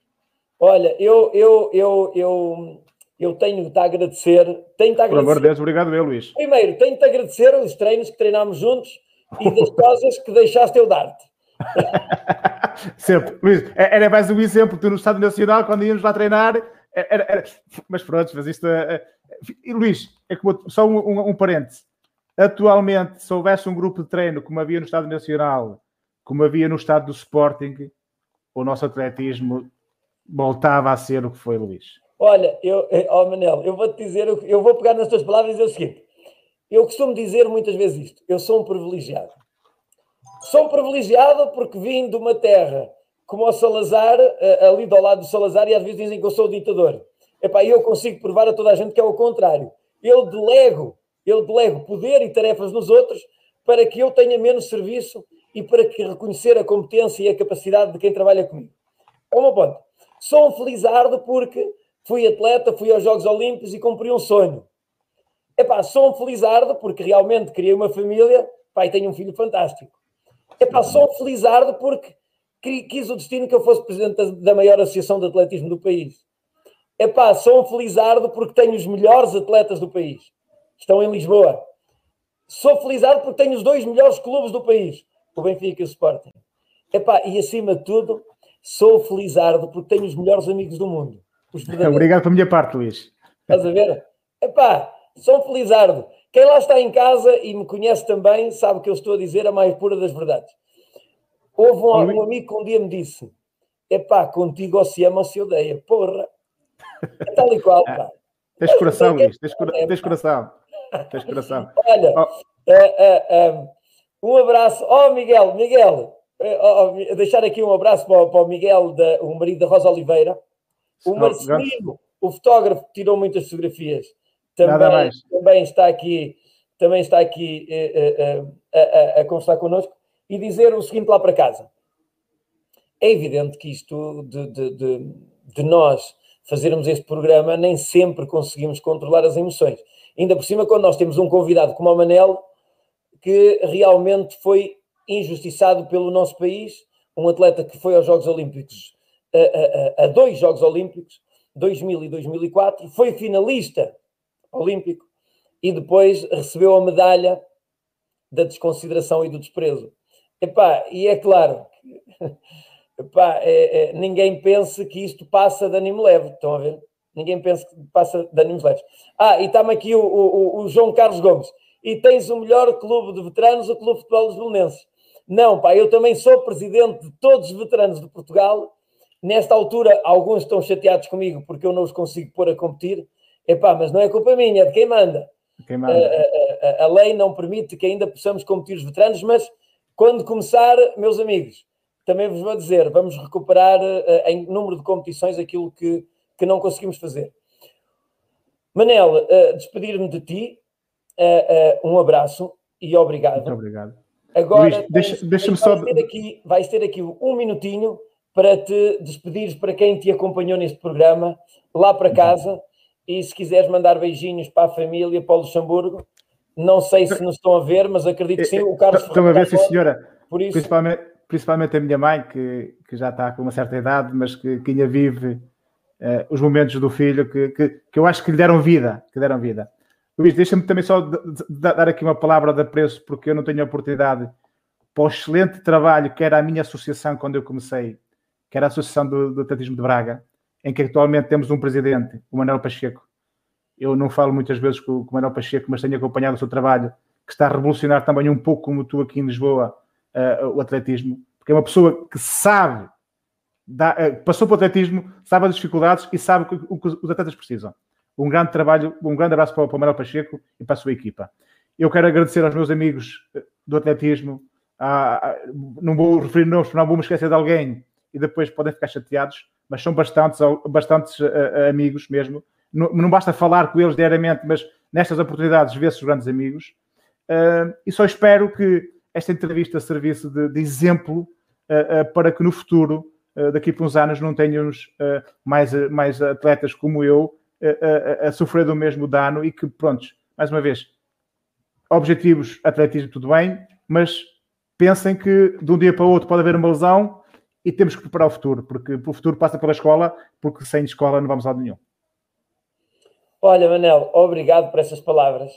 Olha, eu, eu, eu, eu, eu tenho de te agradecer. Tenho de agradecer. Por amor de Deus, obrigado eu, Luís. Primeiro, tenho de te agradecer os treinos que treinámos juntos e das *laughs* coisas que deixaste eu dar-te. *laughs* Sempre, Luís, é, era mais um exemplo. Tu no Estado Nacional, quando íamos lá treinar, era, era... mas pronto, mas isto é, e, Luís, é só um, um, um. Atualmente, se houvesse um grupo de treino como havia no Estado Nacional, como havia no Estado do Sporting, o nosso atletismo voltava a ser o que foi, Luís. Olha, eu, oh Manel, eu vou-te dizer, eu vou pegar nas tuas palavras e dizer o seguinte: eu costumo dizer muitas vezes isto, eu sou um privilegiado. Sou um privilegiado porque vim de uma terra como o Salazar, eh, ali do lado do Salazar, e às vezes dizem que eu sou o ditador. Epá, eu consigo provar a toda a gente que é o contrário. Eu delego, eu delego poder e tarefas nos outros para que eu tenha menos serviço e para que reconhecer a competência e a capacidade de quem trabalha comigo. É uma ponto. Sou um felizardo porque fui atleta, fui aos Jogos Olímpicos e cumpri um sonho. Epá, sou um felizardo porque realmente criei uma família, pai, tenho um filho fantástico. Epá, sou um felizardo porque quis o destino que eu fosse presidente da maior associação de atletismo do país. Epá, sou um felizardo porque tenho os melhores atletas do país. Estão em Lisboa. Sou felizardo porque tenho os dois melhores clubes do país. O Benfica e o Sporting. Epá, e acima de tudo, sou felizardo porque tenho os melhores amigos do mundo. Obrigado pela minha parte, Luís. Estás a ver? Epá, sou um felizardo. Quem lá está em casa e me conhece também sabe que eu estou a dizer a mais pura das verdades. Houve um, um amigo que um dia me disse: Epá, contigo ou se ama ou se odeia. Porra, é tal e qual, pá. Tens coração, Luís, tens, tens coração. Tens coração. Olha, oh. uh, uh, um, um abraço. Oh, Miguel, Miguel, uh, deixar aqui um abraço para, para o Miguel, da, o marido da Rosa Oliveira. O Marcelino, o fotógrafo, tirou muitas fotografias. Também, também está aqui, também está aqui a, a, a conversar connosco e dizer o seguinte lá para casa. É evidente que isto de, de, de, de nós fazermos este programa, nem sempre conseguimos controlar as emoções. Ainda por cima, quando nós temos um convidado como o Manel, que realmente foi injustiçado pelo nosso país, um atleta que foi aos Jogos Olímpicos, a, a, a dois Jogos Olímpicos, 2000 e 2004, foi finalista olímpico e depois recebeu a medalha da desconsideração e do desprezo. Epá, e é claro Epá, é, é, ninguém pense que isto passa de ânimo leve, estão a ver? Ninguém pensa que passa de ânimos leves. Ah, e está-me aqui o, o, o, João Carlos Gomes. E tens o melhor clube de veteranos, o Clube de Futebol dos Belenenses. Não, pá, eu também sou presidente de todos os veteranos de Portugal. Nesta altura, alguns estão chateados comigo porque eu não os consigo pôr a competir. Epá, mas não é culpa minha, é de quem manda. Quem manda. A, a, a, a lei não permite que ainda possamos competir os veteranos, mas quando começar, meus amigos, também vos vou dizer, vamos recuperar uh, em número de competições aquilo que, que não conseguimos fazer. Manel, uh, despedir-me de ti, uh, um abraço e obrigado. Muito obrigado. Agora, Luís, deixa-me só. Vais ter, aqui, vais ter aqui um minutinho para te despedires para quem te acompanhou neste programa, lá para casa, e se quiseres mandar beijinhos para a família, para o Luxemburgo, não sei se nos estão a ver, mas acredito que sim. O Carlos Estão a ver, sim, senhora. Por isso, Principalmente, principalmente a minha mãe, que, que já está com uma certa idade, mas que, que ainda vive uh, os momentos do filho, que, que, que, eu acho que lhe deram vida, que deram vida. Luís, deixa-me também só de, de, de dar aqui uma palavra de apreço, porque eu não tenho a oportunidade para o excelente trabalho que era a minha associação quando eu comecei, que era a Associação do, do Atletismo de Braga, em que atualmente temos um presidente, o Manuel Pacheco. Eu não falo muitas vezes com, com o Manuel Pacheco, mas tenho acompanhado o seu trabalho, que está a revolucionar também um pouco, como tu aqui em Lisboa, uh, o atletismo, porque é uma pessoa que sabe, dá, uh, passou para o atletismo, sabe as dificuldades e sabe o que, o que os atletas precisam. Um grande trabalho, um grande abraço para, para o Manuel Pacheco e para a sua equipa. Eu quero agradecer aos meus amigos eh, do atletismo, a, a, não vou referir nomes, não vou me esquecer de alguém e depois podem ficar chateados, mas são bastantes, bastantes uh, amigos mesmo. Não, não, basta falar com eles diariamente, mas nestas oportunidades vê-se os grandes amigos. Uh, e só espero que esta entrevista servisse de, de exemplo uh, uh, para que no futuro, uh, daqui por uns anos, não tenhamos mais, mais atletas como eu a sofrer do mesmo dano e que, pronto, mais uma vez, objetivos, atletismo, tudo bem, mas pensem que de um dia para o outro pode haver uma lesão e temos que preparar o futuro, porque o futuro passa pela escola, porque sem escola não vamos a lado nenhum. Olha, Manel, obrigado por essas palavras.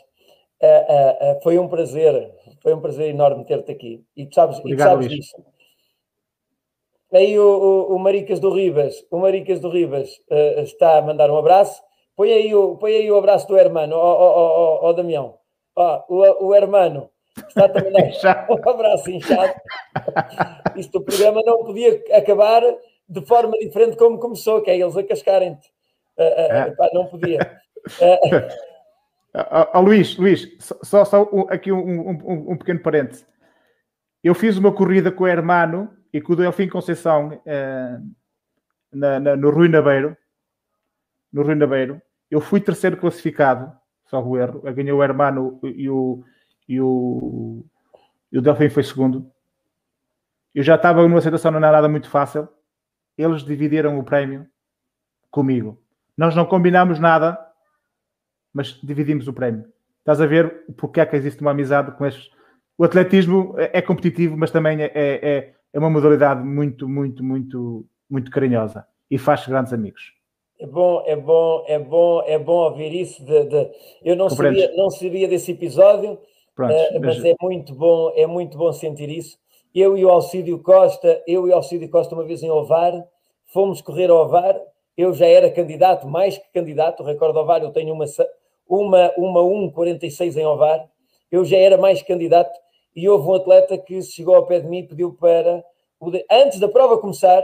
Uh, uh, uh, foi um prazer, foi um prazer enorme ter-te aqui. E tu sabes, Obrigado, e tu sabes disso. Aí o, o, o, Maricas do Ribas, o Maricas do Ribas está a mandar um abraço. Põe aí o, põe aí o abraço do hermano, ó, ó Damião. Ó, o, o hermano está a *laughs* mandar um abraço inchado. Isto o programa não podia acabar de forma diferente como começou, que é eles a cascarem-te. É. não podia. *laughs* Uh, uh, Luís, Luís, só, só aqui um, um, um, pequeno parêntese. Eu fiz uma corrida com o Hermano e com o Delfim Conceição uh, na, na, no Rui Nabeiro. No Rui Nabeiro. Eu fui terceiro classificado, só o erro. Eu ganhei o Hermano e o, e o, e o Delfim foi segundo. Eu já estava numa situação não era nada muito fácil. Eles dividiram o prémio comigo. Nós não combinámos nada mas dividimos o prémio. Estás a ver porque é que existe uma amizade com estes. O atletismo é, é competitivo, mas também é, é, é uma modalidade muito, muito, muito, muito carinhosa e faz grandes amigos. É bom, é bom, é bom, é bom ouvir isso. De, de... Eu não sabia, não sabia desse episódio, Pronto, uh, mas, mas é muito bom, é muito bom sentir isso. Eu e o Alcídio Costa, eu e o Alcídio Costa uma vez em Ovar, fomos correr ao Ovar. Eu já era candidato, mais que candidato, recordo Ovar, eu tenho uma, uma, uma 1,46 em Ovar, eu já era mais candidato e houve um atleta que chegou ao pé de mim e pediu para, antes da prova começar,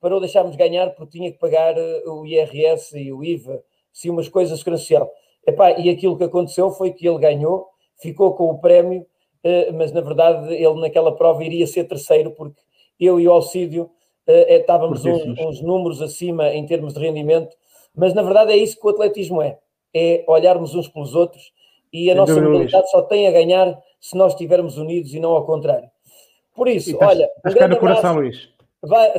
para o deixarmos ganhar porque tinha que pagar eh, o IRS e o IVA, se umas coisas de segurança social. Epá, e aquilo que aconteceu foi que ele ganhou, ficou com o prémio, eh, mas na verdade ele naquela prova iria ser terceiro, porque eu e o Alcídio eh, estávamos uns, uns números acima em termos de rendimento, mas na verdade é isso que o atletismo é, é olharmos uns pelos outros e a Sem nossa modalidade só tem a ganhar se nós estivermos unidos e não ao contrário. Por isso, estás, olha. Estás um cá no coração, Luís. Vai,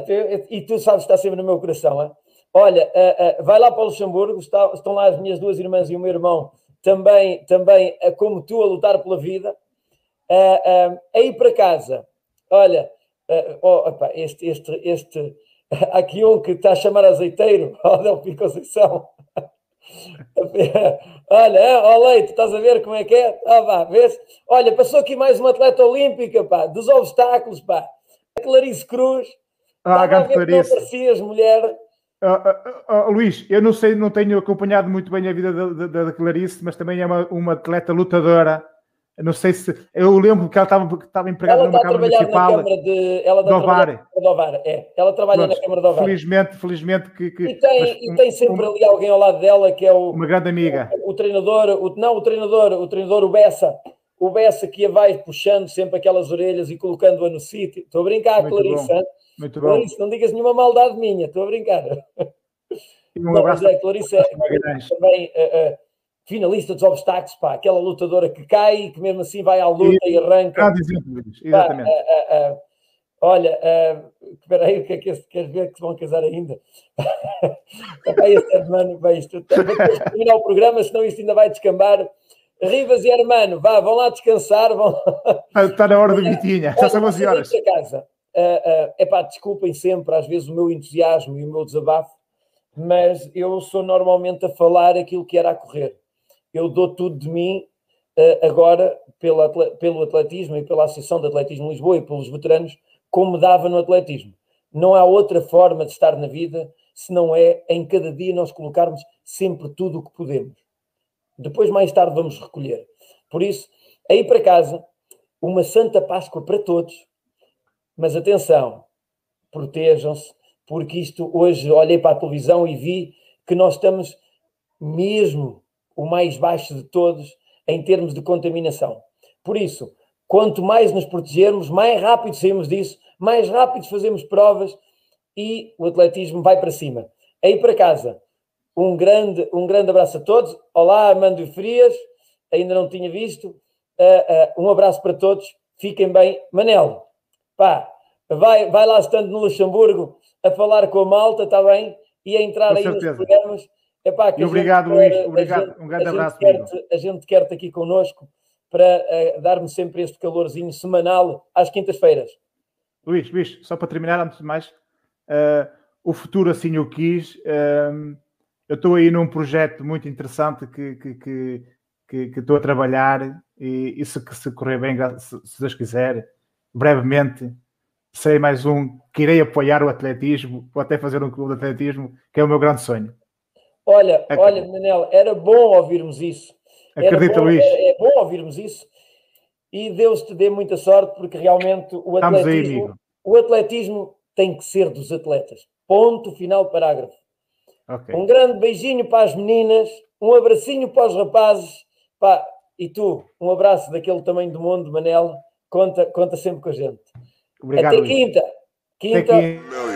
e tu sabes, está sempre no meu coração. Hein? Olha, uh, uh, vai lá para o Luxemburgo, está, estão lá as minhas duas irmãs e o meu irmão, também, também uh, como tu, a lutar pela vida. aí para casa, olha, oh, opa, este, este, este, *laughs* aqui um que está a chamar azeiteiro, ó, oh, Del Conceição. *laughs* Olha, ó Leite, estás a ver como é que é? Ah, vá, vês? Olha, passou aqui mais uma atleta olímpica, pá, dos obstáculos, pá. A Clarice Cruz. Ah, grande Clarice. Não aparecias, mulher. Uh, uh, uh, Luís, eu não sei, não tenho acompanhado muito bem a vida da, da, da Clarice, mas também é uma, uma atleta lutadora não sei se. Eu lembro que ela estava, estava empregada ela numa Câmara Municipal. Na Câmara de, ela de Ovar. De Ovar. É, ela trabalha Pronto, na Câmara de Ovar. Felizmente, felizmente que. que e, tem, mas, e tem sempre um, ali alguém ao lado dela que é o. Uma grande amiga. O, o treinador, o, não, o treinador, o treinador, o Bessa. O Bessa que a vai puxando sempre aquelas orelhas e colocando-a no sítio. Estou a brincar, Muito Clarice. Bom. Muito bom. Clarice, não digas nenhuma maldade minha, estou a brincar. Um abraço. Mas, é, Clarice é, também. Uh, uh, finalista dos obstáculos, pá, aquela lutadora que cai e que mesmo assim vai à luta e, e arranca. Ah, exatamente. Pá, uh, uh, uh, olha, espera aí, o que é que queres ver que vão casar ainda? *laughs* vai, este hermano, vai isto, terminar o programa, senão isto ainda vai descambar. Rivas e Hermano, vá, vão lá descansar. Vão... Está na hora do Vitinha, já são 11 horas. Casa. Uh, uh, epá, desculpem sempre, às vezes, o meu entusiasmo e o meu desabafo, mas eu sou normalmente a falar aquilo que era a correr eu dou tudo de mim uh, agora pela, pelo atletismo e pela Associação de Atletismo Lisboa e pelos veteranos, como dava no atletismo. Não há outra forma de estar na vida se não é em cada dia nós colocarmos sempre tudo o que podemos. Depois, mais tarde, vamos recolher. Por isso, aí para casa, uma Santa Páscoa para todos. Mas atenção, protejam-se, porque isto hoje olhei para a televisão e vi que nós estamos mesmo o mais baixo de todos em termos de contaminação. Por isso, quanto mais nos protegermos, mais rápido saímos disso, mais rápido fazemos provas e o atletismo vai para cima. Aí para casa, um grande, um grande abraço a todos. Olá, Armando Frias, ainda não tinha visto. Uh, uh, um abraço para todos, fiquem bem. Manel, pá, vai, vai lá estando no Luxemburgo a falar com a malta, está bem? E a entrar com aí certeza. nos programas Epá, e obrigado, Luís. Obrigado. Gente, um grande abraço. Quer a gente quer-te aqui connosco para uh, dar-me sempre este calorzinho semanal às quintas-feiras. Luís, Luís, só para terminar, antes de mais, uh, o futuro assim o quis. Uh, eu estou aí num projeto muito interessante que, que, que, que, que estou a trabalhar e, e se, se, correr bem, se, se Deus quiser, brevemente serei mais um que irei apoiar o atletismo, ou até fazer um clube de atletismo, que é o meu grande sonho. Olha, olha, Manel, era bom ouvirmos isso. Acredita, bom, Luís. É, é, bom ouvirmos isso. E Deus te dê muita sorte, porque realmente o atletismo, aí, o atletismo tem que ser dos atletas. Ponto final parágrafo. Okay. Um grande beijinho para as meninas, um abracinho para os rapazes. Pá, e tu, um abraço daquele tamanho do mundo, Manel. Conta, conta sempre com a gente. Obrigado, Até quinta. Quinta. Até quinta.